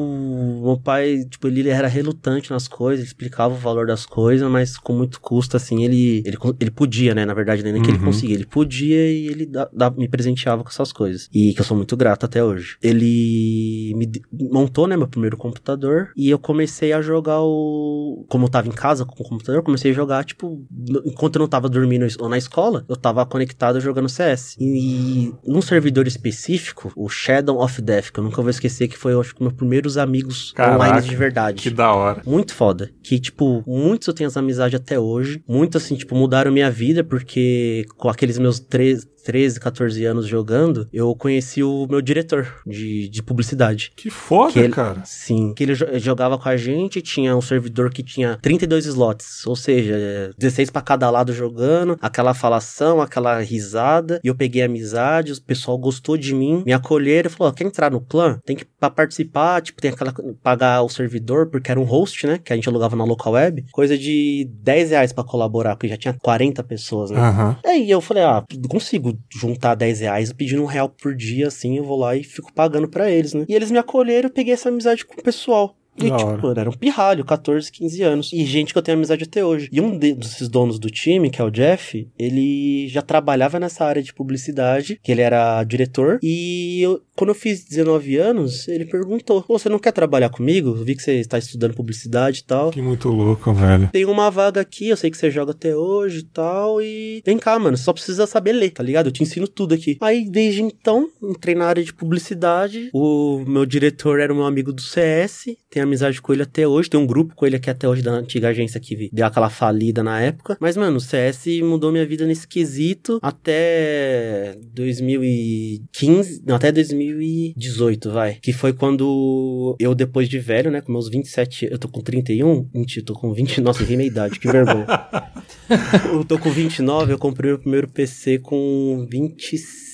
[SPEAKER 3] meu pai, tipo, ele era relutante nas coisas, ele explicava o valor das coisas, mas com muito custo, assim, ele, ele, ele podia, né? Na verdade, nem que ele
[SPEAKER 1] Uhum.
[SPEAKER 3] conseguia, ele podia e ele dá- dá- me presenteava com essas coisas. E que eu sou muito grato até hoje. Ele me montou, né, meu primeiro computador e eu comecei a jogar o. Como eu tava em casa com o computador, comecei a jogar, tipo, enquanto eu não tava dormindo ou na escola, eu tava conectado jogando CS. E num servidor específico, o Shadow of Death, que eu nunca vou esquecer, que foi, eu acho que, meus primeiros amigos
[SPEAKER 1] Caraca,
[SPEAKER 3] online de verdade.
[SPEAKER 1] Que da hora.
[SPEAKER 3] Muito foda. Que, tipo, muitos eu tenho essa amizade até hoje. Muitos, assim, tipo, mudaram minha vida, porque com aqueles meus 13, 13 14 anos jogando, eu conheci o meu diretor de, de publicidade.
[SPEAKER 1] Que foda,
[SPEAKER 3] Que ele-
[SPEAKER 1] cara.
[SPEAKER 3] Sim, que ele jo- jogava com a gente, tinha um servidor que tinha 32 slots, ou seja, é, 16 pra cada lado jogando, aquela falação, aquela risada, e eu peguei amizade, o pessoal gostou de mim, me acolheram e falou, quer entrar no clã? Tem que, pra participar, tipo, tem aquela, pagar o servidor, porque era um host, né, que a gente alugava na local web, coisa de 10 reais pra colaborar, porque já tinha 40 pessoas, né.
[SPEAKER 1] Aham.
[SPEAKER 3] Aí eu falei, ah, consigo juntar 10 reais pedindo um real por dia, assim, eu vou lá e fico pagando pra eles, né? E eles me acolheram, eu peguei essa amizade com o pessoal. E,
[SPEAKER 1] Da
[SPEAKER 3] tipo,
[SPEAKER 1] hora.
[SPEAKER 3] era um pirralho, 14, 15 anos. E gente que eu tenho amizade até hoje. E um de- desses donos do time, que é o Jeff, ele já trabalhava nessa área de publicidade, que ele era diretor. E eu- quando eu fiz 19 anos, ele perguntou: Pô, você não quer trabalhar comigo? Eu vi que você está estudando publicidade e tal.
[SPEAKER 1] Que muito louco, velho.
[SPEAKER 3] Tem uma vaga aqui, eu sei que você joga até hoje e tal, e vem cá, mano, só precisa saber ler, tá ligado? Eu te ensino tudo aqui. Aí, desde então, entrei na área de publicidade, o meu diretor era o meu amigo do CS, tenho amizade com ele até hoje, tem um grupo com ele aqui até hoje da antiga agência que deu aquela falida na época, mas, mano, o CS mudou minha vida nesse quesito até 2015, não, até 2018, vai, que foi quando eu, depois de velho, né, com meus 27, eu tô com 31, mentira, tô com 20, nossa, errei minha idade, que vergonha. eu tô com 29, eu comprei meu primeiro PC com 25,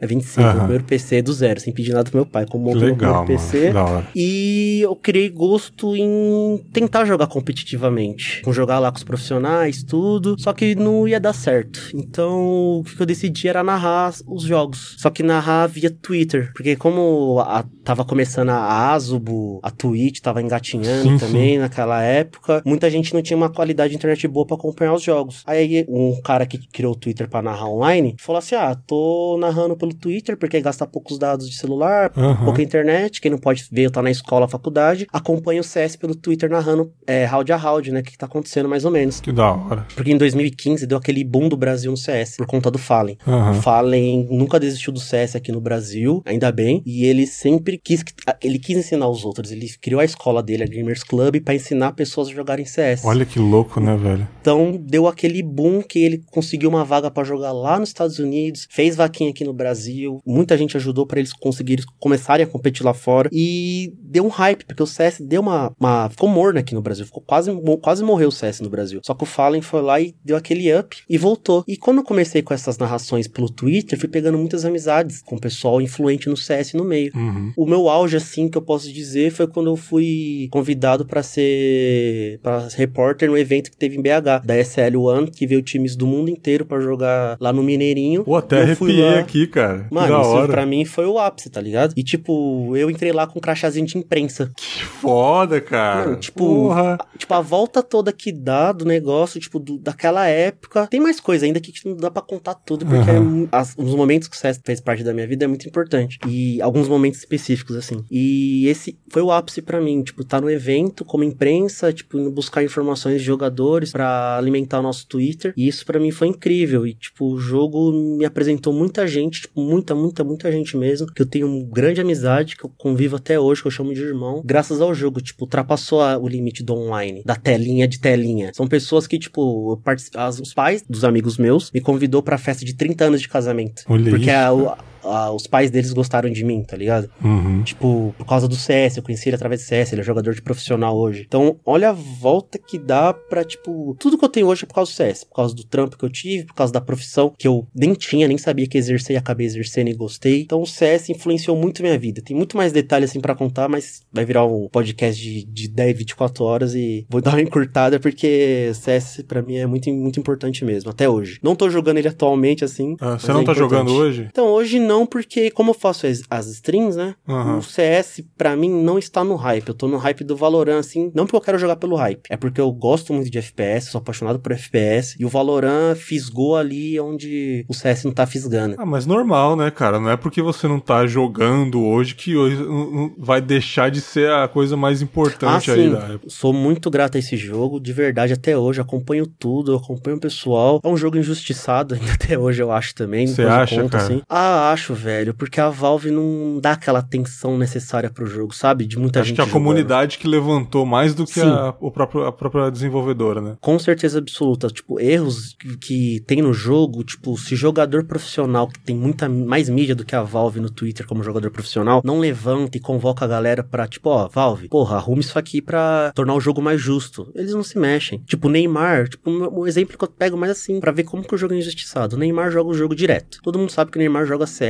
[SPEAKER 3] é 25,
[SPEAKER 1] Aham.
[SPEAKER 3] meu primeiro PC do zero, sem pedir nada pro meu pai, como montei meu
[SPEAKER 1] legal,
[SPEAKER 3] primeiro. PC. E eu criei gosto em tentar jogar competitivamente. Com jogar lá com os profissionais, tudo. Só que não ia dar certo. Então, o que eu decidi era narrar os jogos. Só que narrar via Twitter. Porque como a- tava começando a Azubo, a Twitch tava engatinhando
[SPEAKER 1] Sim,
[SPEAKER 3] também naquela época, muita gente não tinha uma qualidade de internet boa pra acompanhar os jogos. Aí um cara que criou o Twitter pra narrar online falou assim: Ah, tô narrando pelo Twitter porque gasta poucos dados de celular,
[SPEAKER 1] Aham.
[SPEAKER 3] pouca internet, quem não pode ver, tá na escola, faculdade, acompanha o CS pelo Twitter narrando é, round a round, né, o que, tá acontecendo mais ou menos.
[SPEAKER 1] Que da hora.
[SPEAKER 3] Porque em 2015 deu aquele boom do Brasil no CS, por conta do Fallen. O
[SPEAKER 1] Aham.
[SPEAKER 3] Fallen nunca desistiu do CS aqui no Brasil, ainda bem, e ele sempre quis, ele quis ensinar os outros, ele criou a escola dele, a Gamers Club, pra ensinar pessoas a jogarem CS.
[SPEAKER 1] Olha que louco, né, velho?
[SPEAKER 3] Então deu aquele boom que ele conseguiu uma vaga pra jogar lá nos Estados Unidos, fez vaquinha aqui no Brasil, muita gente ajudou pra eles conseguirem começarem a competir lá fora. E deu um hype, porque o CS deu uma, uma ficou morno aqui no Brasil, ficou quase quase morreu o CS no Brasil. Só que o Fallen foi lá e deu aquele up e voltou. E quando eu comecei com essas narrações pelo Twitter, fui pegando muitas amizades com o pessoal influente no CS no meio.
[SPEAKER 1] Uhum.
[SPEAKER 3] O meu auge, assim, que eu posso dizer, foi quando eu fui convidado pra ser para repórter no evento que teve em BH, da SL One, que veio times do mundo inteiro pra jogar lá no Mineirinho.
[SPEAKER 1] Pô, até arrepiei aqui, cara.
[SPEAKER 3] Mano, isso
[SPEAKER 1] hora.
[SPEAKER 3] pra mim foi o ápice, tá ligado? E tipo, eu entrei lá com um crachazinho de imprensa.
[SPEAKER 1] Que foda, cara.
[SPEAKER 3] Tipo,
[SPEAKER 1] Porra.
[SPEAKER 3] Tipo, a volta toda que dá do negócio, tipo, do- daquela época. Tem mais coisa ainda que tipo, não dá pra contar tudo, porque
[SPEAKER 1] Aham.
[SPEAKER 3] é as- os momentos que o CS fez parte da minha vida é muito importante. E alguns momentos específicos, assim. E esse foi o ápice pra mim, tipo, tá no evento como imprensa, tipo, indo buscar informações de jogadores pra alimentar o nosso Twitter. E isso pra mim foi incrível. E, tipo, o jogo me apresentou muita gente, tipo, muita, muita, muita gente mesmo, que eu tenho uma grande amizade, que eu convivo até hoje, que eu chamo de irmão, graças ao jogo, tipo, ultrapassou a- o limite do online, da telinha de telinha. São pessoas que, tipo, as- os pais dos amigos meus me convidou pra festa de 30 anos de casamento.
[SPEAKER 1] Olha
[SPEAKER 3] porque
[SPEAKER 1] isso,
[SPEAKER 3] a- o- a- os pais deles gostaram de mim, tá ligado?
[SPEAKER 1] Uhum.
[SPEAKER 3] Tipo, por causa do CS, eu conheci ele através do CS, ele é jogador de profissional hoje. Então, olha a volta que dá pra, tipo, tudo que eu tenho hoje é por causa do CS, por causa do trampo que eu tive, por causa da profissão que eu nem tinha, nem sabia que exercer e acabei exercendo e gostei. Então, o CS influenciou muito minha vida. Tem muito mais detalhes assim pra contar, mas vai virar um podcast de, de 10, 24 horas e vou dar uma encurtada porque CS pra mim é muito, muito importante mesmo, até hoje. Não tô jogando ele atualmente assim.
[SPEAKER 1] Ah, você
[SPEAKER 3] é
[SPEAKER 1] não tá
[SPEAKER 3] importante.
[SPEAKER 1] jogando hoje?
[SPEAKER 3] Então, hoje não, porque como eu faço as, as streams, né?
[SPEAKER 1] Aham.
[SPEAKER 3] O CS, pra mim, não está no hype. Eu tô no hype do Valorant, assim, não porque eu quero jogar pelo hype. É porque eu gosto muito de FPS, sou apaixonado por FPS. E o Valorant fisgou ali onde o CS não tá fisgando.
[SPEAKER 1] Ah, mas normal, né, cara? Não é porque você não tá jogando hoje que hoje não- não vai deixar de ser a coisa mais
[SPEAKER 3] Ah,
[SPEAKER 1] importante aí
[SPEAKER 3] sim.
[SPEAKER 1] da época.
[SPEAKER 3] Sou muito grato a esse jogo, de verdade, até hoje. Acompanho tudo, acompanho o pessoal. É um jogo injustiçado, ainda até hoje eu acho também.
[SPEAKER 1] Você acha, cara?
[SPEAKER 3] assim. Ah, acho, velho, porque a Valve não dá aquela atenção necessária pro jogo, sabe? De muita
[SPEAKER 1] Acho
[SPEAKER 3] gente
[SPEAKER 1] que a
[SPEAKER 3] jogando.
[SPEAKER 1] comunidade que levantou mais do que a, o próprio, a própria desenvolvedora, né?
[SPEAKER 3] Com certeza absoluta. Tipo, erros que, que tem no jogo, tipo, se jogador profissional, que tem muita mais mídia do que a Valve no Twitter como jogador profissional, não levanta e convoca a galera pra, tipo, ó, Valve, porra, arrume isso aqui pra tornar o jogo mais justo. Eles não se mexem. Tipo, o Neymar, tipo, um exemplo que eu pego mais assim, pra ver como que o jogo é injustiçado. O Neymar joga o jogo direto. Todo mundo sabe que o Neymar joga CS,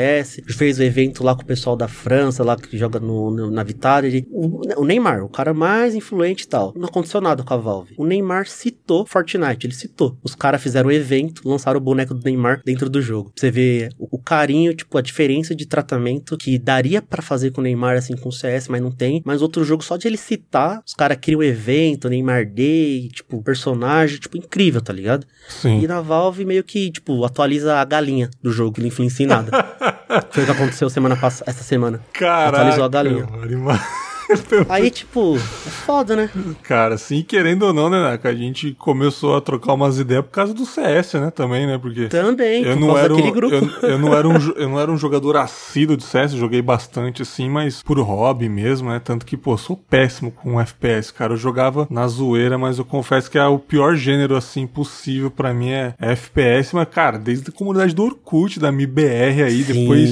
[SPEAKER 3] fez o evento lá com o pessoal da França, lá que joga no, no- na Vitality. O, o Neymar, o cara mais influente e tal, não aconteceu nada com a Valve. O Neymar citou Fortnite, ele citou. Os caras fizeram o evento, lançaram o boneco do Neymar dentro do jogo. Você vê o, o carinho, tipo, a diferença de tratamento que daria pra fazer com o Neymar, assim, com o CS, mas não tem. Mas outro jogo, só de ele citar, os caras criam o evento, Neymar Day, tipo, personagem, tipo, incrível, tá ligado?
[SPEAKER 1] Sim.
[SPEAKER 3] E na Valve meio que, tipo, atualiza a galinha do jogo, que não influencia em nada. Foi o que aconteceu semana passada, essa semana.
[SPEAKER 1] Caraca,
[SPEAKER 3] Atualizou a galinha.
[SPEAKER 1] mano,
[SPEAKER 3] Aí, tipo, é foda, né?
[SPEAKER 1] Cara, sim, querendo ou não, né, Naka? A gente começou a trocar umas ideias por causa do CS, né, também, né? Porque
[SPEAKER 3] Também,
[SPEAKER 1] eu
[SPEAKER 3] por
[SPEAKER 1] não, era um,
[SPEAKER 3] grupo.
[SPEAKER 1] eu, eu não era um, eu não era um jogador assíduo de CS, joguei bastante assim, mas por hobby mesmo, né? Tanto que, pô, sou péssimo com FPS, cara. Eu jogava na zoeira, mas eu confesso que é o pior gênero, assim, possível pra mim é FPS. Mas, cara, desde a comunidade do Orkut, da MIBR aí, depois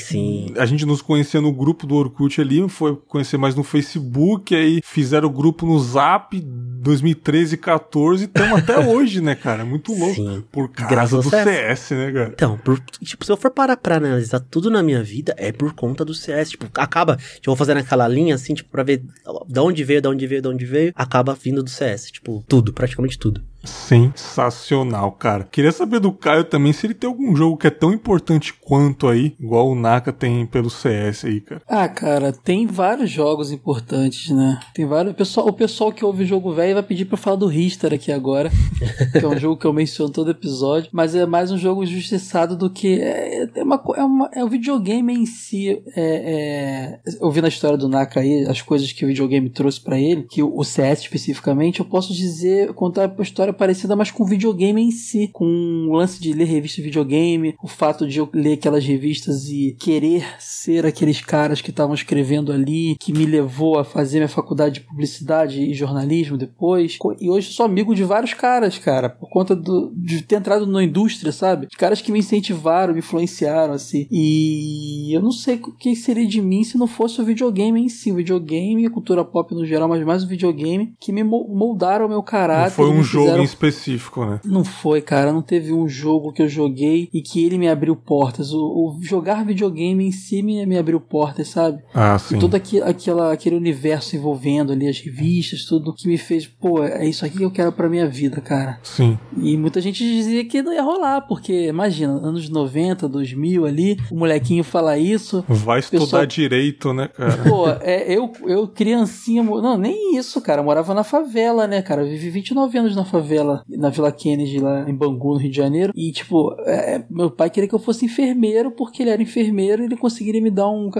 [SPEAKER 3] Sim,
[SPEAKER 1] a gente nos conhecia no grupo do Orkut ali, foi conhecer mais no Facebook, aí fizeram o grupo no Zap 2013 e 14 e estamos até hoje, né, cara? Muito louco.
[SPEAKER 3] Sim.
[SPEAKER 1] Por causa
[SPEAKER 3] Graças
[SPEAKER 1] do
[SPEAKER 3] CS.
[SPEAKER 1] CS, né, cara?
[SPEAKER 3] Então, por- tipo, se eu for parar pra analisar tudo na minha vida, é por conta do CS. Tipo, acaba, tipo, eu vou fazendo aquela linha assim, tipo, pra ver de onde veio, de onde veio, de onde veio, acaba vindo do CS. Tipo, tudo, praticamente tudo.
[SPEAKER 1] Sensacional, cara. Queria saber do Caio também se ele tem algum jogo que é tão importante quanto aí, igual o Naka tem pelo CS aí, cara.
[SPEAKER 4] Ah, cara, tem vários jogos importantes, né? Tem vários. O pessoal, o pessoal que ouve jogo velho vai pedir pra eu falar do Ristar aqui agora. que é um jogo que eu menciono todo episódio. Mas é mais um jogo injustiçado do que. É, é, uma, é, uma, é o videogame em si. É, é, ouvindo a história do Naka aí, as coisas que o videogame trouxe pra ele, que o, o CS especificamente, eu posso dizer, contar uma história parecida, mas com o videogame em si. Com o lance de ler revista de videogame, o fato de eu ler aquelas revistas e querer ser aqueles caras que estavam escrevendo ali, que me levou a fazer minha faculdade de publicidade e jornalismo depois. E hoje sou amigo de vários caras, cara, por conta do, de ter entrado na indústria, sabe? De caras que me incentivaram, me influenciaram, assim. E eu não sei o que seria de mim se não fosse o videogame em si. O videogame e a cultura pop no geral, mas mais o videogame que me mo- moldaram o meu caráter.
[SPEAKER 1] Não foi um jogo em específico, né?
[SPEAKER 4] não foi, cara. Não teve um jogo que eu joguei e que ele me abriu portas. O, o jogar videogame em si me, me abriu portas, sabe?
[SPEAKER 1] Ah, sim.
[SPEAKER 4] Todo aqui, aquela, aquele universo envolvendo ali as revistas, tudo que me fez, pô, é isso aqui que eu quero pra minha vida, cara.
[SPEAKER 1] Sim.
[SPEAKER 4] E muita gente dizia que não ia rolar, porque imagina, anos 90, 2000 ali, o molequinho fala isso.
[SPEAKER 1] Vai estudar
[SPEAKER 4] Pessoal-
[SPEAKER 1] direito, né, cara?
[SPEAKER 4] Pô, é, eu, eu criancinha, não, nem isso, cara, eu morava na favela, né, cara, eu vivi 29 anos na favela, na Vila Kennedy, lá em Bangu, no Rio de Janeiro, e, tipo, é, meu pai queria que eu fosse enfermeiro, porque ele era enfermeiro e ele conseguiria me dar um,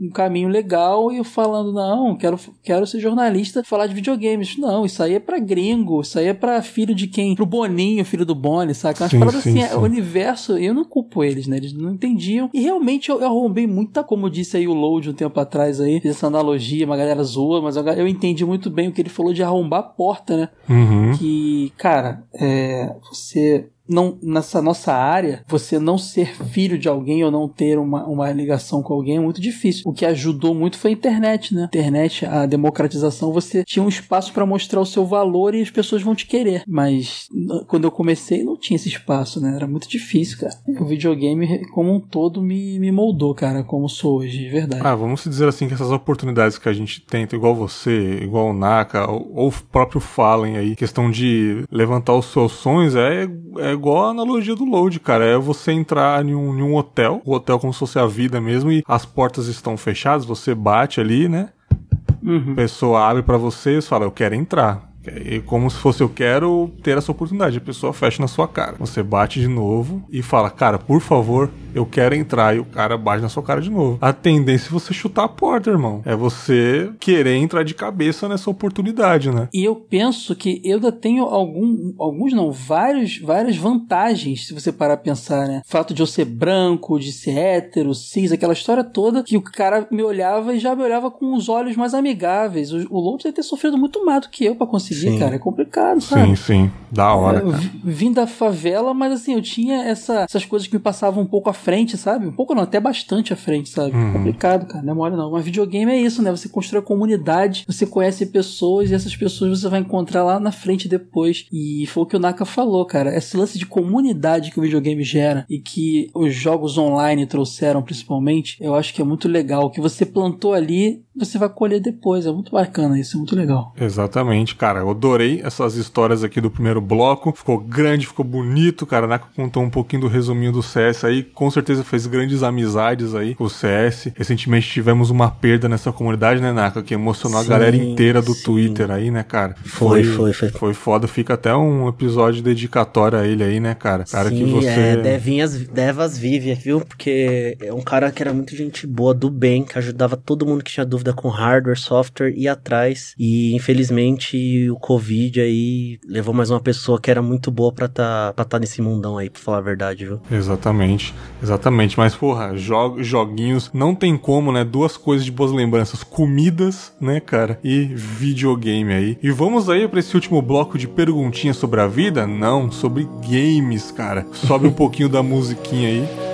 [SPEAKER 4] um caminho legal, e eu falando, não, quero, quero ser jornalista, falar de videogames, não, isso aí é pra gringo, isso aí é pra filho de quem, pro Boninho, filho do Boni, saca, umas
[SPEAKER 1] Sim,
[SPEAKER 4] paradas
[SPEAKER 1] sim,
[SPEAKER 4] assim, é,
[SPEAKER 1] sim.
[SPEAKER 4] o universo, eu não culpo eles, né? Eles não entendiam. E realmente eu, eu arrombei muita, como disse aí o Load um tempo atrás aí, fiz essa analogia, uma galera zoa, mas eu, eu entendi muito bem o que ele falou de arrombar a porta, né?
[SPEAKER 1] Uhum.
[SPEAKER 4] Que, cara, é, você não nessa nossa área, você não ser filho de alguém ou não ter uma, uma ligação com alguém é muito difícil. O que ajudou muito foi a internet, né? Internet, a democratização, você tinha um espaço para mostrar o seu valor e as pessoas vão te querer. Mas quando eu comecei, não tinha esse espaço, né? Era muito difícil, cara. O videogame, como um todo, me, me moldou, cara, como sou hoje, de verdade.
[SPEAKER 1] Ah, vamos dizer assim que essas oportunidades que a gente tenta, igual você, igual o Naka, ou, ou o próprio Fallen aí, questão de levantar os seus sonhos, é, é igual a analogia do Load, cara. É você entrar em um, em um hotel, o hotel como se fosse a vida mesmo, e as portas estão fechadas, você bate ali, né?
[SPEAKER 4] Uhum.
[SPEAKER 1] A pessoa abre pra você e fala, eu quero entrar. E como se fosse eu quero ter essa oportunidade. A pessoa fecha na sua cara. Você bate de novo e fala, cara, por favor, eu quero entrar. E o cara bate na sua cara de novo. A tendência é você chutar a porta, irmão. É você querer entrar de cabeça nessa oportunidade, né?
[SPEAKER 4] E eu penso que eu ainda tenho algum, alguns não, vários, várias vantagens, se você parar a pensar, né? O fato de eu ser branco, de ser hétero, cis, aquela história toda, que o cara me olhava e já me olhava com os olhos mais amigáveis. O, o Lourdes deve ter sofrido muito mais do que eu pra conseguir,
[SPEAKER 3] Sim.
[SPEAKER 4] cara. É complicado, sabe?
[SPEAKER 1] Sim, sim. Da hora,
[SPEAKER 4] Eu
[SPEAKER 1] cara.
[SPEAKER 4] vi- vim da favela, mas assim, eu tinha essa- essas coisas que me passavam um pouco à frente, sabe? Um pouco não, até bastante à frente, sabe?
[SPEAKER 1] Uhum.
[SPEAKER 4] Complicado, cara, não é mole não. Mas videogame é isso, né? Você constrói comunidade, você conhece pessoas e essas pessoas você vai encontrar lá na frente depois. E foi o que o Naka falou, cara. Esse lance de comunidade que o videogame gera e que os jogos online trouxeram principalmente, eu acho que é muito legal. O que você plantou ali, você vai colher depois. É muito bacana isso, é muito legal.
[SPEAKER 1] Exatamente, cara. Eu adorei essas histórias aqui do primeiro bloco. Ficou grande, ficou bonito, cara. A Naka contou um pouquinho do resuminho do CS aí. Com certeza fez grandes amizades aí com o CS. Recentemente tivemos uma perda nessa comunidade, né, Naka? Que emocionou a
[SPEAKER 3] Sim,
[SPEAKER 1] galera inteira do
[SPEAKER 3] sim.
[SPEAKER 1] Twitter aí, né, cara?
[SPEAKER 3] Foi, foi, foi.
[SPEAKER 1] Foi foda. Fica até um episódio dedicatório a ele aí, né, cara? Cara que
[SPEAKER 3] Sim,
[SPEAKER 1] você.
[SPEAKER 3] é, Devinhas, Devas vive, viu? Porque é um cara que era muito gente boa, do bem, que ajudava todo mundo que tinha dúvida com hardware, software, ia atrás. E infelizmente o Covid aí levou mais uma pessoa que era muito boa pra tá, pra tá nesse mundão aí, pra falar a verdade, viu?
[SPEAKER 1] Exatamente, exatamente. Mas, porra, jo joguinhos, não tem como, né? Duas coisas de boas lembranças: comidas, né, cara? E videogame aí. E vamos aí pra esse último bloco de perguntinhas sobre a vida? Não, sobre games, cara. Sobe um pouquinho da musiquinha aí.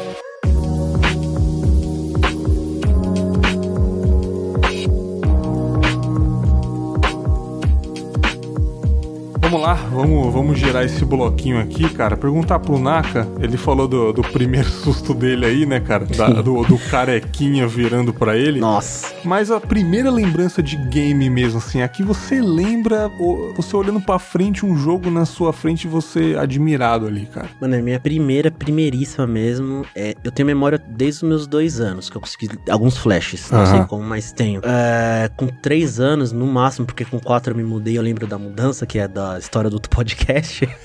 [SPEAKER 1] Vamos lá, vamos, vamos girar esse bloquinho aqui, cara. Perguntar pro Naka, ele falou do, do primeiro susto dele aí, né, cara? Da- do, do carequinha virando pra ele.
[SPEAKER 3] Nossa.
[SPEAKER 1] Mas a primeira lembrança de game mesmo, assim, aqui você lembra você olhando pra frente, um jogo na sua frente e você admirado ali, cara.
[SPEAKER 3] Mano, a minha primeira, primeiríssima mesmo, é, eu tenho memória desde os meus dois anos, que eu consegui alguns flashes, não sei como, mas tenho. É, com três anos, no máximo, porque com quatro eu me mudei, eu lembro da mudança, que é da história do outro podcast.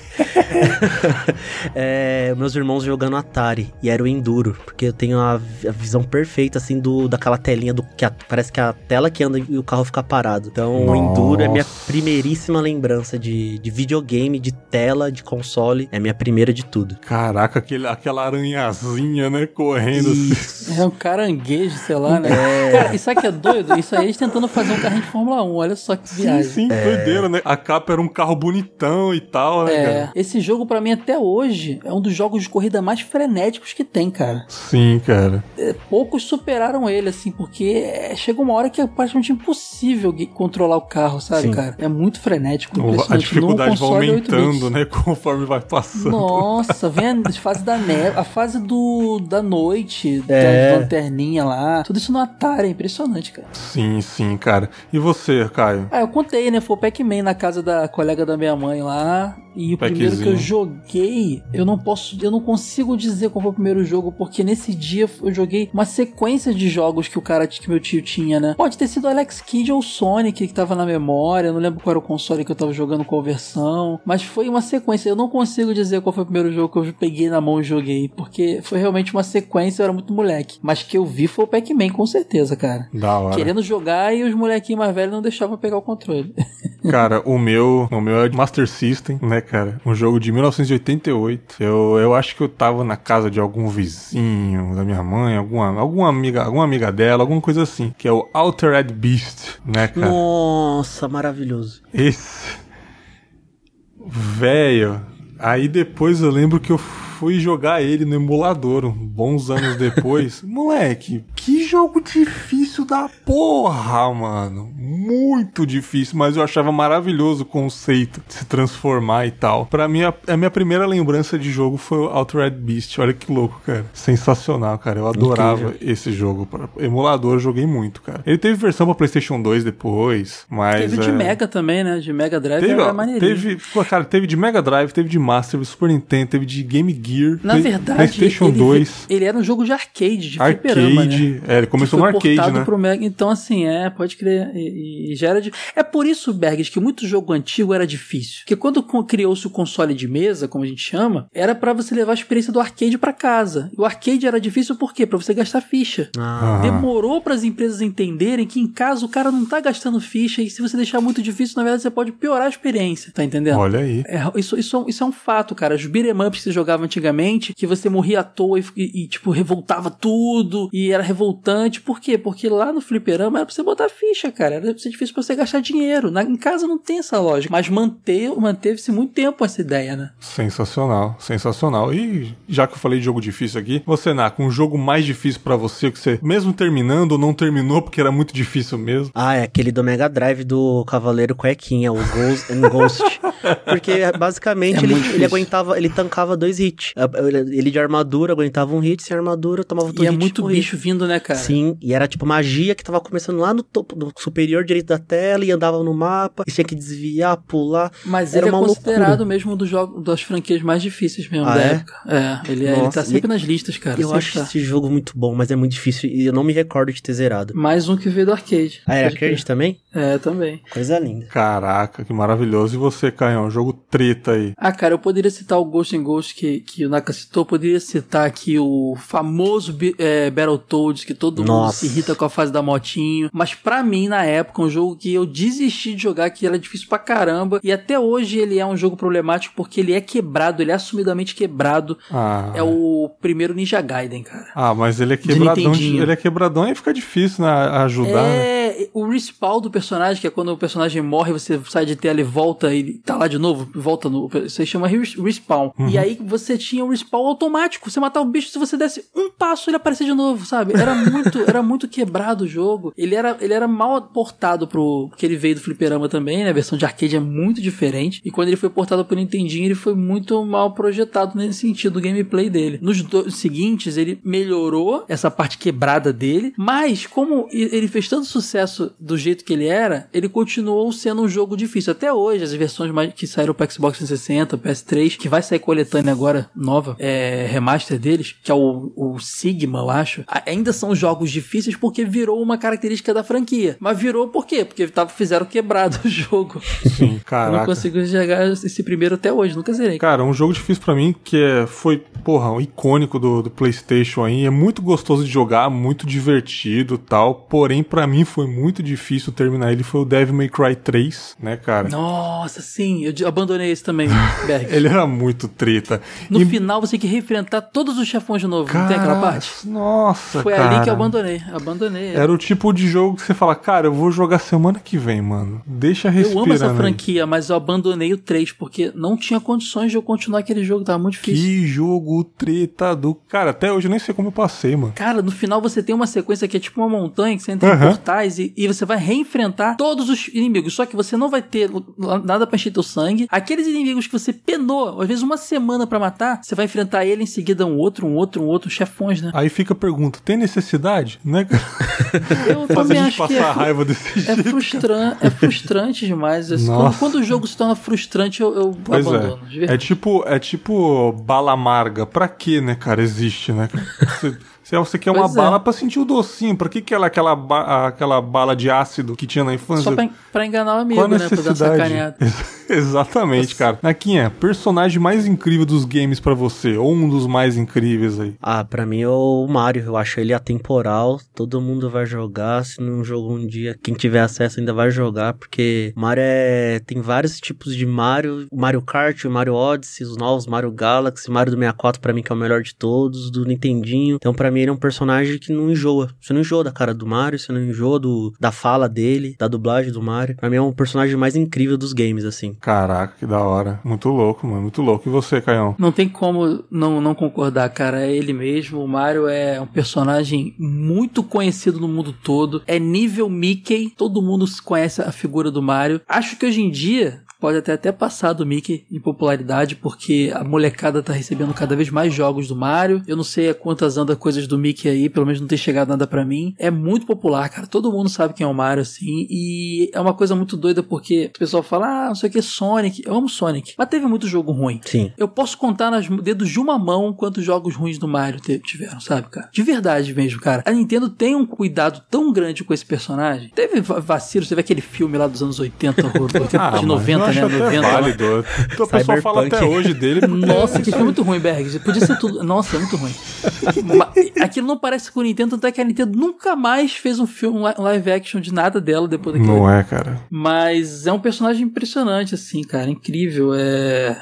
[SPEAKER 3] É, meus irmãos jogando Atari, e era o Enduro, porque eu tenho a, a visão perfeita, assim, do, daquela telinha do que a- parece que é a tela que anda e o carro fica parado. Então, o Enduro é minha
[SPEAKER 1] Nossa.
[SPEAKER 3] primeiríssima lembrança de, de videogame, de tela, de console, é minha primeira de tudo.
[SPEAKER 1] Caraca, aquele, aquela aranhazinha, né, correndo assim.
[SPEAKER 4] É um caranguejo, sei lá, né?
[SPEAKER 3] É.
[SPEAKER 4] Cara, e sabe o que é doido? Isso aí eles tentando fazer um carrinho de Fórmula 1. Olha só que
[SPEAKER 1] Sim,
[SPEAKER 4] viagem.
[SPEAKER 1] sim, doideira, né? A capa era um carro bonitão e tal, né,
[SPEAKER 4] É,
[SPEAKER 1] cara?
[SPEAKER 4] esse jogo pra mim até hoje é um dos jogos de corrida mais frenéticos que tem, cara.
[SPEAKER 1] Sim, cara.
[SPEAKER 4] É, poucos superaram ele, assim, porque é, chega uma hora que é praticamente impossível controlar o carro, sabe,
[SPEAKER 3] Sim.
[SPEAKER 4] cara? É muito frenético,
[SPEAKER 1] A
[SPEAKER 4] impressionante.
[SPEAKER 1] dificuldade vai
[SPEAKER 4] console 8
[SPEAKER 1] aumentando, né, conforme vai passando.
[SPEAKER 4] Nossa, vem a fase da neve, a fase do da noite,
[SPEAKER 3] É.
[SPEAKER 4] da lanterninha lá. Tudo isso no Atari, é impressionante, cara.
[SPEAKER 1] Sim, sim, cara. E você, Caio?
[SPEAKER 4] Ah, eu contei, né? Foi o Pac-Man na casa da colega da minha minha mãe lá. E o primeiro que eu joguei, eu não posso, eu não consigo dizer qual foi o primeiro jogo, porque nesse dia eu joguei uma sequência de jogos que o cara que meu tio tinha, né? Pode ter sido Alex Kidd ou Sonic que tava na memória, eu não lembro qual era o console que eu tava jogando, qual versão, mas foi uma sequência. Eu não consigo dizer qual foi o primeiro jogo que eu peguei na mão e joguei, porque foi realmente uma sequência, eu era muito moleque. Mas que eu vi foi o Pac-Man, com certeza, cara.
[SPEAKER 1] Da hora.
[SPEAKER 4] Querendo jogar e os molequinhos mais velhos não deixavam pegar o controle.
[SPEAKER 1] Cara, o meu, o meu Master System, né, cara? Um jogo de 1988. Eu, eu acho que eu tava na casa de algum vizinho da minha mãe, alguma, alguma amiga, alguma amiga dela, alguma coisa assim, que é o Altered Beast, né, cara?
[SPEAKER 3] Nossa, maravilhoso.
[SPEAKER 1] Esse velho. Aí depois eu lembro que eu fui jogar ele no emulador, bons anos depois. Moleque, que jogo difícil da porra, mano. Muito difícil, mas eu achava maravilhoso o conceito de se transformar e tal. Pra mim, a, minha primeira lembrança de jogo foi o Altered Beast. Olha que louco, cara. Sensacional, cara. Eu adorava Incrível. esse jogo. Pra emulador, eu joguei muito, cara. Ele teve versão pra PlayStation 2 depois, mas.
[SPEAKER 4] Teve de é... Mega também, né? De Mega Drive
[SPEAKER 1] teve,
[SPEAKER 4] era maneirinho.
[SPEAKER 1] Teve, cara, teve de Mega Drive, teve de Master, Super Nintendo, teve de Game Gear. Gear.
[SPEAKER 4] Na verdade,
[SPEAKER 1] PlayStation
[SPEAKER 4] ele,
[SPEAKER 1] 2.
[SPEAKER 4] Ele era um jogo de arcade, de
[SPEAKER 1] arcade,
[SPEAKER 4] fliperama, né?
[SPEAKER 1] É, ele começou no arcade, né?
[SPEAKER 4] Pro Mega, então, assim, é, pode crer. E, e, já era de... É por isso, Bergs, que muito jogo antigo era difícil. Porque quando criou-se o console de mesa, como a gente chama, era para você levar a experiência do arcade para casa. E o arcade era difícil por quê? Pra você gastar ficha.
[SPEAKER 3] Ah.
[SPEAKER 4] Demorou para as empresas entenderem que em casa o cara não tá gastando ficha e se você deixar muito difícil, na verdade você pode piorar a experiência, tá entendendo?
[SPEAKER 1] Olha aí.
[SPEAKER 4] É, isso, isso, isso é um fato, cara. Os beat'em ups que você jogava antigamente, que você morria à toa e, e, e, tipo, revoltava tudo e era revoltante. Por quê? Porque lá no fliperama era pra você botar ficha, cara. Era pra ser difícil pra você gastar dinheiro. Na, em casa não tem essa lógica. Mas manter, manteve-se muito tempo essa ideia, né?
[SPEAKER 1] Sensacional, sensacional. E já que eu falei de jogo difícil aqui, você, com um jogo mais difícil para você, que você, mesmo terminando ou não terminou, porque era muito difícil mesmo.
[SPEAKER 3] Ah, é aquele do Mega Drive do Cavaleiro Cuequinha, o Ghost and Ghost. Porque basicamente é ele, ele aguentava, ele tancava dois hits. Ele de armadura, aguentava um hit, sem armadura, tomava outro
[SPEAKER 4] e
[SPEAKER 3] hit.
[SPEAKER 4] E é muito bicho
[SPEAKER 3] hit.
[SPEAKER 4] vindo, né, cara?
[SPEAKER 3] Sim, e era tipo magia que tava começando lá no topo, no superior direito da tela, e andava no mapa, e tinha que desviar, pular.
[SPEAKER 4] Mas
[SPEAKER 3] era
[SPEAKER 4] ele
[SPEAKER 3] é
[SPEAKER 4] considerado
[SPEAKER 3] loucura.
[SPEAKER 4] mesmo do jogo, das franquias mais difíceis mesmo
[SPEAKER 3] ah,
[SPEAKER 4] da
[SPEAKER 3] é?
[SPEAKER 4] época. É, ele, é, ele tá sempre nas listas, cara.
[SPEAKER 3] Eu acho tá. esse jogo muito bom, mas é muito difícil, e eu não me recordo de ter zerado.
[SPEAKER 4] Mais um que veio do arcade.
[SPEAKER 3] Ah, era arcade também?
[SPEAKER 4] É, também.
[SPEAKER 3] Coisa linda.
[SPEAKER 1] Caraca, que maravilhoso. E você, Caio, um jogo treta aí?
[SPEAKER 4] Ah, cara, eu poderia citar o Ghost and Ghost que, que o Naka citou, poderia citar aqui o famoso é, Battletoads, que todo Nossa. mundo se irrita com a fase da motinho. Mas para mim, na época, um jogo que eu desisti de jogar, que era difícil pra caramba. E até hoje ele é um jogo problemático porque ele é quebrado, ele é assumidamente quebrado.
[SPEAKER 1] Ah.
[SPEAKER 4] É o primeiro Ninja Gaiden, cara.
[SPEAKER 1] Ah, mas ele é quebradão. De, ele é quebradão e fica difícil né, ajudar.
[SPEAKER 4] É, né? O respawn do personagem, que é quando o personagem morre, você sai de tela e volta e tá lá de novo, volta no. Você chama respawn. Uhum. E aí você tinha um respawn automático. Você matava o bicho, se você desse um passo, ele aparecia de novo, sabe? Era muito, era muito quebrado o jogo. Ele era, ele era mal portado pro. Porque ele veio do Fliperama também, né? A versão de arcade é muito diferente. E quando ele foi portado pro Nintendinho, ele foi muito mal projetado nesse sentido, do gameplay dele. Nos dois seguintes, ele melhorou essa parte quebrada dele, mas como ele fez tanto sucesso do jeito que ele era, ele continuou sendo um jogo difícil. Até hoje, as versões que saíram pro Xbox 360, PS3, que vai sair coletânea agora, nova, é, remaster deles, que é o, o Sigma, eu acho, ainda são jogos difíceis porque virou uma característica da franquia. Mas virou por quê? Porque tava, fizeram quebrado o jogo.
[SPEAKER 1] Sim, caraca.
[SPEAKER 4] Eu não consigo jogar esse primeiro até hoje, nunca zerei.
[SPEAKER 1] Cara, um jogo difícil para mim que é, foi, porra, um icônico do, do PlayStation aí. É muito gostoso de jogar, muito divertido tal. Porém, para mim foi muito difícil terminar ele. Foi o Devil May Cry 3, né, cara?
[SPEAKER 4] Nossa, sim. Eu abandonei esse também, Berg.
[SPEAKER 1] ele era muito treta.
[SPEAKER 4] No e... final você tem que enfrentar todos os chefões de novo. Cara, não tem aquela parte?
[SPEAKER 1] Nossa,
[SPEAKER 4] Foi
[SPEAKER 1] cara.
[SPEAKER 4] ali que eu abandonei. Abandonei.
[SPEAKER 1] Era o tipo de jogo que você fala, cara, eu vou jogar semana que vem, mano. Deixa respirar.
[SPEAKER 4] Eu amo essa franquia, mas eu abandonei o 3 porque não tinha condições de eu continuar aquele jogo, tava muito difícil.
[SPEAKER 1] Que jogo treta do. Cara, até hoje eu nem sei como eu passei, mano.
[SPEAKER 4] Cara, no final você tem uma sequência que é tipo uma montanha que você entra uhum. em portais e, sangue e você vai reenfrentar todos os inimigos. Só que você não vai ter nada pra encher teu sangue. Aqueles inimigos que você penou, às vezes uma semana para matar, você vai enfrentar ele em seguida um outro, um outro, um outro, chefões, né?
[SPEAKER 1] Aí fica a pergunta: tem necessidade? Né?
[SPEAKER 4] Eu também acho que
[SPEAKER 1] passar
[SPEAKER 4] é,
[SPEAKER 1] raiva desse
[SPEAKER 4] é,
[SPEAKER 1] jeito.
[SPEAKER 4] frustran, é frustrante demais. Assim, quando, quando o jogo se torna frustrante, eu, eu
[SPEAKER 1] Pois
[SPEAKER 4] abandono. de
[SPEAKER 1] é. É tipo, é tipo bala amarga. Pra que, né, cara? Existe, né? Você, se você quer uma
[SPEAKER 4] Pois é.
[SPEAKER 1] bala pra sentir o docinho. Pra que, que ela aquela, ba- aquela bala de ácido que tinha na infância?
[SPEAKER 4] Só pra, pra enganar o amigo, né? Pra dar uma
[SPEAKER 1] necessidade?
[SPEAKER 4] sacaneada.
[SPEAKER 1] Exatamente, cara. Naquinha, personagem mais incrível dos games pra você, ou um dos mais incríveis aí.
[SPEAKER 3] Ah, pra mim é o Mario. Eu acho ele atemporal. Todo mundo vai jogar. Se não jogou um dia, quem tiver acesso ainda vai jogar. Porque Mario é. Tem vários tipos de Mario: Mario Kart, o Mario Odyssey, os novos Mario Galaxy, Mario do 64 pra mim que é o melhor de todos, do Nintendinho. Então pra mim ele é um personagem que não enjoa. Você não enjoa da cara do Mario, você não enjoa do, da fala dele, da dublagem do Mario. Pra mim é um personagem mais incrível dos games, assim.
[SPEAKER 1] Caraca, que da hora. Muito louco, mano. Muito louco. E você, Caião?
[SPEAKER 4] Não tem como não, não concordar, cara. É ele mesmo. O Mario é um personagem muito conhecido no mundo todo. É nível Mickey. Todo mundo conhece a figura do Mario. Acho que hoje em dia. Pode até até passar do Mickey em popularidade, porque a molecada tá recebendo cada vez mais jogos do Mario. Eu não sei a quantas anda coisas do Mickey aí, pelo menos não tem chegado nada pra mim. É muito popular, cara. Todo mundo sabe quem é o Mario, assim. E é uma coisa muito doida, porque o pessoal fala, ah, não sei o que, Sonic. Eu amo Sonic. Mas teve muito jogo ruim.
[SPEAKER 3] Sim.
[SPEAKER 4] Eu posso contar nos dedos de uma mão quantos jogos ruins do Mario tiveram, sabe, cara? De verdade mesmo, cara. A Nintendo tem um cuidado tão grande com esse personagem. Teve va- vacilos, teve aquele filme lá dos anos 80, ou 80 de
[SPEAKER 1] mas
[SPEAKER 4] 90,
[SPEAKER 1] Ah, eu acho
[SPEAKER 4] né?
[SPEAKER 1] até
[SPEAKER 4] 90. lá.
[SPEAKER 1] válido. Então, o pessoal fala
[SPEAKER 3] Cyberpunk.
[SPEAKER 1] até hoje dele. porque
[SPEAKER 4] Nossa,
[SPEAKER 1] é
[SPEAKER 4] que filme muito ruim, Berg. Podia ser tudo. Nossa, é muito ruim. Aquilo não parece com o Nintendo, tanto é que a Nintendo nunca mais fez um filme li- live action de nada dela depois daquilo.
[SPEAKER 1] Não é, cara.
[SPEAKER 4] Mas é um personagem impressionante, assim, cara. Incrível. É...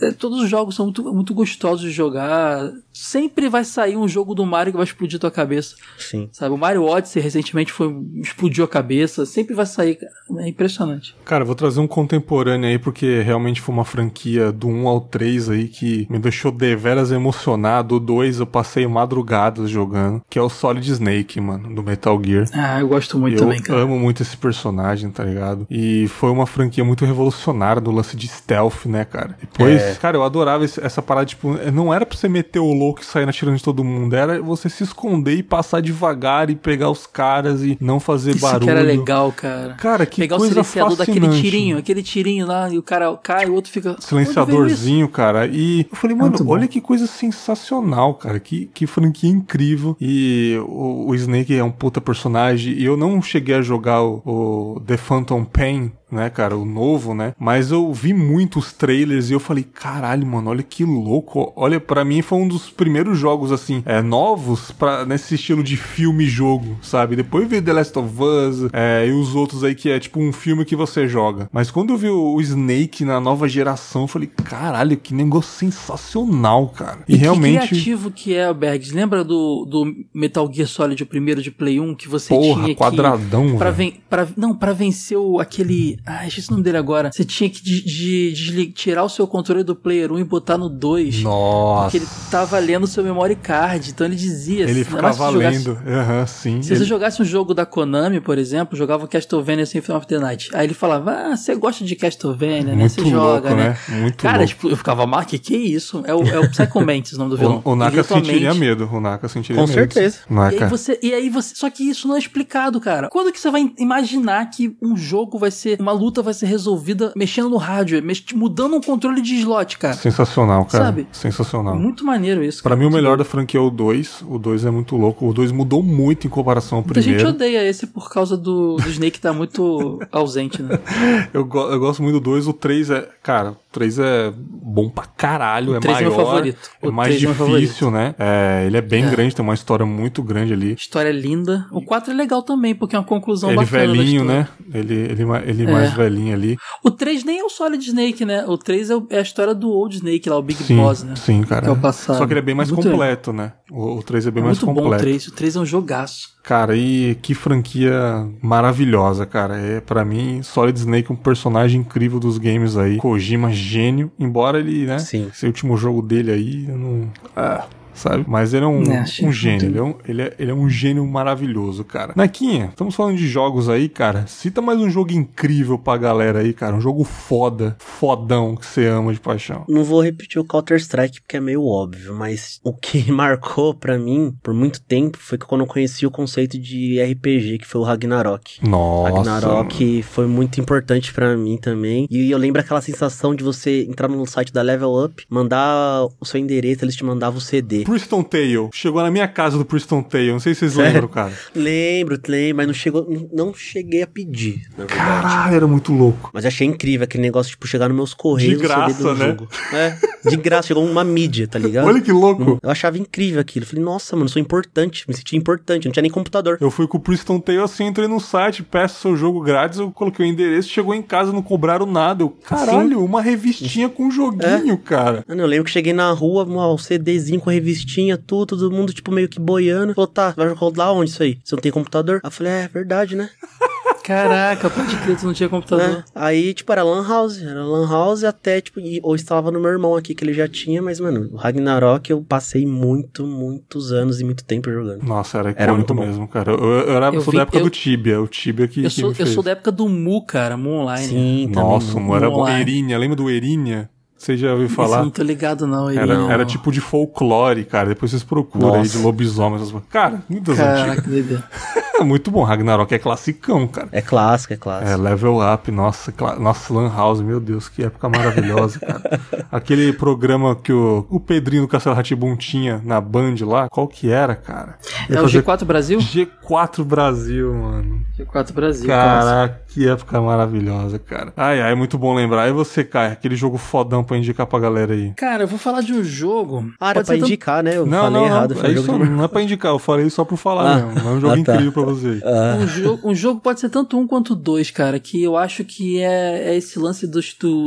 [SPEAKER 4] é- Todos os jogos são muito, muito gostosos de jogar. Sempre vai sair um jogo do Mario que vai explodir tua cabeça.
[SPEAKER 3] Sim.
[SPEAKER 4] Sabe? O Mario Odyssey recentemente foi explodiu a cabeça. Sempre vai sair, cara. É impressionante.
[SPEAKER 1] Cara, eu vou trazer um contemporâneo aí, porque realmente foi uma franquia do 1 ao 3 aí que me deixou deveras emocionado. O 2 eu passei madrugadas jogando, que é o Solid Snake, mano, do Metal Gear.
[SPEAKER 4] Ah, eu gosto muito
[SPEAKER 1] eu
[SPEAKER 4] também, cara.
[SPEAKER 1] amo muito esse personagem, tá ligado? E foi uma franquia muito revolucionária do lance de stealth, né, cara? Depois,
[SPEAKER 3] É.
[SPEAKER 1] cara, eu adorava esse- essa parada, tipo, não era pra você meter o louco e sair atirando de todo mundo, era você se esconder e passar devagar e pegar os caras e não fazer
[SPEAKER 4] Isso
[SPEAKER 1] barulho.
[SPEAKER 4] que era legal, cara.
[SPEAKER 1] Cara, que
[SPEAKER 4] Pegar o
[SPEAKER 1] coisa
[SPEAKER 4] silenciador daquele
[SPEAKER 1] fascinante.
[SPEAKER 4] tirinho, aquele tirinho lá, e o cara cai, o outro fica. Isso?
[SPEAKER 1] silenciadorzinho, cara. E eu falei, mano,
[SPEAKER 4] muito bom.
[SPEAKER 1] olha que coisa sensacional, cara. Que, que franquia incrível. E o, o Snake é um puta personagem. E eu não cheguei a jogar o, o The Phantom Pain. Né, cara, o novo, né? Mas eu vi muitos trailers e eu falei, caralho, mano, olha que louco. Olha, pra mim foi um dos primeiros jogos, assim, é, novos pra, nesse estilo de filme-jogo, sabe? Depois veio The Last of Us é, e os outros aí que é tipo um filme que você joga. Mas quando eu vi o, Snake na nova geração, eu falei, caralho, que negócio sensacional, cara. E,
[SPEAKER 4] E
[SPEAKER 1] realmente.
[SPEAKER 4] que criativo que é, Bergs. Lembra do, do Metal Gear Solid, o primeiro de Play 1, que você
[SPEAKER 1] Porra,
[SPEAKER 4] tinha
[SPEAKER 1] quadradão,
[SPEAKER 4] que... Pra ven pra, não, pra vencer o, aquele... Ah, esqueci o nome dele agora. Você tinha que de, de- desli- tirar o seu controle do Player 1 e botar no 2.
[SPEAKER 1] Nossa.
[SPEAKER 4] Porque ele tava lendo o seu memory card. Então ele dizia...
[SPEAKER 1] Ele ficava lendo. Aham, sim.
[SPEAKER 4] Se
[SPEAKER 1] Ele-
[SPEAKER 4] você jogasse um jogo da Konami, por exemplo, jogava o Castlevania Symphony of the Night. Aí ele falava, ah, você gosta de Castlevania, né?
[SPEAKER 1] Muito
[SPEAKER 4] Você joga,
[SPEAKER 1] louco,
[SPEAKER 4] né?
[SPEAKER 1] né? Muito
[SPEAKER 4] Cara,
[SPEAKER 1] louco.
[SPEAKER 4] tipo, eu ficava, Mark, que que é isso? É o, é o Psycho Mantis, o nome do vilão.
[SPEAKER 1] O, o Naka sentiria medo. O Naka sentiria
[SPEAKER 3] Com
[SPEAKER 1] medo.
[SPEAKER 3] certeza.
[SPEAKER 1] Não é,
[SPEAKER 4] E aí, você, e aí você. Só que isso não é explicado, cara. Quando que você vai imaginar que um jogo vai ser. Uma luta vai ser resolvida mexendo no rádio, mex- mudando um controle de slot, cara?
[SPEAKER 1] Sensacional, cara.
[SPEAKER 4] Sabe?
[SPEAKER 1] Sensacional.
[SPEAKER 4] Muito maneiro isso.
[SPEAKER 1] Pra
[SPEAKER 4] cara.
[SPEAKER 1] mim, o melhor da franquia é o 2. O 2 é muito louco. O 2 mudou muito em comparação ao
[SPEAKER 4] Muita gente
[SPEAKER 1] primeiro.
[SPEAKER 4] odeia esse por causa do, do Snake tá muito ausente, né?
[SPEAKER 1] Eu, go- eu gosto muito do 2. O 3 é. Cara, o 3 é bom pra caralho. é
[SPEAKER 4] três é
[SPEAKER 1] maior.
[SPEAKER 4] meu favorito.
[SPEAKER 1] É
[SPEAKER 4] O
[SPEAKER 1] mais
[SPEAKER 4] três é
[SPEAKER 1] difícil, né? É, ele é bem
[SPEAKER 4] É.
[SPEAKER 1] grande, tem uma história muito grande ali.
[SPEAKER 4] História linda. O 4 é legal também, porque é uma conclusão
[SPEAKER 1] Ele
[SPEAKER 4] bacana. da
[SPEAKER 1] velhinho, né? Ele, ele, ele
[SPEAKER 4] É.
[SPEAKER 1] mais velhinho ali.
[SPEAKER 4] O 3 nem é o Solid Snake, né? O 3 é, é a história do Old Snake lá, o Big
[SPEAKER 1] Sim,
[SPEAKER 4] Boss, né?
[SPEAKER 1] sim, cara.
[SPEAKER 4] Que é o passado.
[SPEAKER 1] Só que ele é bem mais
[SPEAKER 4] Muito
[SPEAKER 1] completo, né? O, o 3 é bem
[SPEAKER 4] É
[SPEAKER 1] mais
[SPEAKER 4] muito bom o
[SPEAKER 1] completo.
[SPEAKER 4] 3. O 3 é um jogaço.
[SPEAKER 1] Cara, e que franquia maravilhosa, cara. É para mim Solid Snake um personagem incrível dos games aí. Kojima gênio, embora ele, né?
[SPEAKER 3] Sim.
[SPEAKER 1] Esse último jogo dele aí, eu não ah, sabe? Mas ele é um,
[SPEAKER 4] É,
[SPEAKER 1] um gênio, ele é um, ele, é, ele é um gênio maravilhoso, cara. Naquinha, estamos falando de jogos aí, cara. Cita mais um jogo incrível pra galera aí, cara. Um jogo foda, fodão que você ama de paixão.
[SPEAKER 3] Não vou repetir o Counter-Strike porque é meio óbvio, mas o que marcou pra mim por muito tempo foi que quando eu conheci o conceito de RPG, que foi o Ragnarok.
[SPEAKER 1] Nossa.
[SPEAKER 3] Ragnarok foi muito importante pra mim também. E eu lembro aquela sensação de você entrar no site da Level Up, mandar o seu endereço, eles te mandavam o CD.
[SPEAKER 1] Priston Tale. Chegou na minha casa do Priston Tale. Não sei se vocês
[SPEAKER 3] Sério?
[SPEAKER 1] lembram, cara.
[SPEAKER 3] Lembro, lembro, mas não chegou, não cheguei a pedir, na verdade.
[SPEAKER 1] Caralho, era muito louco.
[SPEAKER 3] Mas achei incrível aquele negócio, tipo, chegar nos meus correios
[SPEAKER 1] De graça, né?
[SPEAKER 3] jogo. É, de graça, chegou uma mídia, tá ligado?
[SPEAKER 1] Olha que louco.
[SPEAKER 3] Eu achava incrível aquilo. Falei, nossa, mano, sou importante, me senti importante, não tinha nem computador.
[SPEAKER 1] Eu fui com o Priston Tale assim, entrei no site, peço seu jogo grátis, eu coloquei o endereço, chegou em casa, não cobraram nada. Eu, caralho, uma revistinha com um joguinho, cara.
[SPEAKER 3] Mano, eu lembro que cheguei na rua, um CDzinho com revistinha, tudo, todo mundo, tipo, meio que boiando. Falou, tá, vai rodar onde isso aí? Você não tem computador? Aí eu falei, é, verdade, né?
[SPEAKER 4] Caraca, pode crer, tu não tinha computador.
[SPEAKER 3] Né? Aí, tipo, era Lan House. Era Lan House até, tipo, e- ou estava no meu irmão aqui, que ele já tinha, mas, mano, o Ragnarok eu passei muito, muitos anos e muito tempo jogando.
[SPEAKER 1] Nossa, era
[SPEAKER 3] Era muito bom.
[SPEAKER 1] mesmo, cara. Eu, eu era
[SPEAKER 4] Eu
[SPEAKER 1] sou
[SPEAKER 4] vi-
[SPEAKER 1] da época
[SPEAKER 4] eu-
[SPEAKER 1] do Tibia, o Tibia que,
[SPEAKER 4] Eu
[SPEAKER 1] que
[SPEAKER 4] sou,
[SPEAKER 1] me
[SPEAKER 4] eu sou da época do Mu, cara, Mu Online.
[SPEAKER 3] Sim, também.
[SPEAKER 1] Nossa, o era bom.
[SPEAKER 4] Online.
[SPEAKER 1] Erinha, lembra do Erinha? Você já ouviu falar?
[SPEAKER 4] não tô ligado, não. Ele
[SPEAKER 1] Era,
[SPEAKER 4] não.
[SPEAKER 1] era tipo de folclore, cara. Depois vocês procuram aí
[SPEAKER 3] Nossa.
[SPEAKER 1] de lobisomem. essas coisas. Cara, muitas antigas.
[SPEAKER 4] Caraca, doideira.
[SPEAKER 1] É muito bom. Ragnarok é classicão, cara.
[SPEAKER 3] É clássico, é
[SPEAKER 1] É,
[SPEAKER 3] clássico.
[SPEAKER 1] Level Up, nossa, cla- nossa, Lan House, meu Deus, que época maravilhosa, cara. Aquele programa que o, o Pedrinho do Castelo Ratibum tinha na Band lá, qual que era, cara?
[SPEAKER 4] É o G4 Brasil?
[SPEAKER 1] G4 Brasil, mano.
[SPEAKER 4] G4 Brasil. clássico.
[SPEAKER 1] Caraca, que época maravilhosa, cara. Ai, ai, muito bom lembrar. E você, Kai, aquele jogo fodão pra indicar pra galera aí.
[SPEAKER 4] Cara, eu vou falar de um jogo.
[SPEAKER 3] Ah, era
[SPEAKER 4] pode
[SPEAKER 3] pra indicar, né? Eu
[SPEAKER 1] Não,
[SPEAKER 3] falei
[SPEAKER 1] não,
[SPEAKER 3] errado.
[SPEAKER 1] não. É isso,
[SPEAKER 3] de-
[SPEAKER 1] não é pra indicar, eu falei só por falar
[SPEAKER 3] Ah.
[SPEAKER 1] mesmo. É um jogo
[SPEAKER 3] Ah, tá.
[SPEAKER 1] incrível pra você.
[SPEAKER 3] Ah,
[SPEAKER 4] Um jogo, um jogo pode ser tanto um quanto dois, cara, que eu acho que é, é esse lance do,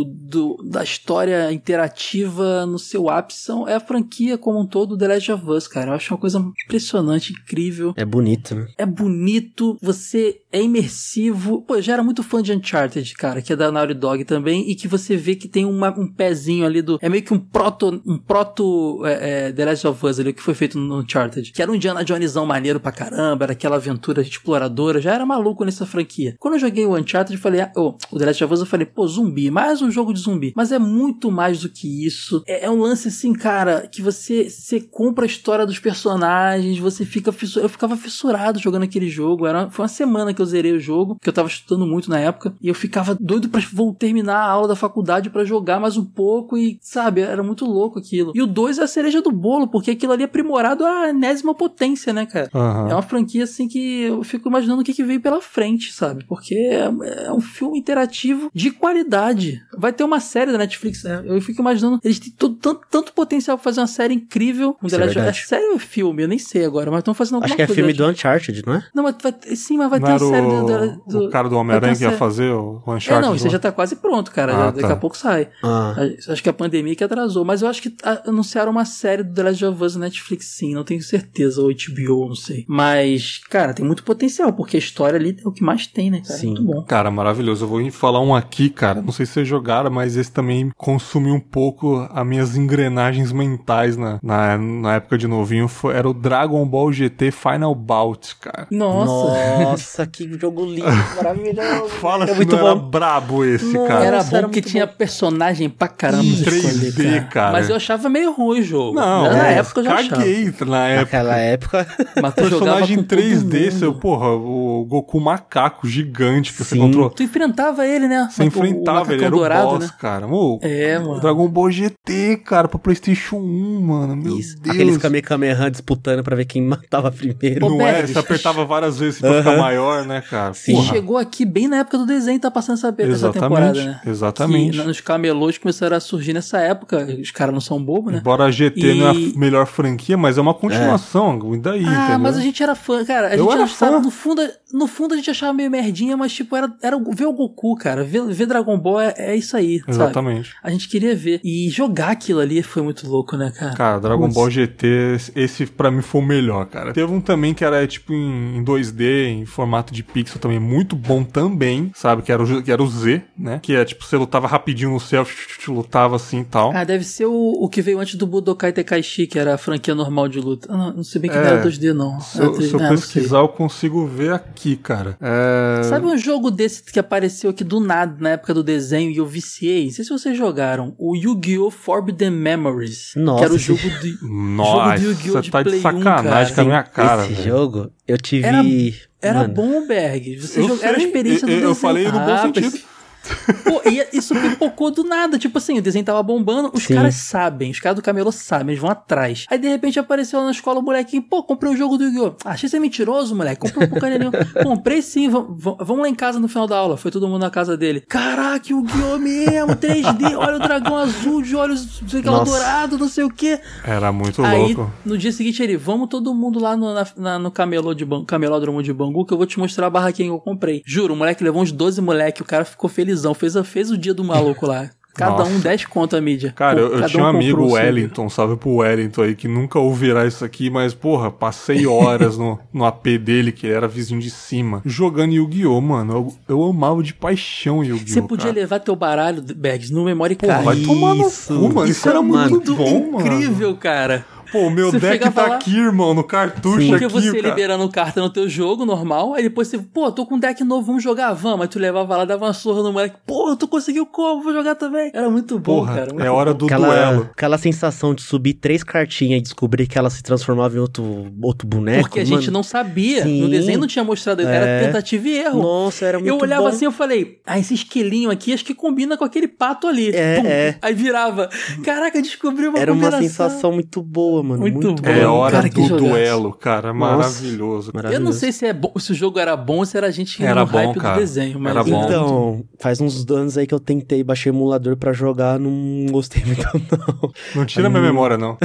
[SPEAKER 4] do, da história interativa no seu ápice, é a franquia como um todo The Last of Us, cara. Eu acho uma coisa impressionante, incrível.
[SPEAKER 3] é bonito, né?
[SPEAKER 4] É bonito, você é imersivo. Pô, eu já era muito fã de Uncharted, cara, que é da Naughty Dog também, e que você vê que tem uma- um pezinho ali do. É meio que um proto. Um proto é, é, The Last of Us ali, que foi feito no Uncharted. Que era um Indiana Jonesão maneiro pra caramba, era aquela aventura exploradora, já era maluco nessa franquia. Quando eu joguei o Uncharted, eu falei, oh, o The Last of Us, eu falei, pô, zumbi, mais um jogo de zumbi. Mas é muito mais do que isso. É, é um lance assim, cara, que você, você compra a história dos personagens, você fica. Eu ficava fissurado jogando aquele jogo. Era, foi uma semana que eu zerei o jogo, que eu tava estudando muito na época, e eu ficava doido pra vou terminar a aula da faculdade pra jogar mais um pouco, e sabe, era muito louco aquilo. E o 2 é a cereja do bolo, porque aquilo ali é aprimorado à enésima potência, né, cara?
[SPEAKER 1] Aham.
[SPEAKER 4] É uma franquia assim que eu fico imaginando o que, que veio pela frente, sabe? Porque é, é um filme interativo de qualidade. Vai ter uma série da Netflix, né? Eu fico imaginando. Eles têm todo, tanto, tanto potencial pra fazer uma série incrível. Um
[SPEAKER 3] Isso é
[SPEAKER 4] é série ou filme? Eu nem sei agora, mas estão fazendo alguma
[SPEAKER 3] Acho que é
[SPEAKER 4] coisa.
[SPEAKER 3] filme do Uncharted, não é?
[SPEAKER 4] Não, mas vai, sim, mas vai
[SPEAKER 1] Não
[SPEAKER 4] ter
[SPEAKER 1] era
[SPEAKER 4] a série
[SPEAKER 1] o,
[SPEAKER 4] do, do-
[SPEAKER 1] o cara do Homem-Aranha que ia fazer o o
[SPEAKER 4] É,
[SPEAKER 1] Uncharted?
[SPEAKER 4] não, isso já tá quase pronto, cara.
[SPEAKER 1] Ah,
[SPEAKER 4] Já- Daqui
[SPEAKER 1] tá.
[SPEAKER 4] a pouco sai.
[SPEAKER 3] Ah,
[SPEAKER 4] Acho que a pandemia que atrasou, mas eu acho que anunciaram uma série do The Last of Us na Netflix, sim, não tenho certeza, ou HBO, não sei. Mas, cara, tem muito potencial, porque a história ali é o que mais tem, né, cara?
[SPEAKER 3] Sim.
[SPEAKER 4] Muito bom.
[SPEAKER 1] Cara, maravilhoso. Eu vou falar um aqui, cara. Não sei se vocês jogaram, mas esse também consumiu um pouco as minhas engrenagens mentais na, na, na época de novinho. Foi, era o Dragon Ball GT Final Bout, cara.
[SPEAKER 4] Nossa.
[SPEAKER 3] Nossa, que jogo lindo, maravilhoso.
[SPEAKER 1] Fala
[SPEAKER 3] é
[SPEAKER 1] se
[SPEAKER 3] muito
[SPEAKER 1] não era
[SPEAKER 3] bom.
[SPEAKER 1] brabo esse,
[SPEAKER 3] Nossa,
[SPEAKER 1] cara.
[SPEAKER 4] Era bom
[SPEAKER 3] era
[SPEAKER 4] porque
[SPEAKER 3] muito
[SPEAKER 4] tinha
[SPEAKER 3] bom.
[SPEAKER 4] personagem pra caramba
[SPEAKER 1] Em
[SPEAKER 4] pra escolher,
[SPEAKER 1] 3D, cara.
[SPEAKER 4] Mas eu achava meio ruim o jogo.
[SPEAKER 1] Não,
[SPEAKER 4] na
[SPEAKER 1] é,
[SPEAKER 4] época eu já achava.
[SPEAKER 1] caguei na época.
[SPEAKER 3] Naquela época.
[SPEAKER 4] Mas tu
[SPEAKER 1] Personagem
[SPEAKER 4] com
[SPEAKER 1] em
[SPEAKER 4] todo
[SPEAKER 1] 3D,
[SPEAKER 4] mundo.
[SPEAKER 1] seu, porra, o Goku macaco gigante que você
[SPEAKER 3] Sim.
[SPEAKER 1] controlou.
[SPEAKER 4] Tu enfrentava ele, né?
[SPEAKER 1] Você
[SPEAKER 4] O- o
[SPEAKER 1] enfrentava, ele era o
[SPEAKER 4] dourado,
[SPEAKER 1] boss,
[SPEAKER 4] né?
[SPEAKER 1] cara. Ô,
[SPEAKER 4] É, mano.
[SPEAKER 1] Dragon Ball GT, cara, pra Playstation 1, mano. Meu
[SPEAKER 3] Isso.
[SPEAKER 1] Deus.
[SPEAKER 3] Aqueles Kamehameha disputando pra ver quem matava primeiro.
[SPEAKER 1] Não é? Você apertava várias vezes pra ficar maior, né, cara?
[SPEAKER 3] Sim.
[SPEAKER 4] E
[SPEAKER 1] Porra.
[SPEAKER 4] chegou aqui bem na época do desenho, tá passando essa, essa temporada, né?
[SPEAKER 1] Exatamente.
[SPEAKER 4] Que nos camelôs começaram a surgir nessa época. Os caras não são bobos, né?
[SPEAKER 1] Embora a GT
[SPEAKER 4] E-
[SPEAKER 1] não é a melhor franquia, mas é uma continuação. E daí,
[SPEAKER 4] Ah,
[SPEAKER 1] entendeu?
[SPEAKER 4] mas a gente era fã, cara. A
[SPEAKER 1] Eu
[SPEAKER 4] gente
[SPEAKER 1] era era
[SPEAKER 4] a gente tava-
[SPEAKER 1] fã.
[SPEAKER 4] no, fundo, no fundo a gente achava meio merdinha, mas tipo, era, era ver o Goku, cara. Ver, ver Dragon Ball é, é isso aí, sabe?
[SPEAKER 1] Exatamente.
[SPEAKER 4] A gente queria ver. E jogar aquilo ali foi muito louco, né, cara?
[SPEAKER 1] Cara, Dragon
[SPEAKER 4] Putz.
[SPEAKER 1] Ball GT, esse pra mim foi o melhor, cara. Teve um também que era tipo em, em 2D, em formato de pixel também, muito bom também, sabe? Que era, o, que era o Z, né? Que é tipo, você lutava rapidinho no céu, lutava assim e tal.
[SPEAKER 4] Ah, deve ser o, o que veio antes do Budokai Tenkaichi, que era a franquia normal de luta. Ah, não sei bem que
[SPEAKER 1] É.
[SPEAKER 4] não era 2D, não.
[SPEAKER 1] Se eu,
[SPEAKER 4] 3D,
[SPEAKER 1] se eu
[SPEAKER 4] ah, não
[SPEAKER 1] pesquisar, eu consigo ver aqui, cara. É...
[SPEAKER 4] Sabe um jogo desse que apareceu aqui do nada na época do desenho e eu viciei? Não sei se vocês jogaram. O Yu-Gi-Oh! Forbidden Memories.
[SPEAKER 3] Nossa,
[SPEAKER 4] que era o jogo de.
[SPEAKER 1] Nossa,
[SPEAKER 4] jogo de Yu-Gi-Oh!
[SPEAKER 1] você
[SPEAKER 4] de
[SPEAKER 1] tá de
[SPEAKER 4] Play 1,
[SPEAKER 1] sacanagem
[SPEAKER 4] cara.
[SPEAKER 1] com a minha cara.
[SPEAKER 3] Esse
[SPEAKER 1] velho.
[SPEAKER 3] jogo, eu tive.
[SPEAKER 4] Era- Era
[SPEAKER 3] Mano,
[SPEAKER 4] bom, Berg. Você
[SPEAKER 1] Eu
[SPEAKER 4] joga- Era a experiência do
[SPEAKER 1] eu- eu
[SPEAKER 4] desenho.
[SPEAKER 1] falei no bom
[SPEAKER 4] Ah,
[SPEAKER 1] sentido.
[SPEAKER 4] mas- Pô, e isso pipocou do nada. Tipo assim, o desenho tava bombando, os
[SPEAKER 3] Sim.
[SPEAKER 4] caras sabem, os caras do camelô sabem, eles vão atrás. Aí de repente apareceu lá na escola o molequinho, pô, comprei o jogo do Yu-Gi-Oh! Ah, achei você mentiroso, moleque. Comprei um porcaria nenhuma. Comprei sim, vamos, lá em casa no final da aula. Foi todo mundo na casa dele. Caraca, Yu-Gi-Oh! mesmo, 3D, olha o dragão azul de olhos, sei o lá,
[SPEAKER 3] Nossa.
[SPEAKER 4] dourado, não sei o que.
[SPEAKER 1] Era muito
[SPEAKER 4] Aí,
[SPEAKER 1] louco.
[SPEAKER 4] no dia seguinte, ele, vamos todo mundo lá no, na- na- no camelô de Ban- camelódromo de Bangu, que eu vou te mostrar a barraquinha que eu comprei. Juro, o moleque levou uns 12 moleque, o cara ficou felizão, fez, a- fez o dia do maluco lá. Cada
[SPEAKER 1] Nossa.
[SPEAKER 4] um 10 conto a mídia.
[SPEAKER 1] Cara, eu, eu
[SPEAKER 4] cada
[SPEAKER 1] tinha um
[SPEAKER 4] comprou
[SPEAKER 1] amigo,
[SPEAKER 4] o.
[SPEAKER 1] Wellington, salve pro Wellington aí, que nunca ouvirá isso aqui, mas, porra, passei horas no, no AP dele, que era vizinho de cima, jogando Yu-Gi-Oh, mano. Eu, eu amava de paixão Yu-Gi-Oh!
[SPEAKER 4] Você podia
[SPEAKER 1] cara.
[SPEAKER 4] levar teu baralho, Bags, no memory
[SPEAKER 1] Pô,
[SPEAKER 4] card.
[SPEAKER 1] vai tomar no
[SPEAKER 3] Isso.
[SPEAKER 1] cu, mano. Isso,
[SPEAKER 4] Isso
[SPEAKER 1] era
[SPEAKER 4] é
[SPEAKER 1] muito
[SPEAKER 4] muito
[SPEAKER 1] bom, mano.
[SPEAKER 4] incrível, cara.
[SPEAKER 1] Pô, o meu
[SPEAKER 4] Você
[SPEAKER 1] deck tá
[SPEAKER 4] lá-
[SPEAKER 1] aqui, irmão, no cartucho
[SPEAKER 4] Porque
[SPEAKER 1] aqui,
[SPEAKER 4] você
[SPEAKER 1] cara.
[SPEAKER 4] liberando carta no teu jogo normal, aí depois você, pô, tô com um deck novo, vamos jogar, vamos. Aí tu levava lá, dava uma surra no moleque, pô, tu conseguiu como, vou jogar também. Era muito bom,
[SPEAKER 1] Porra,
[SPEAKER 4] cara. muito
[SPEAKER 1] é hora
[SPEAKER 4] bom.
[SPEAKER 1] do
[SPEAKER 3] aquela,
[SPEAKER 1] duelo.
[SPEAKER 3] aquela sensação de subir três cartinhas e descobrir que ela se transformava em outro, outro boneco.
[SPEAKER 4] Porque a
[SPEAKER 3] mano.
[SPEAKER 4] gente não sabia.
[SPEAKER 3] Sim.
[SPEAKER 4] No desenho não tinha mostrado, era
[SPEAKER 3] É.
[SPEAKER 4] tentativa e erro.
[SPEAKER 3] Nossa, era muito
[SPEAKER 4] eu olhava
[SPEAKER 3] bom.
[SPEAKER 4] assim eu falei, ah, esse esquilinho aqui acho que combina com aquele pato ali.
[SPEAKER 3] É, é.
[SPEAKER 4] Aí virava. Caraca, descobri uma
[SPEAKER 3] Era uma
[SPEAKER 4] combinação.
[SPEAKER 3] sensação muito boa, mano.
[SPEAKER 4] Muito
[SPEAKER 3] Muito,
[SPEAKER 4] boa.
[SPEAKER 1] É
[SPEAKER 3] boa.
[SPEAKER 1] hora
[SPEAKER 4] Cara,
[SPEAKER 1] do duelo, cara. Maravilhoso.
[SPEAKER 4] Eu
[SPEAKER 3] Maravilhoso.
[SPEAKER 4] não sei se, é bom, se o jogo era bom ou se era a gente
[SPEAKER 1] Era
[SPEAKER 4] no
[SPEAKER 1] bom,
[SPEAKER 4] hype
[SPEAKER 1] cara.
[SPEAKER 4] do desenho. Mas
[SPEAKER 1] Era bom.
[SPEAKER 3] Então, faz uns anos aí que eu tentei baixar emulador pra jogar, não gostei muito não.
[SPEAKER 1] Não tira minha memória, não.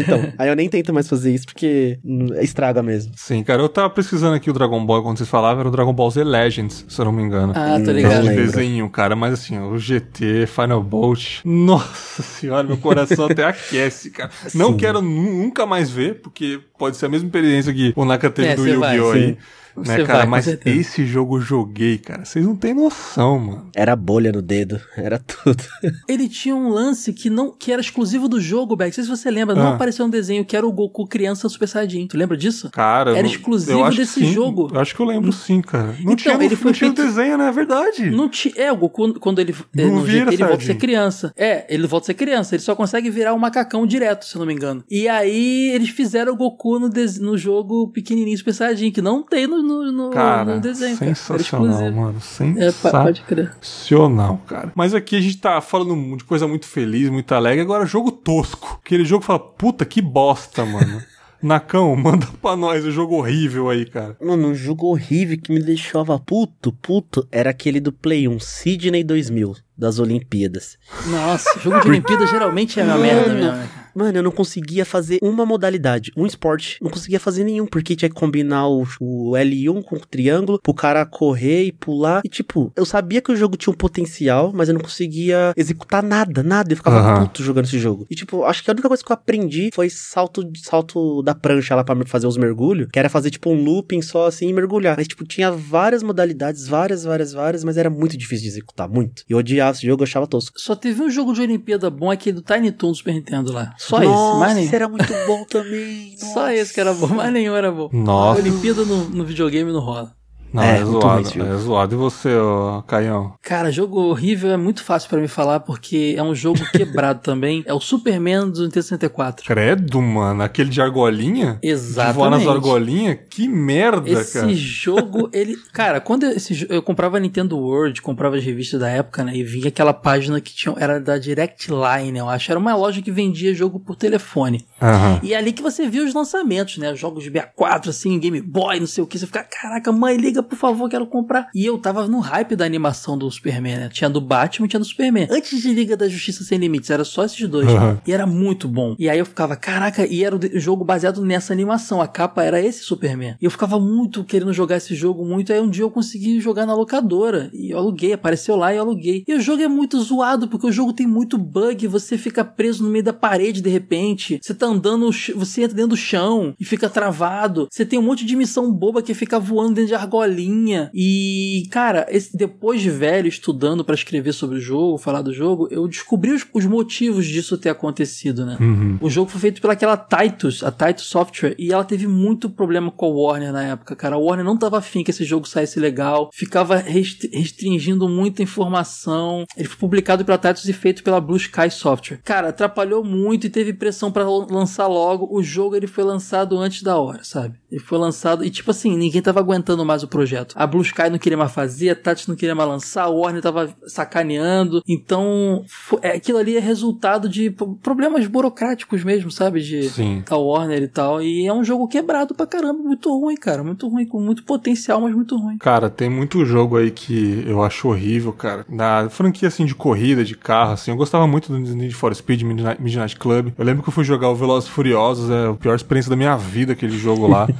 [SPEAKER 3] então, aí eu nem tento mais fazer isso porque estraga mesmo.
[SPEAKER 1] Sim, cara, eu tava pesquisando aqui o Dragon Ball quando vocês falavam, era o Dragon Ball Z Legends, se eu não me engano.
[SPEAKER 4] Ah, tô
[SPEAKER 3] Hum,
[SPEAKER 4] ligado.
[SPEAKER 3] não
[SPEAKER 1] de
[SPEAKER 3] lembro.
[SPEAKER 1] desenho, cara, mas assim, o GT, Final Bolt, nossa senhora, meu coração até aquece, cara. Não
[SPEAKER 3] Sim.
[SPEAKER 1] quero nu- nunca mais ver, porque pode ser a mesma experiência que o Naka teve
[SPEAKER 4] É,
[SPEAKER 1] do Yu-Gi-Oh! aí.
[SPEAKER 3] sim.
[SPEAKER 1] Né,
[SPEAKER 4] Você
[SPEAKER 1] cara,
[SPEAKER 4] vai,
[SPEAKER 1] mas esse jogo eu joguei, cara. Vocês não têm noção, mano.
[SPEAKER 3] Era bolha no dedo, era tudo.
[SPEAKER 4] Ele tinha um lance que não que era exclusivo do jogo, Beck. Não sei se você lembra, não
[SPEAKER 1] Ah.
[SPEAKER 4] apareceu no desenho, que era o Goku criança Super Saiyajin. Tu lembra disso?
[SPEAKER 1] Cara,
[SPEAKER 4] Era
[SPEAKER 1] não-
[SPEAKER 4] exclusivo
[SPEAKER 1] eu acho que
[SPEAKER 4] desse jogo.
[SPEAKER 1] Eu acho que eu lembro sim, cara. Não
[SPEAKER 4] Então,
[SPEAKER 1] tinha,
[SPEAKER 4] ele foi
[SPEAKER 1] não tinha no
[SPEAKER 4] feito-
[SPEAKER 1] desenho, né? É verdade.
[SPEAKER 4] Não ti- é, o Goku, quando ele é,
[SPEAKER 1] Não
[SPEAKER 4] no
[SPEAKER 1] vira
[SPEAKER 4] GT, ele volta a ser criança. É, ele volta a ser criança. Ele só consegue virar um macacão direto, se eu não me engano. E aí, eles fizeram o Goku no, des- no jogo pequenininho Super Saiyajin, que não tem no, no, no-
[SPEAKER 1] Cara,
[SPEAKER 4] no desenho. cara.
[SPEAKER 1] Sensacional,
[SPEAKER 4] exclusivo.
[SPEAKER 1] mano.
[SPEAKER 4] É, pa- pode crer.
[SPEAKER 1] Sensacional, cara. Mas aqui a gente tá falando de coisa muito feliz, muito alegre. Agora, jogo tosco. Aquele jogo que fala, puta, que bosta, mano. Nacão, manda pra nós o jogo horrível aí, cara.
[SPEAKER 3] Mano, um jogo horrível que me deixava puto, puto, era aquele do Play 1, Sydney 2000, das Olimpíadas.
[SPEAKER 4] Nossa, jogo de Olimpíada geralmente é uma merda mesmo.
[SPEAKER 3] Mano, eu não conseguia fazer uma modalidade, um esporte. Não conseguia fazer nenhum, porque tinha que combinar o, o L1 com o triângulo, pro cara correr e pular. E tipo, eu sabia que o jogo tinha um potencial, mas eu não conseguia executar nada, nada. Eu ficava
[SPEAKER 1] Aham.
[SPEAKER 3] puto jogando esse jogo. E tipo, acho que a única coisa que eu aprendi foi salto, salto da prancha lá pra fazer os mergulhos, que era fazer tipo um looping só assim e mergulhar. Mas tipo, tinha várias modalidades, várias, várias, várias, mas era muito difícil de executar, muito. E eu odiava esse jogo, eu achava tosco.
[SPEAKER 4] Só teve um jogo de Olimpíada bom, aquele do Tiny Toon do Super Nintendo lá. Só
[SPEAKER 3] Nossa,
[SPEAKER 4] esse, mais nenhum.
[SPEAKER 3] esse era muito bom também.
[SPEAKER 4] Só esse que era bom, mais nenhum era bom.
[SPEAKER 1] Nossa.
[SPEAKER 4] Olimpíada no, no videogame não rola.
[SPEAKER 1] Não,
[SPEAKER 3] É,
[SPEAKER 1] é,
[SPEAKER 3] esse
[SPEAKER 1] zoado, é zoado. E você, ó, Caião?
[SPEAKER 4] Cara, jogo horrível é muito fácil pra me falar, porque é um jogo quebrado também. É o Superman do Nintendo 64.
[SPEAKER 1] Credo, mano. Aquele de argolinha? De voar nas
[SPEAKER 4] Exatamente.
[SPEAKER 1] argolinhas? Que merda,
[SPEAKER 4] Esse
[SPEAKER 1] cara.
[SPEAKER 4] jogo, ele. Cara, quando eu, esse, eu comprava Nintendo World, comprava as revistas da época, né? E vinha aquela página que tinha, era da Direct Line, eu acho. Era uma loja que vendia jogo por telefone.
[SPEAKER 1] Aham.
[SPEAKER 4] E é ali que você via os lançamentos, né? Os jogos de 64, assim, Game Boy, não sei o que. Você fica, caraca, mãe, liga Por favor, quero comprar. E eu tava no hype da animação do Superman, né? Tinha do Batman e tinha do Superman. Antes de Liga da Justiça Sem Limites, era só esses dois.
[SPEAKER 1] Uhum.
[SPEAKER 4] E era muito bom. E aí eu ficava, caraca, e era o jogo baseado nessa animação. A capa era esse Superman. E eu ficava muito querendo jogar esse jogo muito. Aí um dia eu consegui jogar na locadora. E eu aluguei, apareceu lá e eu aluguei. E o jogo é muito zoado, porque o jogo tem muito bug. Você fica preso no meio da parede de repente. Você tá andando, você entra dentro do chão e fica travado. Você tem um monte de missão boba que fica voando dentro de argolinha. E, cara, esse- depois de velho, estudando pra escrever sobre o jogo, falar do jogo, eu descobri os, os motivos disso ter acontecido, né?
[SPEAKER 1] Uhum.
[SPEAKER 4] O jogo foi feito pelaquela Titus, a Titus Software, e ela teve muito problema com a Warner na época, cara. A Warner não tava afim que esse jogo saísse legal, ficava restri- restringindo muita informação. Ele foi publicado pela Titus e feito pela Blue Sky Software. Cara, atrapalhou muito e teve pressão pra lan- lançar logo. O jogo ele foi lançado antes da hora, sabe? Ele foi lançado e tipo assim, ninguém tava aguentando mais o projeto. A Blue Sky não queria mais fazer, a Titus não queria mais lançar, a Warner tava sacaneando. Então, fo- é, aquilo ali é resultado de pro- problemas burocráticos mesmo, sabe? De
[SPEAKER 1] Sim.
[SPEAKER 4] da Warner e tal. E é um jogo quebrado pra caramba, muito ruim, cara. Muito ruim, com muito potencial, mas muito ruim.
[SPEAKER 1] Cara, tem muito jogo aí que eu acho horrível, cara. Na franquia, assim, de corrida, de carro, assim, eu gostava muito do Need for Speed, Midnight, Midnight Club. Eu lembro que eu fui jogar o Velozes e Furiosos, é a pior experiência da minha vida, aquele jogo lá.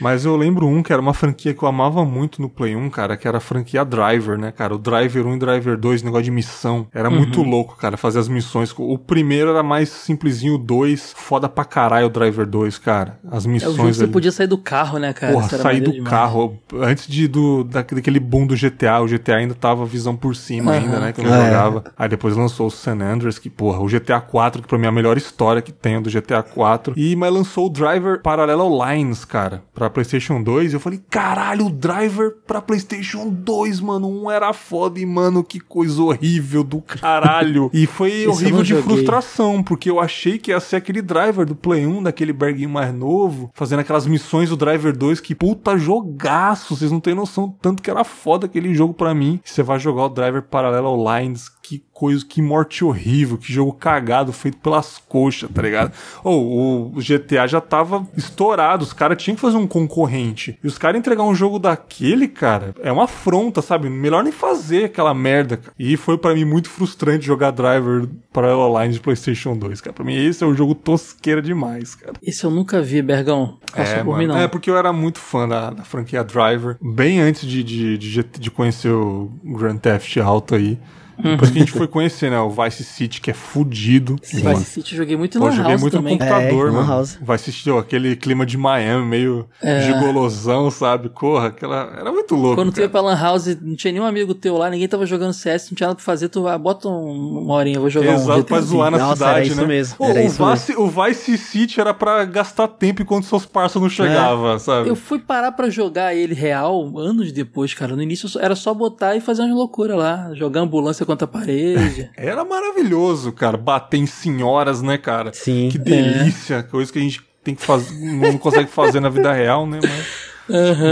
[SPEAKER 1] Mas eu lembro um que era uma franquia que eu amava muito no Play 1, cara, que era a franquia Driver, né, cara? O Driver 1 e Driver 2, negócio de missão. Era muito louco, cara, fazer as missões. O primeiro era mais simplesinho, o 2, foda pra caralho o Driver 2, cara. As
[SPEAKER 4] É
[SPEAKER 1] missões
[SPEAKER 4] você
[SPEAKER 1] ali.
[SPEAKER 4] podia sair do carro, né, cara?
[SPEAKER 1] Porra, sair do
[SPEAKER 4] demais.
[SPEAKER 1] carro. Antes de, do, da- daquele boom do GTA, o GTA ainda tava visão por cima
[SPEAKER 4] Aham.
[SPEAKER 1] ainda, né? Que eu não
[SPEAKER 3] É.
[SPEAKER 1] jogava. Aí depois lançou o San Andreas, que, porra, o GTA 4, que pra mim é a melhor história que tem do GTA 4. E, mas lançou o Driver Parallel Lines, cara, pra PlayStation 2. E eu falei, caralho, o Driver pra PlayStation 2, mano. Um era foda e, mano, que coisa horrível do caralho. e foi horrível de frustração, porque eu achei que ia ser aquele Driver do Play 1, daquele berguinho mais novo, fazendo aquelas missões do Driver 2, que puta jogaço, vocês não têm noção tanto que era foda aquele jogo pra mim. Você vai jogar o Driver Parallel Lines, que coisa, que morte horrível, que jogo cagado, feito pelas coxas, tá ligado? Ou o GTA já tava estourado, os caras tinham que fazer um concorrente. E os caras entregar um jogo daquele, cara, é uma afronta, sabe? Melhor nem fazer aquela merda, cara. E foi pra mim muito frustrante jogar Driver Parallel Lines de PlayStation 2, cara. Pra mim esse é um jogo tosqueira demais, cara.
[SPEAKER 4] Esse eu nunca vi, Bergão. Passou
[SPEAKER 1] É,
[SPEAKER 4] por mim, não.
[SPEAKER 1] é, porque eu era muito fã da, da franquia Driver, bem antes de, de, de, de conhecer o Grand Theft Auto aí. Depois que a gente foi conhecer, né, o Vice City, que é fudido.
[SPEAKER 4] Vice City eu joguei muito em
[SPEAKER 1] Pô,
[SPEAKER 4] Lan
[SPEAKER 1] joguei
[SPEAKER 4] House
[SPEAKER 1] muito
[SPEAKER 4] também.
[SPEAKER 1] no computador,
[SPEAKER 3] É, Lan
[SPEAKER 1] mano.
[SPEAKER 3] House.
[SPEAKER 1] Vice City, ó, aquele clima de Miami, meio gigolosão, sabe? Corra, aquela... Era muito louco,
[SPEAKER 4] Quando tu ia
[SPEAKER 1] cara.
[SPEAKER 4] pra Lan House, não tinha nenhum amigo teu lá, ninguém tava jogando CS, não tinha nada pra fazer, tu ah, bota um- uma horinha, eu vou jogar um
[SPEAKER 1] Exato, pra zoar na
[SPEAKER 3] Nossa,
[SPEAKER 1] cidade,
[SPEAKER 3] era isso
[SPEAKER 1] né?
[SPEAKER 3] mesmo,
[SPEAKER 1] Pô,
[SPEAKER 3] era
[SPEAKER 1] o,
[SPEAKER 3] isso
[SPEAKER 1] Vice, o Vice City era pra gastar tempo enquanto seus parceiros não chegavam, sabe?
[SPEAKER 4] Eu fui parar pra jogar ele real anos depois, cara. No início era só botar e fazer umas loucuras lá. Jogar ambulância contra a parede.
[SPEAKER 1] Era maravilhoso, cara. Bater em senhoras, né, cara?
[SPEAKER 3] Sim.
[SPEAKER 1] Que delícia. Coisa que a gente tem que fazer, não consegue fazer na vida real, né? Mas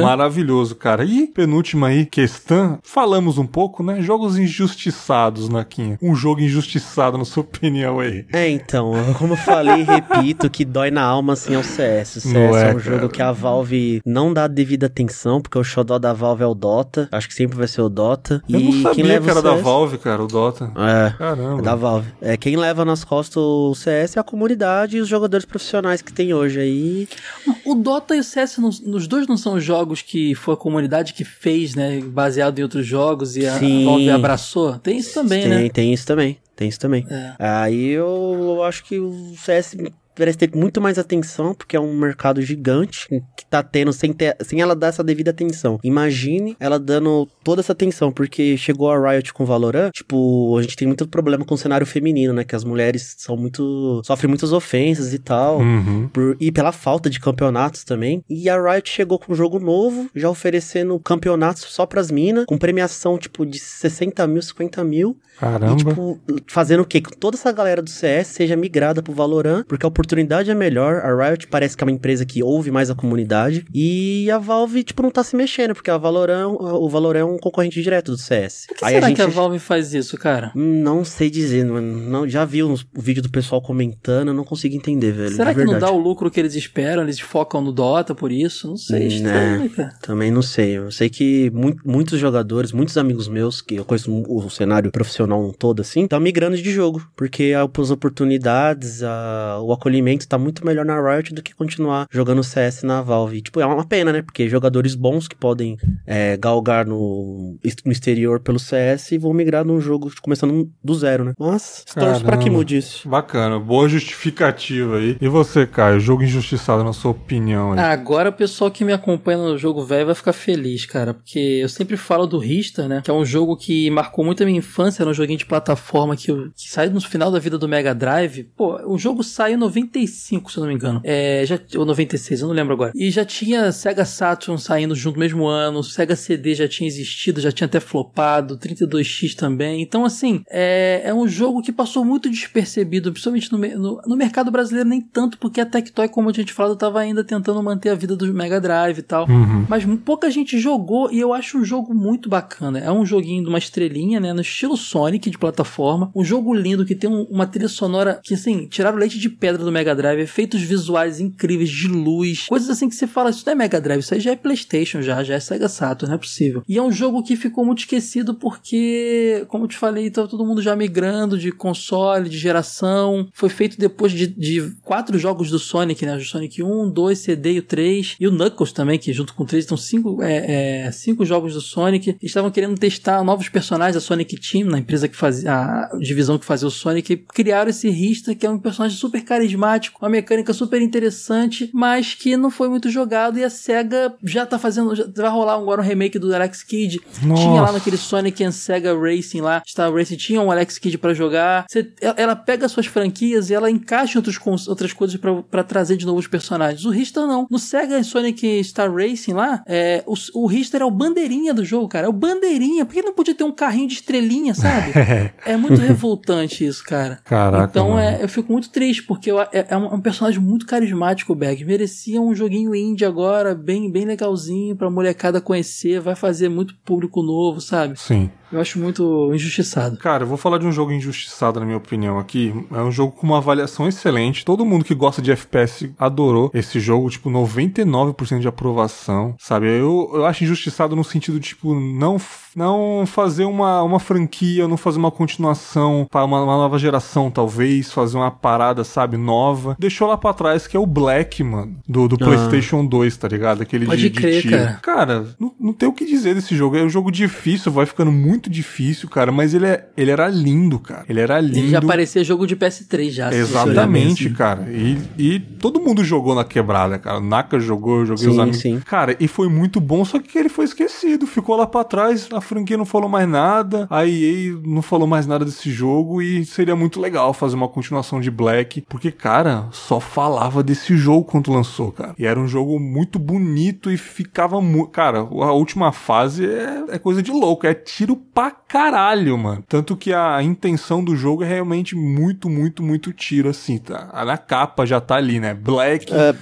[SPEAKER 1] maravilhoso, cara. E penúltima aí, questão. Falamos um pouco, né? Jogos injustiçados, Naquinha. Um jogo injustiçado, na sua opinião aí.
[SPEAKER 3] É, então, como eu falei e repito, que dói na alma assim é o CS. O CS
[SPEAKER 1] Não
[SPEAKER 3] é,
[SPEAKER 1] é,
[SPEAKER 3] um jogo
[SPEAKER 1] cara.
[SPEAKER 3] que a Valve não dá a devida atenção, porque o xodó da Valve é o Dota. Acho que sempre vai ser o Dota.
[SPEAKER 1] Eu
[SPEAKER 3] e
[SPEAKER 1] não sabia
[SPEAKER 3] quem leva
[SPEAKER 1] que era
[SPEAKER 3] o
[SPEAKER 1] da. Valve, cara, o Dota.
[SPEAKER 3] É.
[SPEAKER 1] Caramba.
[SPEAKER 3] É da Valve. É, quem leva nas costas o CS é a comunidade e os jogadores profissionais que tem hoje aí.
[SPEAKER 4] o Dota e o CS, não- os dois não são jogos que foi a comunidade que fez, né? Baseado em outros jogos e a. Valve abraçou. Tem isso também,
[SPEAKER 3] tem,
[SPEAKER 4] né?
[SPEAKER 3] tem isso também. Tem isso também.
[SPEAKER 4] É.
[SPEAKER 3] Aí eu, eu acho que o CS merece ter muito mais atenção, porque é um mercado gigante que tá tendo sem, ter, sem ela dar essa devida atenção. Imagine ela dando toda essa atenção, porque chegou a Riot com Valorant, tipo, a gente tem muito problema com o cenário feminino, né? Que as mulheres são muito. sofrem muitas ofensas e tal.
[SPEAKER 1] Uhum.
[SPEAKER 3] Por- e pela falta de campeonatos também. E a Riot chegou com um jogo novo, já oferecendo campeonatos só pras minas, com premiação, tipo, de 60 mil, 50 mil.
[SPEAKER 1] Caramba.
[SPEAKER 3] E, tipo, fazendo o quê? Que toda essa galera do CS seja migrada pro Valorant, porque a oportunidade oportunidade é melhor, a Riot parece que é uma empresa que ouve mais a comunidade, e a Valve, tipo, não tá se mexendo, porque a Valorant, o Valorant é um concorrente direto do CS.
[SPEAKER 4] Por que Aí será a gente... que a Valve faz isso, cara?
[SPEAKER 3] Não sei dizer, não, já vi o vídeo do pessoal comentando, eu não consigo entender, velho.
[SPEAKER 4] Será que não dá o lucro que eles esperam? Eles focam no Dota por isso? Não sei, estranho,
[SPEAKER 3] é, cara. Também não sei. Eu sei que mu muitos jogadores, muitos amigos meus, que eu conheço o cenário profissional todo assim, estão migrando de jogo, porque as oportunidades, a, o acolhimento tá muito melhor na Riot do que continuar jogando CS na Valve. Tipo, é uma pena, né? Porque jogadores bons que podem é, galgar no, no exterior pelo CS vão migrar num jogo começando do zero, né? Mas, torço pra que mude isso.
[SPEAKER 1] Bacana, boa justificativa aí. E você, Caio, jogo injustiçado na sua opinião aí?
[SPEAKER 4] Agora o pessoal que me acompanha no jogo velho vai ficar feliz, cara, porque eu sempre falo do Rista, né? Que é um jogo que marcou muito a minha infância, era um joguinho de plataforma que, eu, que saiu no final da vida do Mega Drive. Pô, o jogo saiu em 95, se eu não me engano. É, já, ou 96, eu não lembro agora. E já tinha Sega Saturn saindo junto no mesmo ano, Sega CD já tinha existido, já tinha até flopado, 32X também. Então, assim, é, é um jogo que passou muito despercebido, principalmente no, no, no mercado brasileiro, nem tanto, porque a Tectoy, como a gente falou, tava ainda tentando manter a vida do Mega Drive e tal. Uhum. Mas pouca gente jogou e eu acho um jogo muito bacana. É um joguinho de uma estrelinha, né? No estilo Sonic de plataforma. Um jogo lindo que tem um, uma trilha sonora que, assim, tiraram leite de pedra do Mega Drive, efeitos visuais incríveis de luz, coisas assim que você fala, isso não é Mega Drive, isso aí já é PlayStation, já, já é Sega Saturn, não é possível. E é um jogo que ficou muito esquecido porque, como eu te falei, tá todo mundo já migrando de console, de geração. Foi feito depois de, de quatro jogos do Sonic, né? O Sonic 1, 2, CD e o 3. E o Knuckles também, que junto com o 3 estão cinco, é, é, cinco jogos do Sonic. estavam querendo testar novos personagens da Sonic Team, na empresa que fazia, a divisão que fazia o Sonic. Criaram esse Rista, que é um personagem super carismático, uma mecânica super interessante, mas que não foi muito jogado. E a SEGA já tá fazendo, já vai rolar agora um remake do Alex Kidd. Nossa. Tinha lá naquele Sonic and Sega Racing lá, Star Racing, tinha um Alex Kidd para jogar. Você, ela pega suas franquias e ela encaixa outros, outras coisas para trazer de novos personagens. O Rista não. No Sega Sonic Star Racing lá, é, o, o Richter é o bandeirinha do jogo, cara. É o bandeirinha. Por que não podia ter um carrinho de estrelinha, sabe? é muito revoltante isso, cara.
[SPEAKER 1] Caraca.
[SPEAKER 4] Então é, eu fico muito triste, porque eu, é, é, um, um, personagem muito carismático, o Bag. Merecia um joguinho indie agora, bem, bem legalzinho, pra molecada conhecer. Vai fazer muito público novo, sabe?
[SPEAKER 1] Sim.
[SPEAKER 4] Eu acho muito injustiçado.
[SPEAKER 1] Cara, eu vou falar de um jogo injustiçado, na minha opinião, aqui. É um jogo com uma avaliação excelente. Todo mundo que gosta de FPS adorou esse jogo, tipo, 99% de aprovação, sabe? Eu, eu acho injustiçado no sentido, tipo, não não fazer uma, uma franquia, não fazer uma continuação para uma, uma, nova geração, talvez, fazer uma parada, sabe, nova. Deixou lá pra trás, que é o Black, mano, do, do ah. PlayStation 2, tá ligado? Aquele
[SPEAKER 4] Pode
[SPEAKER 1] de,
[SPEAKER 4] crer,
[SPEAKER 1] de tiro.
[SPEAKER 4] Cara,
[SPEAKER 1] cara não, não tem o que dizer desse jogo. É um jogo difícil, vai ficando muito difícil, cara, mas ele, é, ele era lindo, cara. Ele era lindo. Ele
[SPEAKER 4] já parecia jogo de PS3 já.
[SPEAKER 1] Exatamente, cara. E, e todo mundo jogou na quebrada, cara. Naka jogou, eu joguei sim, os amigos. Sim. Cara, e foi muito bom, só que ele foi esquecido. Ficou lá pra trás, a franquia não falou mais nada, a EA não falou mais nada desse jogo e seria muito legal fazer uma continuação de Black, porque, cara, só falava desse jogo quando lançou, cara. E era um jogo muito bonito e ficava muito. Cara, a última fase é, é coisa de louco, é tiro pra caralho, mano. Tanto que a intenção do jogo é realmente muito, muito, muito tiro, assim, tá? Na capa já tá ali, né? Black.
[SPEAKER 3] É,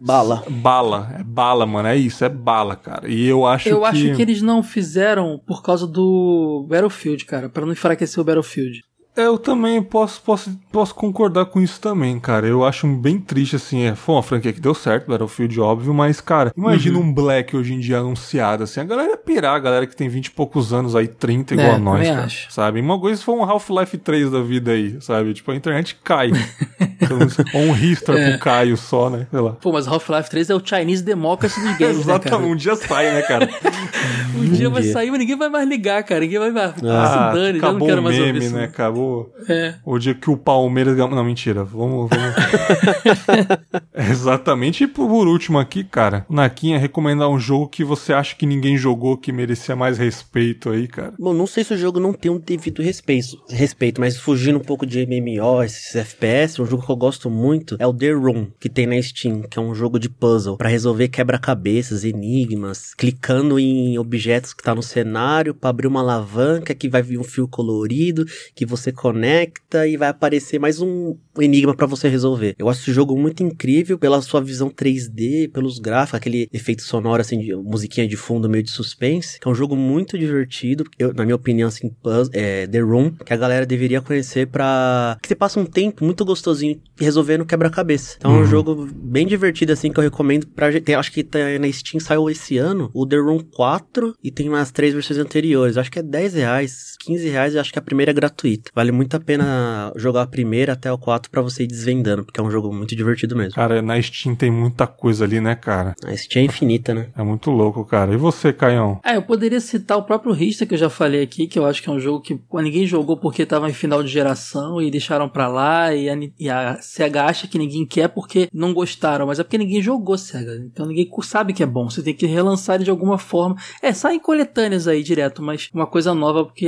[SPEAKER 3] Bala.
[SPEAKER 1] Bala. É bala, mano. É isso, é bala, cara. E eu acho
[SPEAKER 4] eu
[SPEAKER 1] que. Eu
[SPEAKER 4] acho que eles não fizeram por causa do Battlefield, cara. para não enfraquecer o Battlefield.
[SPEAKER 1] É, eu também posso, posso, posso concordar com isso também, cara. Eu acho bem triste, assim. É, foi uma franquia que deu certo, Battlefield, óbvio, mas, cara, imagina uhum. um Black hoje em dia anunciado, assim. A galera ia pirar, a galera que tem 20 e poucos anos aí, 30 igual é, a nós, cara, acho. sabe? Uma coisa foi um Half-Life 3 da vida aí, sabe? Tipo, a internet cai. Ou um Ristar é. pro Caio só, né? Sei lá.
[SPEAKER 4] Pô, mas Half-Life 3 é o Chinese Democracy dos games, Exatamente,
[SPEAKER 1] né, um dia sai, né, cara?
[SPEAKER 4] um, um dia, vai sair, mas ninguém vai mais ligar, cara. Ninguém vai mais... Ah, se dane,
[SPEAKER 1] acabou
[SPEAKER 4] não quero mais
[SPEAKER 1] o meme,
[SPEAKER 4] ouvir
[SPEAKER 1] né? Acabou...
[SPEAKER 4] É.
[SPEAKER 1] O dia que o Palmeiras. Não, mentira. Vamos. vamos... Exatamente. E por último aqui, cara, Naquinha recomendar um jogo que você acha que ninguém jogou que merecia mais respeito aí, cara.
[SPEAKER 3] Bom, não sei se o jogo não tem um devido respeito, respeito mas fugindo um pouco de MMO, esses FPS, um jogo que eu gosto muito é o The Room, que tem na Steam, que é um jogo de puzzle para resolver quebra-cabeças, enigmas, clicando em objetos que tá no cenário para abrir uma alavanca que vai vir um fio colorido, que você reconecta e vai aparecer mais um enigma para você resolver. Eu acho esse jogo muito incrível pela sua visão 3D, pelos gráficos, aquele efeito sonoro, assim, de musiquinha de fundo meio de suspense, é um jogo muito divertido. Eu, na minha opinião, assim, é, The Room, que a galera deveria conhecer pra. que você passa um tempo muito gostosinho resolvendo quebra-cabeça. Então é um uhum. jogo bem divertido, assim, que eu recomendo pra gente. Acho que tá na Steam saiu esse ano o The Room 4 e tem umas três versões anteriores. Acho que é 10 reais, 15 reais e acho que a primeira é gratuita. Vale muito a pena jogar a primeira até o 4 para você ir desvendando, porque é um jogo muito divertido mesmo.
[SPEAKER 1] Cara, na Steam tem muita coisa ali, né, cara?
[SPEAKER 3] A Steam é infinita, né?
[SPEAKER 1] É muito louco, cara. E você, Caião?
[SPEAKER 4] Ah, eu poderia citar o próprio Rista, que eu já falei aqui, que eu acho que é um jogo que ninguém jogou porque tava em final de geração e deixaram pra lá, e a, e a SEGA acha que ninguém quer porque não gostaram, mas é porque ninguém jogou SEGA. Então ninguém sabe que é bom. Você tem que relançar ele de alguma forma. É, saem coletâneas aí direto, mas uma coisa nova porque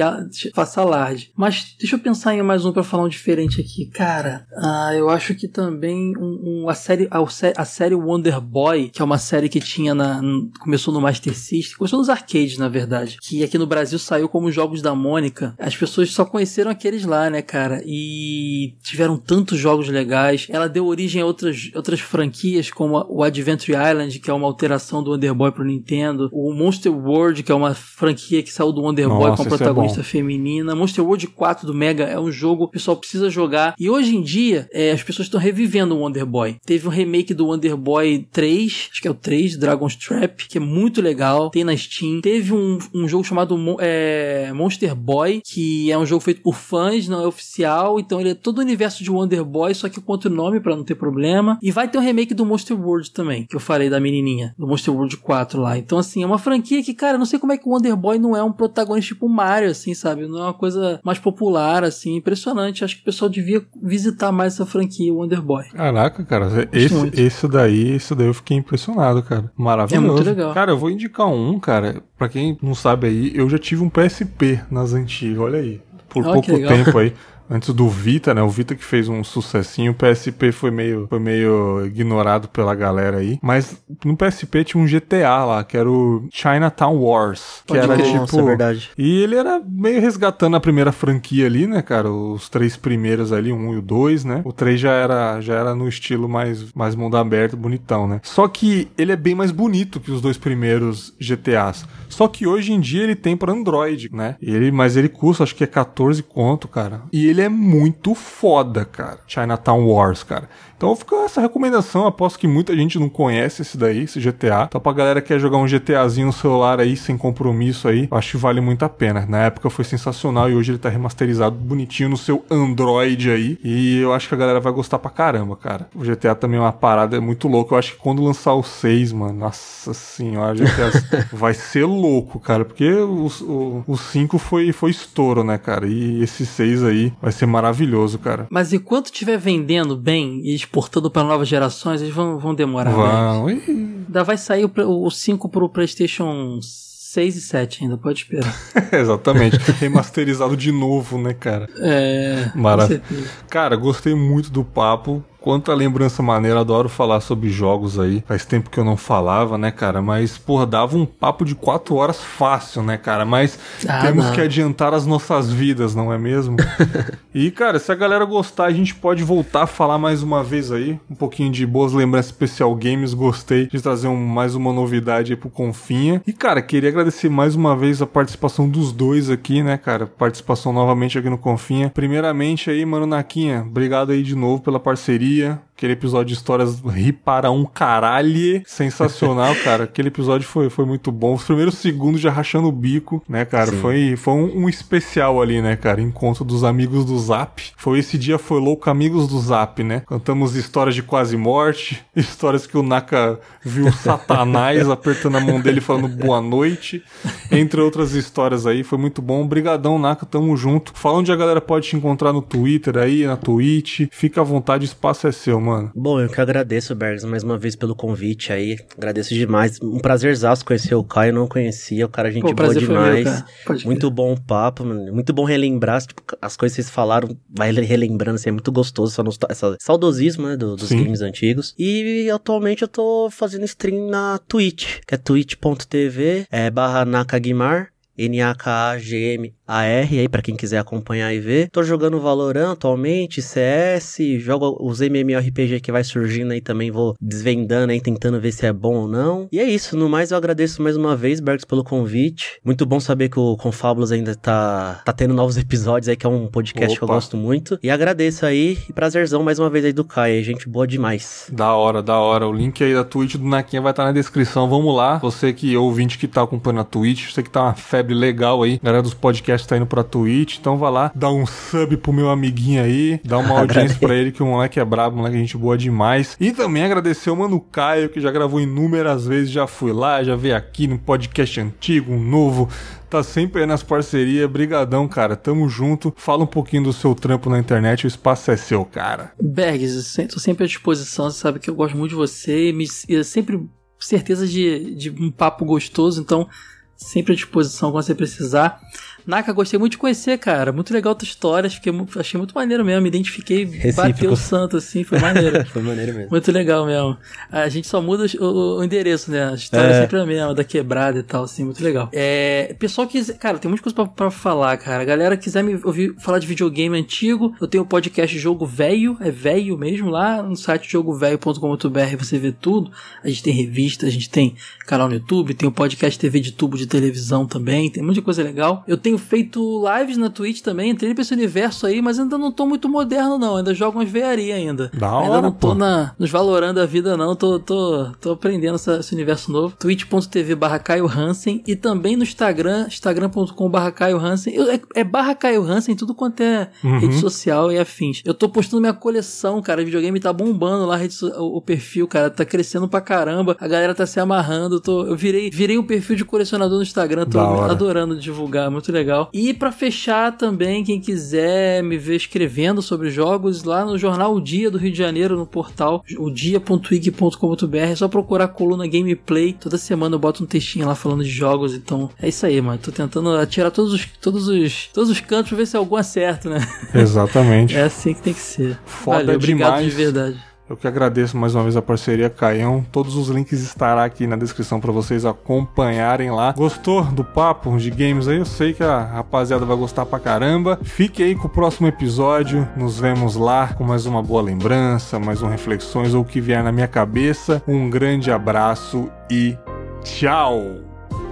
[SPEAKER 4] faça alarde. Mas deixa eu pensar em mais um para falar um diferente aqui. Cara, ah, eu acho que também um, um, a, série, a, a, série Wonder Boy, que é uma série que tinha na. começou no Master System, começou nos arcades, na verdade. Que aqui no Brasil saiu como Jogos da Mônica. As pessoas só conheceram aqueles lá, né, cara? E tiveram tantos jogos legais. Ela deu origem a outras, outras franquias, como o Adventure Island, que é uma alteração do Wonder Boy pro Nintendo. O Monster World, que é uma franquia que saiu do Wonder Boy com a é protagonista é feminina. Monster World 4 do Mega é um jogo que o pessoal precisa jogar. E hoje em dia, é, as pessoas estão revivendo o Wonder Boy. Teve um remake do Wonder Boy 3, acho que é o 3, Dragon's Trap, que é muito legal. Tem na Steam. Teve um, um jogo chamado é, Monster Boy, que é um jogo feito por fãs, não é oficial. Então ele é todo o universo de Wonder Boy, só que com outro nome para não ter problema. E vai ter um remake do Monster World também, que eu falei da menininha, do Monster World 4 lá. Então, assim, é uma franquia que, cara, não sei como é que o Wonder Boy não é um protagonista tipo Mario, assim, sabe? Não é uma coisa mais popular, assim, impressionante. Acho que o pessoal devia visitar mais essa franquia, o Wonder Boy.
[SPEAKER 1] Caraca, cara, esse, esse daí, esse daí eu fiquei impressionado, cara. Maravilhoso. É muito legal. Cara, eu vou indicar um, cara, pra quem não sabe aí, eu já tive um PSP nas antigas, olha aí. Por oh, pouco tempo aí. antes do Vita, né? O Vita que fez um sucessinho, o PSP foi meio, foi meio ignorado pela galera aí. Mas no PSP tinha um GTA lá, que era o Chinatown Wars. Que Pode era tipo. Nossa, é
[SPEAKER 3] verdade.
[SPEAKER 1] E ele era meio resgatando a primeira franquia ali, né, cara? Os três primeiros ali, um e o dois, né? O três já era, já era no estilo mais, mais mundo aberto, bonitão, né? Só que ele é bem mais bonito que os dois primeiros GTAs. Só que hoje em dia ele tem para Android, né? Ele, mas ele custa, acho que é 14 conto, cara. E ele é muito foda, cara. Chinatown Wars, cara. Então fica essa recomendação, aposto que muita gente não conhece esse daí, esse GTA. Então pra galera que quer jogar um GTAzinho no celular aí, sem compromisso aí, acho que vale muito a pena. Na época foi sensacional e hoje ele tá remasterizado bonitinho no seu Android aí. E eu acho que a galera vai gostar pra caramba, cara. O GTA também é uma parada muito louca. Eu acho que quando lançar o 6, mano, nossa senhora, GTA vai ser louco, cara. Porque o, o, o 5 foi, foi estouro, né, cara? E esse 6 aí vai ser maravilhoso, cara.
[SPEAKER 4] Mas enquanto estiver vendendo bem e exportando para novas gerações, eles vão, vão demorar. Vão. Ainda vai sair o, o 5 pro PlayStation 6 e 7 ainda, pode esperar.
[SPEAKER 1] Exatamente. Remasterizado de novo, né, cara?
[SPEAKER 4] É.
[SPEAKER 1] Maravilha. Cara, gostei muito do papo. Quanta lembrança maneira, adoro falar sobre jogos aí. Faz tempo que eu não falava, né, cara? Mas, porra, dava um papo de quatro horas fácil, né, cara? Mas ah, temos não. que adiantar as nossas vidas, não é mesmo? e, cara, se a galera gostar, a gente pode voltar a falar mais uma vez aí. Um pouquinho de boas lembranças especial games. Gostei de trazer um, mais uma novidade aí pro Confinha. E, cara, queria agradecer mais uma vez a participação dos dois aqui, né, cara? Participação novamente aqui no Confinha. Primeiramente aí, mano Naquinha, obrigado aí de novo pela parceria wir Aquele episódio de histórias ri para um caralho. Sensacional, cara. Aquele episódio foi, foi muito bom. Os primeiros segundos já rachando o bico, né, cara? Sim. Foi, foi um, um, especial ali, né, cara? Encontro dos amigos do Zap. Foi esse dia, foi louco, amigos do Zap, né? Cantamos histórias de quase morte, histórias que o Naka viu Satanás apertando a mão dele falando boa noite, entre outras histórias aí. Foi muito bom. Obrigadão, Naka. Tamo junto. Fala onde a galera pode te encontrar no Twitter aí, na Twitch. Fica à vontade, o espaço é seu, mano.
[SPEAKER 3] Bom, eu que agradeço, Bergs, mais uma vez pelo convite aí. Agradeço demais. Um prazerzaço conhecer o Caio, não conhecia. O cara, gente Pô, boa demais. Meu, muito bom o papo, mano. Muito bom relembrar. Tipo, as coisas que vocês falaram, vai relembrando, assim, é muito gostoso essa, essa saudosismo, né, do, dos Sim. games antigos. E atualmente eu tô fazendo stream na Twitch, que é twitch.tv, é, barra Nakagimar. N-A-K-A-G-M-A-R, aí pra quem quiser acompanhar e ver. Tô jogando Valorant atualmente, CS, jogo os MMORPG que vai surgindo aí também, vou desvendando aí, tentando ver se é bom ou não. E é isso, no mais eu agradeço mais uma vez, Bergs, pelo convite. Muito bom saber que o Confábulos ainda tá, tá tendo novos episódios aí, que é um podcast Opa. que eu gosto muito. E agradeço aí, e prazerzão mais uma vez aí do Caio, gente boa demais.
[SPEAKER 1] Da hora, da hora. O link aí da Twitch do Naquinha vai estar tá na descrição, vamos lá. Você que ouvinte que tá acompanhando a Twitch, você que tá uma febre legal aí, galera dos podcasts tá indo pra Twitch, então vai lá, dá um sub pro meu amiguinho aí, dá uma audiência pra ele, que o moleque é brabo, moleque é gente boa demais. E também agradecer o mano Caio, que já gravou inúmeras vezes, já fui lá, já veio aqui no podcast antigo, um novo, tá sempre aí nas parcerias. Brigadão, cara. Tamo junto. Fala um pouquinho do seu trampo na internet, o espaço é seu, cara.
[SPEAKER 4] Bergs, tô sempre à disposição. Você sabe que eu gosto muito de você e, me, e sempre certeza de, de um papo gostoso, então sempre à disposição quando você precisar. Naka, gostei muito de conhecer, cara. Muito legal a tua história. Fiquei, achei muito maneiro mesmo. Me identifiquei, Recíproco. bateu o santo, assim. Foi maneiro.
[SPEAKER 3] foi maneiro mesmo.
[SPEAKER 4] Muito legal mesmo. A gente só muda o, o endereço, né? A história é. é sempre a mesma, da quebrada e tal, assim. Muito legal. É, pessoal que... Cara, tem muita coisa pra, pra falar, cara. A galera quiser me ouvir falar de videogame antigo, eu tenho o podcast Jogo Velho. É velho mesmo. Lá no site jogovelho.com.br você vê tudo. A gente tem revista, a gente tem canal no YouTube, tem o podcast TV de tubo de televisão também. Tem muita coisa legal. Eu tenho tenho feito lives na Twitch também, entrei pra esse universo aí, mas ainda não tô muito moderno, não. Ainda jogo umas vearia ainda.
[SPEAKER 1] Da
[SPEAKER 4] ainda
[SPEAKER 1] hora,
[SPEAKER 4] não tô na, nos valorando a vida, não. Tô, tô, tô aprendendo essa, esse universo novo. twitch.tv barra Caio Hansen e também no Instagram, instagram.com barra Caio Hansen. Eu, é, é barra Caio Hansen, tudo quanto é uhum. rede social e afins. Eu tô postando minha coleção, cara. O videogame tá bombando lá, o, o, perfil, cara. Tá crescendo pra caramba. A galera tá se amarrando. Tô, eu virei, virei um perfil de colecionador no Instagram. Tô adorando divulgar. Muito legal legal. E para fechar também, quem quiser me ver escrevendo sobre jogos, lá no jornal O Dia do Rio de Janeiro, no portal odia.wiki.com.br, é só procurar a coluna Gameplay. Toda semana eu boto um textinho lá falando de jogos, então é isso aí, mano. Tô tentando atirar todos os, todos os, todos os cantos pra ver se algum acerta, né?
[SPEAKER 1] Exatamente.
[SPEAKER 4] é assim que tem que ser.
[SPEAKER 1] Foda
[SPEAKER 4] Valeu,
[SPEAKER 1] demais.
[SPEAKER 4] obrigado de verdade.
[SPEAKER 1] Eu que agradeço mais uma vez a parceria Caião. Todos os links estarão aqui na descrição para vocês acompanharem lá. Gostou do papo de games aí? Eu sei que a rapaziada vai gostar pra caramba. Fique aí com o próximo episódio. Nos vemos lá com mais uma boa lembrança, mais um reflexões ou o que vier na minha cabeça. Um grande abraço e tchau!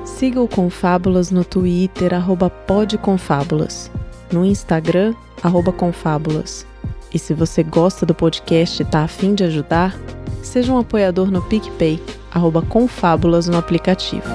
[SPEAKER 2] Siga o Confábulas no Twitter, podconfábulas. No Instagram, confábulas e se você gosta do podcast e está afim de ajudar, seja um apoiador no PicPay, arroba Confábulas no aplicativo.